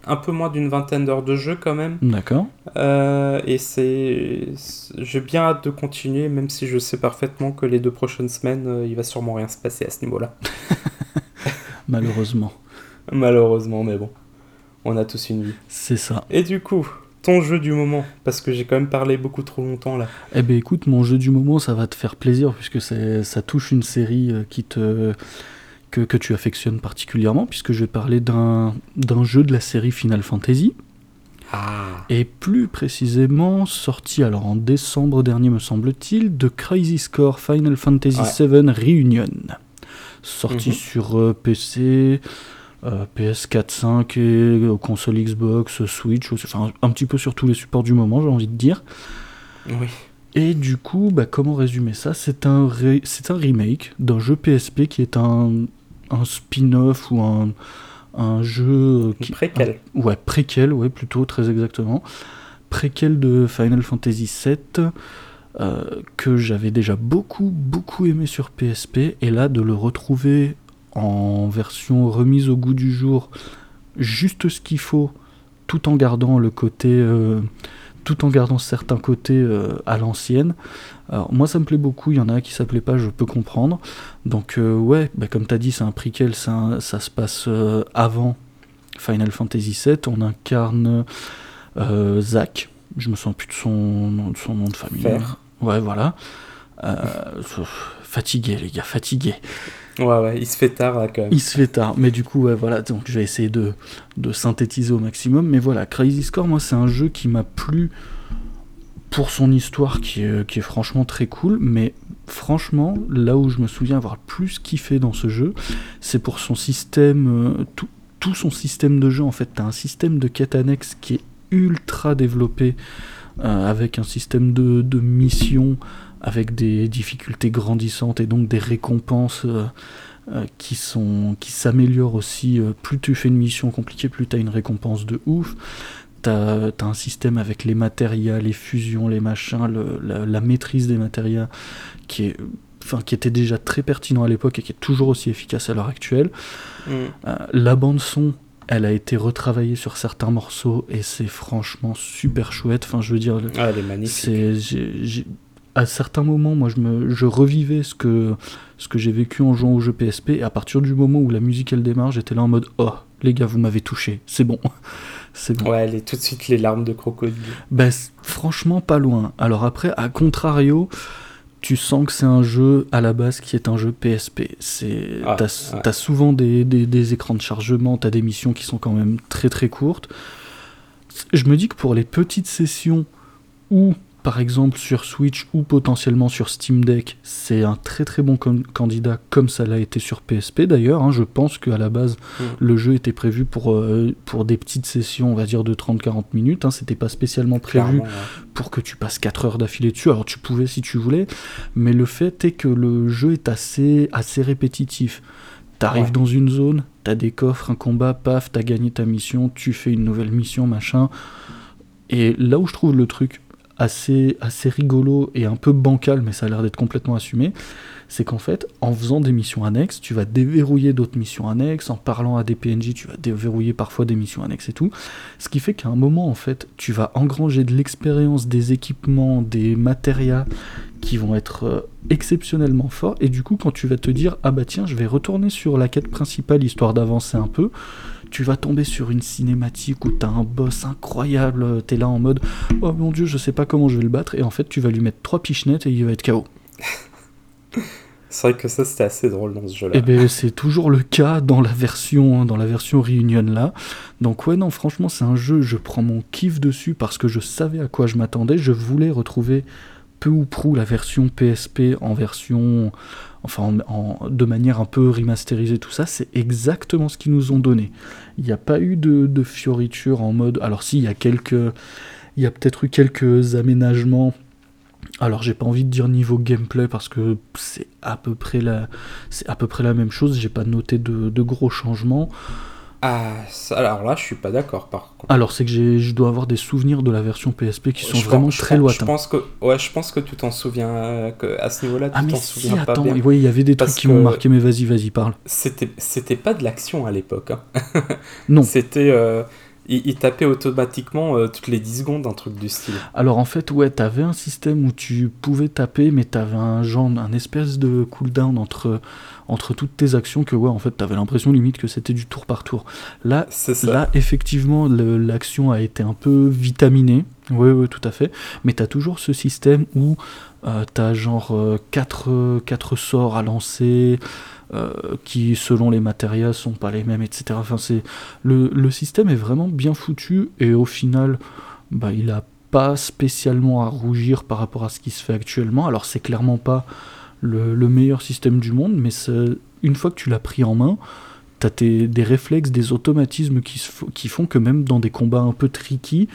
[SPEAKER 1] un peu moins d'une vingtaine d'heures de jeu quand même. D'accord. Euh, et c'est. J'ai bien hâte de continuer, même si je sais parfaitement que les deux prochaines semaines, euh, il va sûrement rien se passer à ce niveau-là.
[SPEAKER 2] Malheureusement.
[SPEAKER 1] Malheureusement, mais bon. On a tous une vie.
[SPEAKER 2] C'est ça.
[SPEAKER 1] Et du coup, ton jeu du moment Parce que j'ai quand même parlé beaucoup trop longtemps là.
[SPEAKER 2] Eh ben écoute, mon jeu du moment, ça va te faire plaisir puisque ça touche une série euh, qui te que, que, tu affectionnes particulièrement, puisque je vais parler d'un jeu de la série Final Fantasy. Ah. Et plus précisément, sorti alors en décembre dernier, me semble-t-il, de Crazy Score Final Fantasy VII Reunion. Sorti mhm. sur euh, PC, PS4, 5 et console Xbox, Switch, enfin un petit peu sur tous les supports du moment, j'ai envie de dire.
[SPEAKER 1] Oui.
[SPEAKER 2] Et du coup, bah, comment résumer ça? C'est un, c'est un remake d'un jeu PSP qui est un, un spin-off ou un, un jeu... Qui,
[SPEAKER 1] préquel.
[SPEAKER 2] ouais, préquel, ouais, plutôt, très exactement. Préquel de Final Fantasy VII, euh, que j'avais déjà beaucoup, beaucoup aimé sur PSP, et là, de le retrouver en version remise au goût du jour, juste ce qu'il faut, tout en gardant le côté, euh, tout en gardant certains côtés euh, à l'ancienne. Alors moi ça me plaît beaucoup, il y en a qui ça plaît pas, je peux comprendre. Donc euh, ouais, bah, comme tu as dit, c'est un prequel, ça, ça se passe avant Final Fantasy VII. On incarne Zack, je me sens plus de son, de son nom de famille. Ouais, voilà. fatigué les gars, fatigué.
[SPEAKER 1] Ouais, ouais, il se fait tard là quand même.
[SPEAKER 2] Il se fait tard, mais du coup, ouais, voilà, donc je vais essayer de, synthétiser au maximum. Mais voilà, Crazy Score, moi, c'est un jeu qui m'a plu pour son histoire qui est, franchement très cool, mais franchement, là où je me souviens avoir le plus kiffé dans ce jeu, c'est pour son système, euh, tout, tout, son système de jeu en fait. T'as un système de quête annexe qui est ultra développé, euh, avec un système de, de mission avec des difficultés grandissantes et donc des récompenses euh, euh, qui sont qui s'améliorent aussi. Euh, plus tu fais une mission compliquée, plus tu as une récompense de ouf. T'as as un système avec les matérias, les fusions, les machins, la, maîtrise des matérias qui est enfin qui était déjà très pertinent à l'époque et qui est toujours aussi efficace à l'heure actuelle. Mm. la bande son, elle a été retravaillée sur certains morceaux et c'est franchement super chouette. Enfin, je veux dire,
[SPEAKER 1] ah, elle est magnifique
[SPEAKER 2] à certains moments, moi, je, me, je revivais ce que, ce que j'ai vécu en jouant au jeu PSP, et à partir du moment où la musique elle démarre, j'étais là en mode Oh, les gars, vous m'avez touché, c'est bon. c'est bon.
[SPEAKER 1] Ouais, est tout de suite les larmes de crocodile.
[SPEAKER 2] Ben, franchement, pas loin. Alors après, à contrario, tu sens que c'est un jeu à la base qui est un jeu PSP. C'est, ah, t'as, souvent des, des, des, écrans de chargement, t'as des missions qui sont quand même très très courtes. Je me dis que pour les petites sessions où par exemple sur Switch ou potentiellement sur Steam Deck, c'est un très très bon candidat comme ça l'a été sur PSP d'ailleurs. Hein. Je pense qu'à la base mm. le jeu était prévu pour, euh, pour des petites sessions, on va dire de 30-40 minutes. Hein. C'était pas spécialement prévu pour que tu passes 4 heures d'affilée dessus. Alors tu pouvais si tu voulais, mais le fait est que le jeu est assez, assez répétitif. T'arrives dans une zone, t'as des coffres, un combat, paf, t'as gagné ta mission, tu fais une nouvelle mission, machin. Et là où je trouve le truc assez, assez rigolo et un peu bancal, mais ça a l'air d'être complètement assumé, c'est qu'en fait, en faisant des missions annexes, tu vas déverrouiller d'autres missions annexes, en parlant à des PNJ, tu vas déverrouiller parfois des missions annexes et tout. Ce qui fait qu'à un moment, en fait, tu vas engranger de l'expérience, des équipements, des matérias qui vont être euh, exceptionnellement forts. Et du coup, quand tu vas te dire, ah bah tiens, je vais retourner sur la quête principale histoire d'avancer un peu, tu vas tomber sur une cinématique où t'as un boss incroyable, t'es là en mode oh mon dieu, je sais pas comment je vais le battre, et en fait tu vas lui mettre trois pichenettes et il va être KO.
[SPEAKER 1] C'est vrai que ça c'était assez drôle dans ce jeu-là.
[SPEAKER 2] Et eh ben c'est toujours le cas dans la version dans la version Reunion là. Donc ouais non franchement c'est un jeu je prends mon kiff dessus parce que je savais à quoi je m'attendais. Je voulais retrouver peu ou prou la version PSP en version enfin de manière un peu remasterisée, tout ça, c'est exactement ce qu'ils nous ont donné. Il n'y a pas eu de, de fioritures en mode. Alors, si, il y a quelques. Il y a peut-être eu quelques aménagements. Alors j'ai pas envie de dire niveau gameplay parce que c'est à peu près la, à peu près la même chose. J'ai pas noté de gros changements.
[SPEAKER 1] Ah, alors là, je suis pas d'accord par
[SPEAKER 2] contre. Alors c'est que je dois avoir des souvenirs de la version PSP qui sont vraiment très lointains.
[SPEAKER 1] Je pense que, ouais, je pense que tu t'en souviens euh, que à ce niveau-là, tu ah, t'en souviens
[SPEAKER 2] pas attends, bien. Oui, il y avait des trucs qui m'ont marqué, mais vas-y, vas-y, parle.
[SPEAKER 1] C'était, c'était pas de l'action à l'époque. Hein.
[SPEAKER 2] non.
[SPEAKER 1] C'était, euh, il, tapait automatiquement euh, toutes les 10 secondes un truc du style.
[SPEAKER 2] Alors en fait, ouais, t'avais un système où tu pouvais taper, mais t'avais un genre, un espèce de cooldown entre entre toutes tes actions que ouais en fait t'avais l'impression limite que c'était du tour par tour. Là, là effectivement l'action a été un peu vitaminée, oui oui tout à fait, mais t'as toujours ce système où euh, t'as genre 4 euh, quatre, sorts à lancer. Euh, qui selon les matérias sont pas les mêmes, etc. Enfin, le, le, système est vraiment bien foutu et au final, bah, il a pas spécialement à rougir par rapport à ce qui se fait actuellement. Alors c'est clairement pas le, meilleur système du monde, mais une fois que tu l'as pris en main, t'as des réflexes, des automatismes qui, qui font que même dans des combats un peu tricky,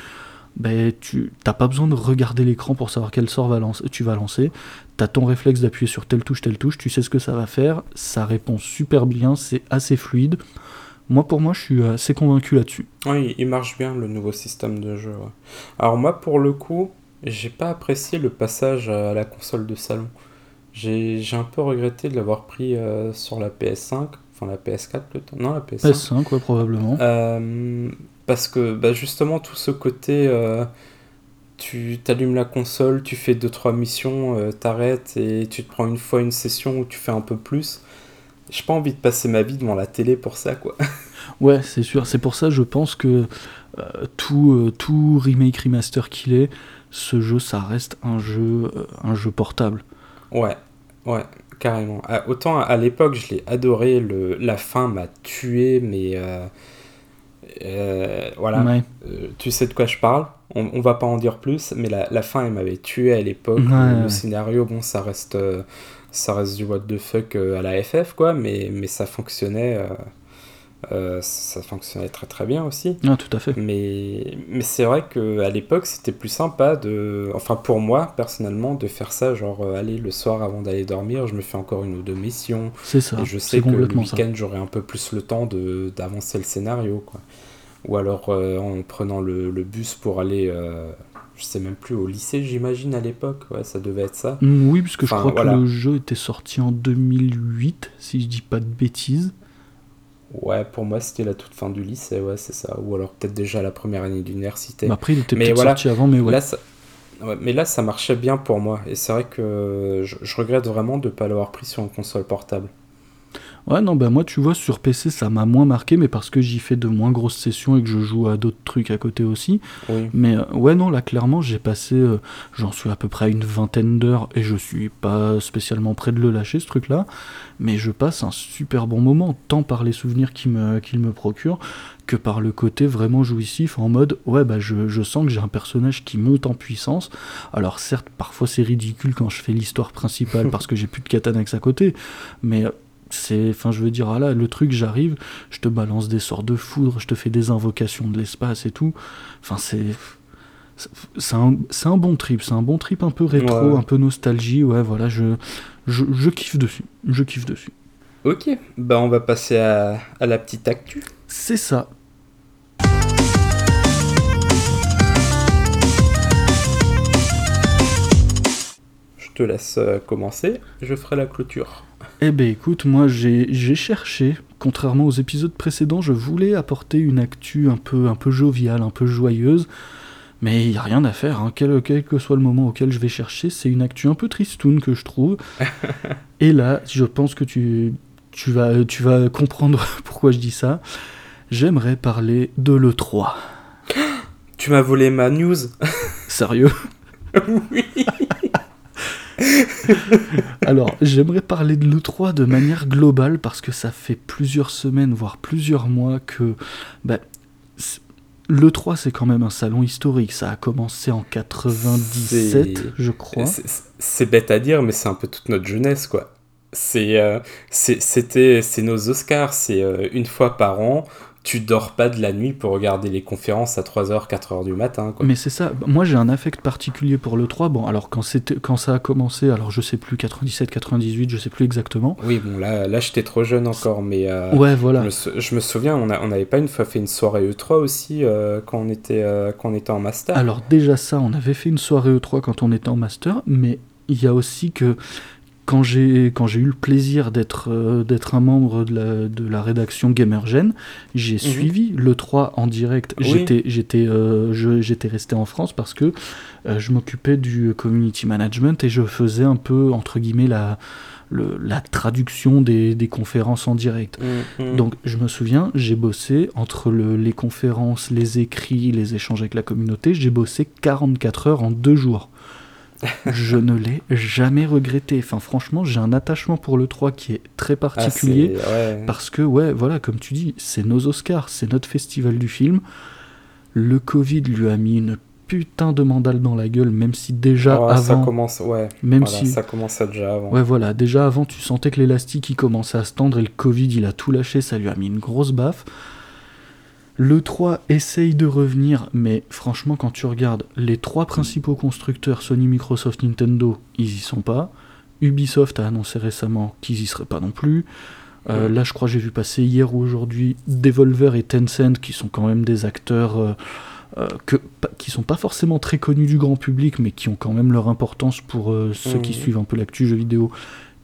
[SPEAKER 2] ben, tu n'as pas besoin de regarder l'écran pour savoir quel sort va lancer, tu vas lancer. Tu as ton réflexe d'appuyer sur telle touche, telle touche, tu sais ce que ça va faire, ça répond super bien, c'est assez fluide. Moi, pour moi, je suis assez convaincu là-dessus.
[SPEAKER 1] Oui, il marche bien le nouveau système de jeu. Alors, moi, pour le coup, j'ai pas apprécié le passage à la console de salon. J'ai un peu regretté de l'avoir pris euh, sur la PS5, enfin la PS4 plutôt. Non, la PS5.
[SPEAKER 2] PS5, ouais, probablement.
[SPEAKER 1] Euh, parce que bah, justement, tout ce côté. Euh, tu t'allumes la console, tu fais 2-3 missions, t'arrêtes et tu te prends une fois une session où tu fais un peu plus. J'ai pas envie de passer ma vie devant la télé pour ça, quoi.
[SPEAKER 2] Ouais, c'est sûr. C'est pour ça, je pense que tout, tout remake remaster qu'il est, ce jeu, ça reste un jeu, un jeu portable.
[SPEAKER 1] Ouais, ouais, carrément. Ah, autant à l'époque, je l'ai adoré, le, la fin m'a tué, mais euh, euh, voilà, euh, tu sais de quoi je parle. On, on, va pas en dire plus, mais la, la fin, elle m'avait tué à l'époque. le, scénario, bon, ça reste, ça reste du what the fuck à la FF, quoi, mais, mais ça fonctionnait. Euh, ça fonctionnait très très bien aussi.
[SPEAKER 2] Ah, tout à fait.
[SPEAKER 1] Mais, mais c'est vrai qu'à l'époque, c'était plus sympa de. Enfin, pour moi, personnellement, de faire ça, genre, euh, aller le soir avant d'aller dormir, je me fais encore une ou deux missions.
[SPEAKER 2] C'est ça.
[SPEAKER 1] Et je sais que le week-end, j'aurai un peu plus le temps d'avancer le scénario, quoi. Ou alors euh, en prenant le, le, bus pour aller. je sais même plus, au lycée, j'imagine, à l'époque. Ouais, ça devait être ça.
[SPEAKER 2] Mm, oui, parce que je crois que le jeu était sorti en 2008, si je dis pas de bêtises.
[SPEAKER 1] Ouais, pour moi, c'était la toute fin du lycée, ouais, c'est ça. Ou alors peut-être déjà la première année d'université.
[SPEAKER 2] après, il était peut-être sorti avant, mais ouais.
[SPEAKER 1] Là, ça... mais là, ça marchait bien pour moi. Et c'est vrai que je, je regrette vraiment de ne pas l'avoir pris sur une console portable.
[SPEAKER 2] Ouais, non, bah moi, tu vois, sur PC, ça m'a moins marqué, mais parce que j'y fais de moins grosses sessions et que je joue à d'autres trucs à côté aussi. Mais euh, ouais, non, là, clairement, j'ai passé, euh, j'en suis à peu près à une vingtaine d'heures et je suis pas spécialement prêt de le lâcher, ce truc-là. Mais je passe un super bon moment, tant par les souvenirs qu'il me, qu'il me procure que par le côté vraiment jouissif en mode ouais bah je, je sens que j'ai un personnage qui monte en puissance alors certes parfois c'est ridicule quand je fais l'histoire principale parce que j'ai plus de katanax à côté mais c'est, enfin, je veux dire, ah là, le truc, j'arrive, je te balance des sorts de foudre, je te fais des invocations de l'espace et tout. Enfin, c'est, c'est un, un, bon trip, c'est un bon trip un peu rétro, un peu nostalgie. Ouais, voilà, je, je, je, kiffe dessus, je kiffe dessus.
[SPEAKER 1] Ok, bah on va passer à, à la petite actu.
[SPEAKER 2] C'est ça.
[SPEAKER 1] Je te laisse euh, commencer, je ferai la clôture.
[SPEAKER 2] Eh ben écoute, moi j'ai cherché, contrairement aux épisodes précédents, je voulais apporter une actu un peu, un peu joviale, un peu joyeuse, mais il n'y a rien à faire, hein. quel, que soit le moment auquel je vais chercher, c'est une actu un peu tristoun que je trouve. Et là, je pense que tu, tu, vas, tu vas comprendre pourquoi je dis ça. J'aimerais parler de l'E3.
[SPEAKER 1] Tu m'as volé ma news
[SPEAKER 2] Sérieux?
[SPEAKER 1] Oui
[SPEAKER 2] Alors, j'aimerais parler de l'E3 de manière globale parce que ça fait plusieurs semaines, voire plusieurs mois que bah, l'E3 c'est quand même un salon historique. Ça a commencé en 97, je crois.
[SPEAKER 1] C'est bête à dire, mais c'est un peu toute notre jeunesse, quoi. C'est euh, nos Oscars, c'est euh, une fois par an tu dors pas de la nuit pour regarder les conférences à 3h, 4h du matin. Quoi.
[SPEAKER 2] Mais c'est ça, moi j'ai un affect particulier pour le 3. Bon, alors quand, quand ça a commencé, alors je sais plus, 97, 98, je sais plus exactement.
[SPEAKER 1] Oui, bon, là, là j'étais trop jeune encore, mais. Euh,
[SPEAKER 2] ouais, voilà.
[SPEAKER 1] Je me, souviens, on n'avait on pas une fois fait une soirée E3 aussi euh, quand, on était, euh, quand on était en master.
[SPEAKER 2] Alors déjà ça, on avait fait une soirée E3 quand on était en master, mais il y a aussi que quand j'ai quand j'ai eu le plaisir d'être euh, d'être un membre de la, de la rédaction Gamergen, j'ai mhm. suivi le 3 en direct. J'étais j'étais euh, j'étais resté en France parce que euh, je m'occupais du community management et je faisais un peu entre guillemets la le, la traduction des, des, conférences en direct. Mhm. Donc je me souviens, j'ai bossé entre le, les conférences, les écrits, les échanges avec la communauté, j'ai bossé 44 heures en deux jours je ne l'ai jamais regretté. Enfin, franchement, j'ai un attachement pour le 3 qui est très particulier. Ah, parce que, ouais, voilà, comme tu dis, c'est nos Oscars, c'est notre festival du film. Le Covid lui a mis une putain de mandale dans la gueule, même si déjà
[SPEAKER 1] Oh,
[SPEAKER 2] avant.
[SPEAKER 1] ça commence, ouais.
[SPEAKER 2] Même
[SPEAKER 1] voilà,
[SPEAKER 2] si.
[SPEAKER 1] ça commençait déjà avant.
[SPEAKER 2] Ouais, voilà, déjà avant, tu sentais que l'élastique il commençait à se tendre et le Covid il a tout lâché, ça lui a mis une grosse baffe. Le 3 essaye de revenir, mais franchement, quand tu regardes les trois principaux constructeurs, Sony, Microsoft, Nintendo, ils y sont pas. Ubisoft a annoncé récemment qu'ils y seraient pas non plus. Euh. Là, je crois que j'ai vu passer hier ou aujourd'hui Devolver et Tencent, qui sont quand même des acteurs euh, euh, que, qui sont pas forcément très connus du grand public, mais qui ont quand même leur importance pour euh, ceux qui
[SPEAKER 1] Mhm.
[SPEAKER 2] suivent un peu l'actu jeux vidéo.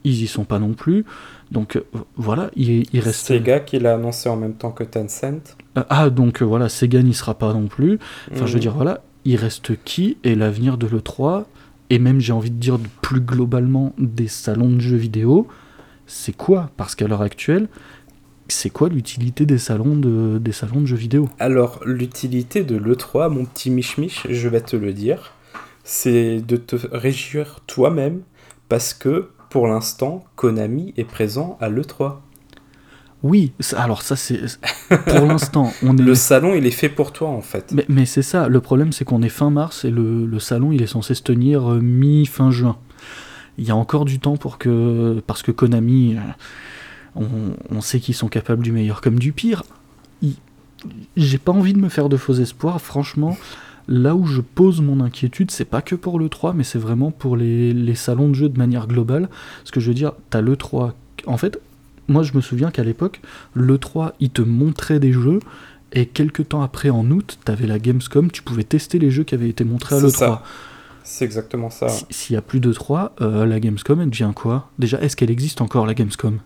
[SPEAKER 2] Ils y sont pas non plus. Donc euh, voilà, il, il reste.
[SPEAKER 1] Sega qui l'a annoncé en même temps que Tencent.
[SPEAKER 2] Euh, ah, donc euh, voilà, Sega n'y sera pas non plus. Enfin, je veux
[SPEAKER 1] Mhm.
[SPEAKER 2] dire, voilà, il reste qui et l'avenir de l'E3 et même, j'ai envie de dire, plus globalement, des salons de jeux vidéo, c'est quoi? Parce qu'à l'heure actuelle, c'est quoi l'utilité des salons de, des salons de jeux vidéo?
[SPEAKER 1] Alors, l'utilité de l'E3, mon petit mich-mich, je vais te le dire, c'est de te réjouir toi-même parce que, pour l'instant, Konami est présent à l'E3.
[SPEAKER 2] Oui, ça- alors ça, c'est. Pour l'instant, on est.
[SPEAKER 1] Le salon, il est fait pour toi, en fait.
[SPEAKER 2] Mais, mais c'est ça, le problème c'est qu'on est fin mars et le, le salon il est censé se tenir euh, mi-fin juin. Il y a encore du temps pour que. Parce que Konami, euh, on, on sait qu'ils sont capables du meilleur comme du pire. J'ai pas envie de me faire de faux espoirs, franchement. Là où je pose mon inquiétude, c'est pas que pour le 3, mais c'est vraiment pour les, les salons de jeux de manière globale. Ce que je veux dire, t'as le 3. En fait, moi je me souviens qu'à l'époque, le 3, il te montrait des jeux, et quelques temps après, en août, t'avais la Gamescom, tu pouvais tester les jeux qui avaient été montrés à
[SPEAKER 1] C'est
[SPEAKER 2] l'E3.
[SPEAKER 1] ça. C'est exactement ça.
[SPEAKER 2] Si- S'il y a plus de 3, euh, la Gamescom, elle devient quoi? Déjà, est-ce qu'elle existe encore, la Gamescom?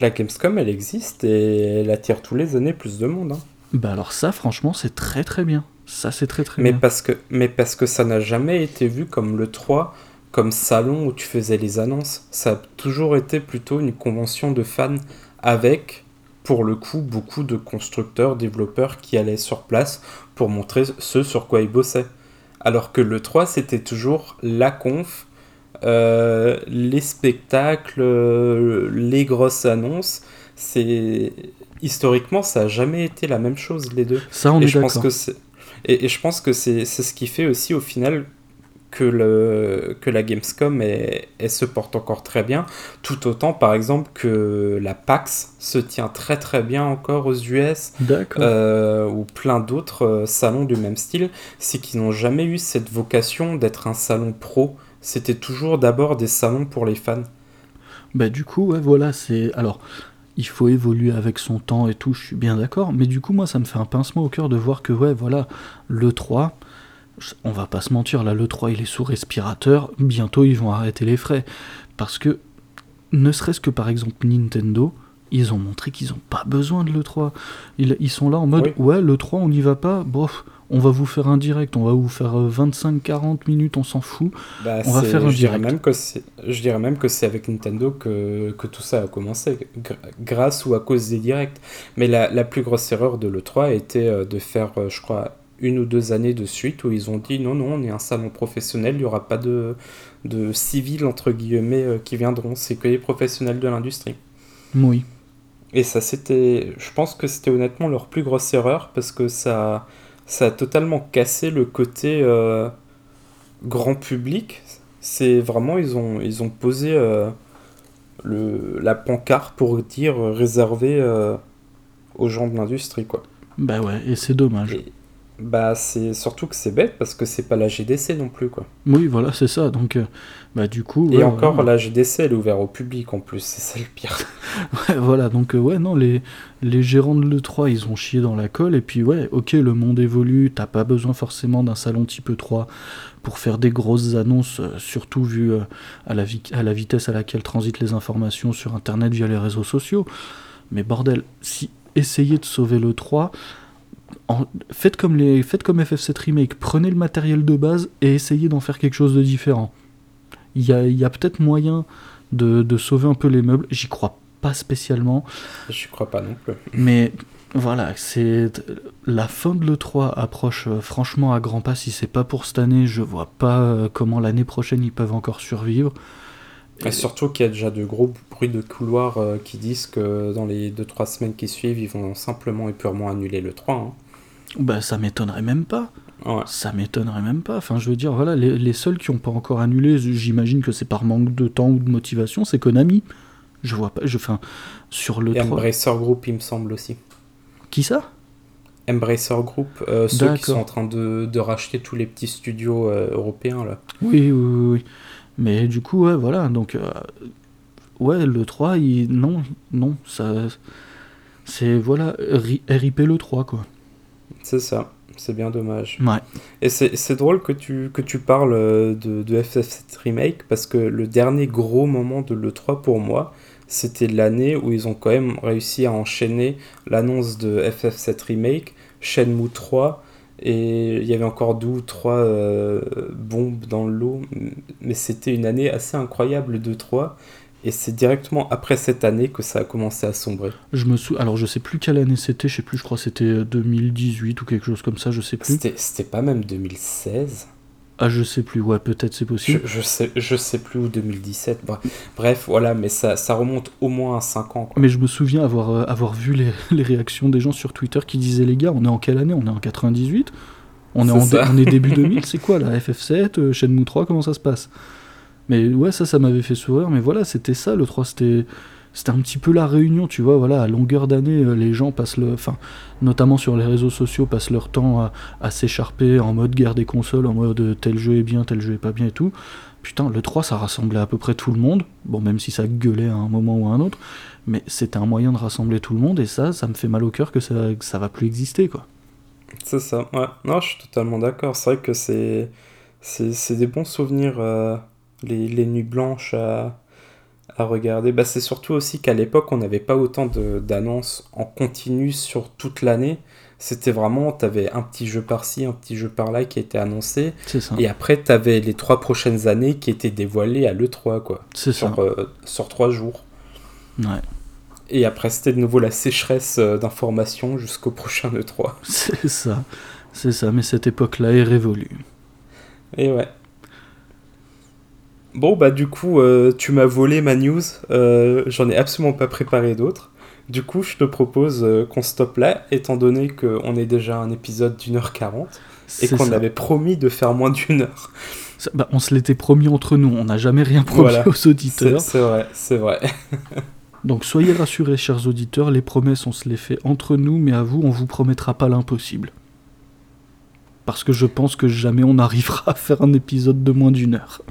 [SPEAKER 1] La Gamescom, elle existe et elle attire tous les années plus de monde. hein.
[SPEAKER 2] Bah alors ça, franchement, c'est très très bien. Ça, c'est très très
[SPEAKER 1] Mais
[SPEAKER 2] bien.
[SPEAKER 1] parce, que, mais parce que ça n'a jamais été vu comme le 3, comme salon où tu faisais les annonces. Ça a toujours été plutôt une convention de fans avec, pour le coup, beaucoup de constructeurs, développeurs qui allaient sur place pour montrer ce sur quoi ils bossaient. Alors que le 3, c'était toujours la conf, euh, les spectacles, euh, les grosses annonces. C'est historiquement, ça a jamais été la même chose les deux.
[SPEAKER 2] Ça, on
[SPEAKER 1] et
[SPEAKER 2] est
[SPEAKER 1] je pense que c'est et, et je pense que c'est ce qui fait aussi au final que le que la Gamescom est- elle se porte encore très bien. Tout autant par exemple que la PAX se tient très très bien encore aux US
[SPEAKER 2] D'accord.
[SPEAKER 1] euh, ou plein d'autres euh, salons du même style. C'est qu'ils n'ont jamais eu cette vocation d'être un salon pro. C'était toujours d'abord des salons pour les fans.
[SPEAKER 2] Bah du coup, ouais, voilà, c'est... Alors, il faut évoluer avec son temps et tout, je suis bien d'accord, mais du coup, moi, ça me fait un pincement au cœur de voir que, ouais, voilà, l'E3, on va pas se mentir, là, l'E3, il est sous respirateur, bientôt, ils vont arrêter les frais. Parce que, ne serait-ce que, par exemple, Nintendo, ils ont montré qu'ils ont pas besoin de l'E3. Ils, ils sont là en mode,
[SPEAKER 1] Oui.
[SPEAKER 2] ouais, l'E3, on n'y va pas, bof, on va vous faire un direct, on va vous faire euh, 25-40 minutes, on s'en fout.
[SPEAKER 1] Bah,
[SPEAKER 2] On va faire un
[SPEAKER 1] je dirais
[SPEAKER 2] direct.
[SPEAKER 1] même que c'est je dirais même que c'est avec Nintendo que, que tout ça a commencé gr- grâce ou à cause des directs mais la, la plus grosse erreur de l'E3 était euh, de faire euh, je crois une ou deux années de suite où ils ont dit non non on est un salon professionnel il n'y aura pas de de civils entre guillemets euh, qui viendront c'est que les professionnels de l'industrie
[SPEAKER 2] Oui.
[SPEAKER 1] et ça, c'était. Je pense que c'était honnêtement leur plus grosse erreur parce que ça, ça a totalement cassé le côté euh, grand public. C'est vraiment, ils ont, ils ont posé euh, le, la pancarte pour dire euh, réservé euh, aux gens de l'industrie, quoi.
[SPEAKER 2] Bah ouais, et c'est dommage.
[SPEAKER 1] Et, bah, c'est surtout que c'est bête parce que c'est pas la GDC non plus, quoi.
[SPEAKER 2] Oui, voilà, c'est ça. Donc, euh, bah, du coup.
[SPEAKER 1] Et
[SPEAKER 2] ouais,
[SPEAKER 1] encore, la GDC, elle est ouverte au public en plus, c'est ça le pire.
[SPEAKER 2] Ouais, voilà, donc, euh, ouais, non, les, les gérants de l'E3, ils ont chié dans la colle. Et puis, ouais, ok, le monde évolue. T'as pas besoin forcément d'un salon type E3 pour faire des grosses annonces, euh, surtout vu à, la à la vitesse à laquelle transitent les informations sur Internet via les réseaux sociaux. Mais bordel, si essayez de sauver l'E3. En, faites, comme les, faites comme FF7 Remake, prenez le matériel de base et essayez d'en faire quelque chose de différent. Il y a, y a peut-être moyen de, de sauver un peu les meubles, j'y crois pas spécialement,
[SPEAKER 1] Je crois pas non plus.
[SPEAKER 2] mais voilà, c'est la fin de l'E3 approche euh, franchement à grands pas. Si c'est pas pour cette année, je vois pas euh, comment l'année prochaine ils peuvent encore survivre.
[SPEAKER 1] Et surtout qu'il y a déjà de gros bruits de couloir euh, qui disent que dans les 2-3 semaines qui suivent, ils vont simplement et purement annuler le 3. hein.
[SPEAKER 2] Bah ça m'étonnerait même pas. Ça m'étonnerait même pas. Enfin, je veux dire, voilà, les, seuls qui n'ont pas encore annulé, j'imagine que c'est par manque de temps ou de motivation, c'est Konami. Je vois pas. Je, enfin, sur le.
[SPEAKER 1] Et Embracer Group, il me semble aussi.
[SPEAKER 2] Qui ça?
[SPEAKER 1] Embracer Group, euh, ceux qui sont en train de, de, racheter tous les petits studios euh, européens là.
[SPEAKER 2] Oui, oui, oui, Mais du coup, ouais, voilà. Donc, euh, ouais, le 3, il... non, non, ça. C'est, voilà, RIP le 3, quoi.
[SPEAKER 1] C'est ça. C'est bien dommage.
[SPEAKER 2] Ouais.
[SPEAKER 1] Et c'est drôle que tu, que tu parles de, de FF7 Remake parce que le dernier gros moment de l'E3 pour moi, c'était l'année où ils ont quand même réussi à enchaîner l'annonce de FF7 Remake, Shenmue 3, et il y avait encore deux ou trois euh, bombes dans le lot, mais c'était une année assez incroyable de 3. Et c'est directement après cette année que ça a commencé à sombrer.
[SPEAKER 2] Je me sou... Alors je sais plus quelle année c'était, je sais plus, je crois que c'était 2018 ou quelque chose comme ça, je sais plus.
[SPEAKER 1] C'était pas même 2016
[SPEAKER 2] ah, je sais plus, ouais, peut-être c'est possible.
[SPEAKER 1] Je, sais, je sais plus où 2017. Bref, voilà, mais ça, ça remonte au moins à 5 ans.
[SPEAKER 2] Mais je me souviens avoir, euh, avoir vu les, les, réactions des gens sur Twitter qui disaient Les gars, on est en quelle année? On est en 98 on est, en on est début 2000, c'est quoi la FF7, euh, Shenmue 3, comment ça se passe? Mais ouais, ça, ça m'avait fait sourire, mais voilà, c'était ça le 3, c'était c'était un petit peu la réunion, tu vois, voilà, à longueur d'année, euh, les gens passent le, enfin, notamment sur les réseaux sociaux, passent leur temps à, s'écharper en mode guerre des consoles, en mode euh, tel jeu est bien, tel jeu est pas bien et tout. Putain, le 3, ça rassemblait à peu près tout le monde, bon, même si ça gueulait à un moment ou à un autre, mais c'était un moyen de rassembler tout le monde, et ça, ça me fait mal au cœur que ça, ça va plus exister, quoi.
[SPEAKER 1] C'est ça, ouais. Non, je suis totalement d'accord. C'est vrai que c'est, c'est, des bons souvenirs, euh, les, les nuits blanches à à regarder. Bah, c'est surtout aussi qu'à l'époque, on n'avait pas autant d'annonces en continu sur toute l'année. C'était vraiment, tu avais un petit jeu par-ci, un petit jeu par-là qui était annoncé.
[SPEAKER 2] Ça.
[SPEAKER 1] Et après, tu avais les trois prochaines années qui étaient dévoilées à l'E3, quoi.
[SPEAKER 2] C'est
[SPEAKER 1] sur,
[SPEAKER 2] ça.
[SPEAKER 1] Euh, sur trois jours.
[SPEAKER 2] Ouais.
[SPEAKER 1] Et après, c'était de nouveau la sécheresse euh, d'informations jusqu'au prochain E3.
[SPEAKER 2] C'est ça. C'est ça, mais cette époque-là est révolue.
[SPEAKER 1] Et ouais. Bon, bah du coup, euh, tu m'as volé ma news. Euh, j'en ai absolument pas préparé d'autres. Du coup, je te propose euh, qu'on stoppe là, étant donné qu'on est déjà un épisode d'une heure quarante et qu'on avait promis de faire moins d'une heure.
[SPEAKER 2] Bah, on se l'était promis entre nous, on n'a jamais rien promis aux auditeurs.
[SPEAKER 1] C'est vrai, c'est vrai.
[SPEAKER 2] Donc soyez rassurés, chers auditeurs, les promesses, on se les fait entre nous, mais à vous, on vous promettra pas l'impossible. Parce que je pense que jamais on arrivera à faire un épisode de moins d'une heure.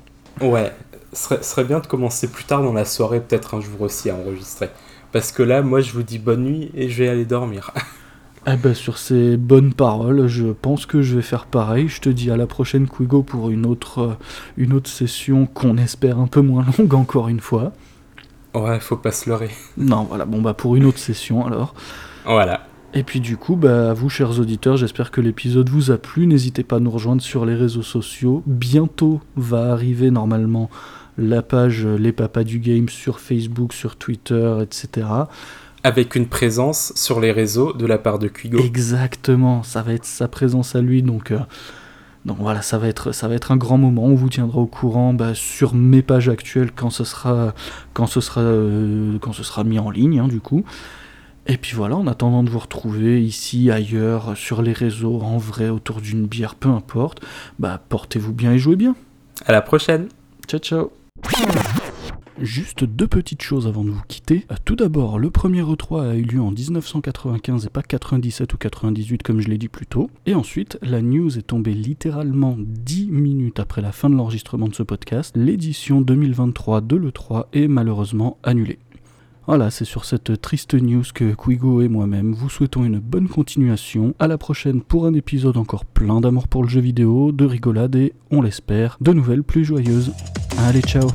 [SPEAKER 1] Ouais, ce serait, bien de commencer plus tard dans la soirée, peut-être un jour aussi à enregistrer. Parce que là, moi, je vous dis bonne nuit et je vais aller dormir.
[SPEAKER 2] Eh ben, sur ces bonnes paroles, je pense que je vais faire pareil. Je te dis à la prochaine, Quigo, pour une autre, euh, une autre session qu'on espère un peu moins longue, encore une fois.
[SPEAKER 1] Ouais, faut pas se leurrer.
[SPEAKER 2] Non, voilà, bon, bah, pour une autre session alors.
[SPEAKER 1] Voilà.
[SPEAKER 2] Et puis du coup, bah, à vous chers auditeurs, j'espère que l'épisode vous a plu. N'hésitez pas à nous rejoindre sur les réseaux sociaux. Bientôt va arriver normalement la page Les Papas du Game sur Facebook, sur Twitter, etc.
[SPEAKER 1] Avec une présence sur les réseaux de la part de Quigo.
[SPEAKER 2] Exactement, ça va être sa présence à lui, donc... Euh, donc voilà, ça va, être, ça va être un grand moment. On vous tiendra au courant bah, sur mes pages actuelles quand ce sera, quand ce sera, euh, quand ce sera mis en ligne, hein, du coup. Et puis voilà, en attendant de vous retrouver ici, ailleurs, sur les réseaux, en vrai, autour d'une bière, peu importe, bah portez-vous bien et jouez bien.
[SPEAKER 1] À la prochaine.
[SPEAKER 2] Ciao ciao. Juste deux petites choses avant de vous quitter. Tout d'abord, le premier E3 a eu lieu en 1995 et pas 97 ou 98 comme je l'ai dit plus tôt. Et ensuite, la news est tombée littéralement 10 minutes après la fin de l'enregistrement de ce podcast. L'édition 2023 de l'E3 est malheureusement annulée. Voilà, c'est sur cette triste news que Quigo et moi-même vous souhaitons une bonne continuation. À la prochaine pour un épisode encore plein d'amour pour le jeu vidéo, de rigolade et, on l'espère, de nouvelles plus joyeuses. Allez, ciao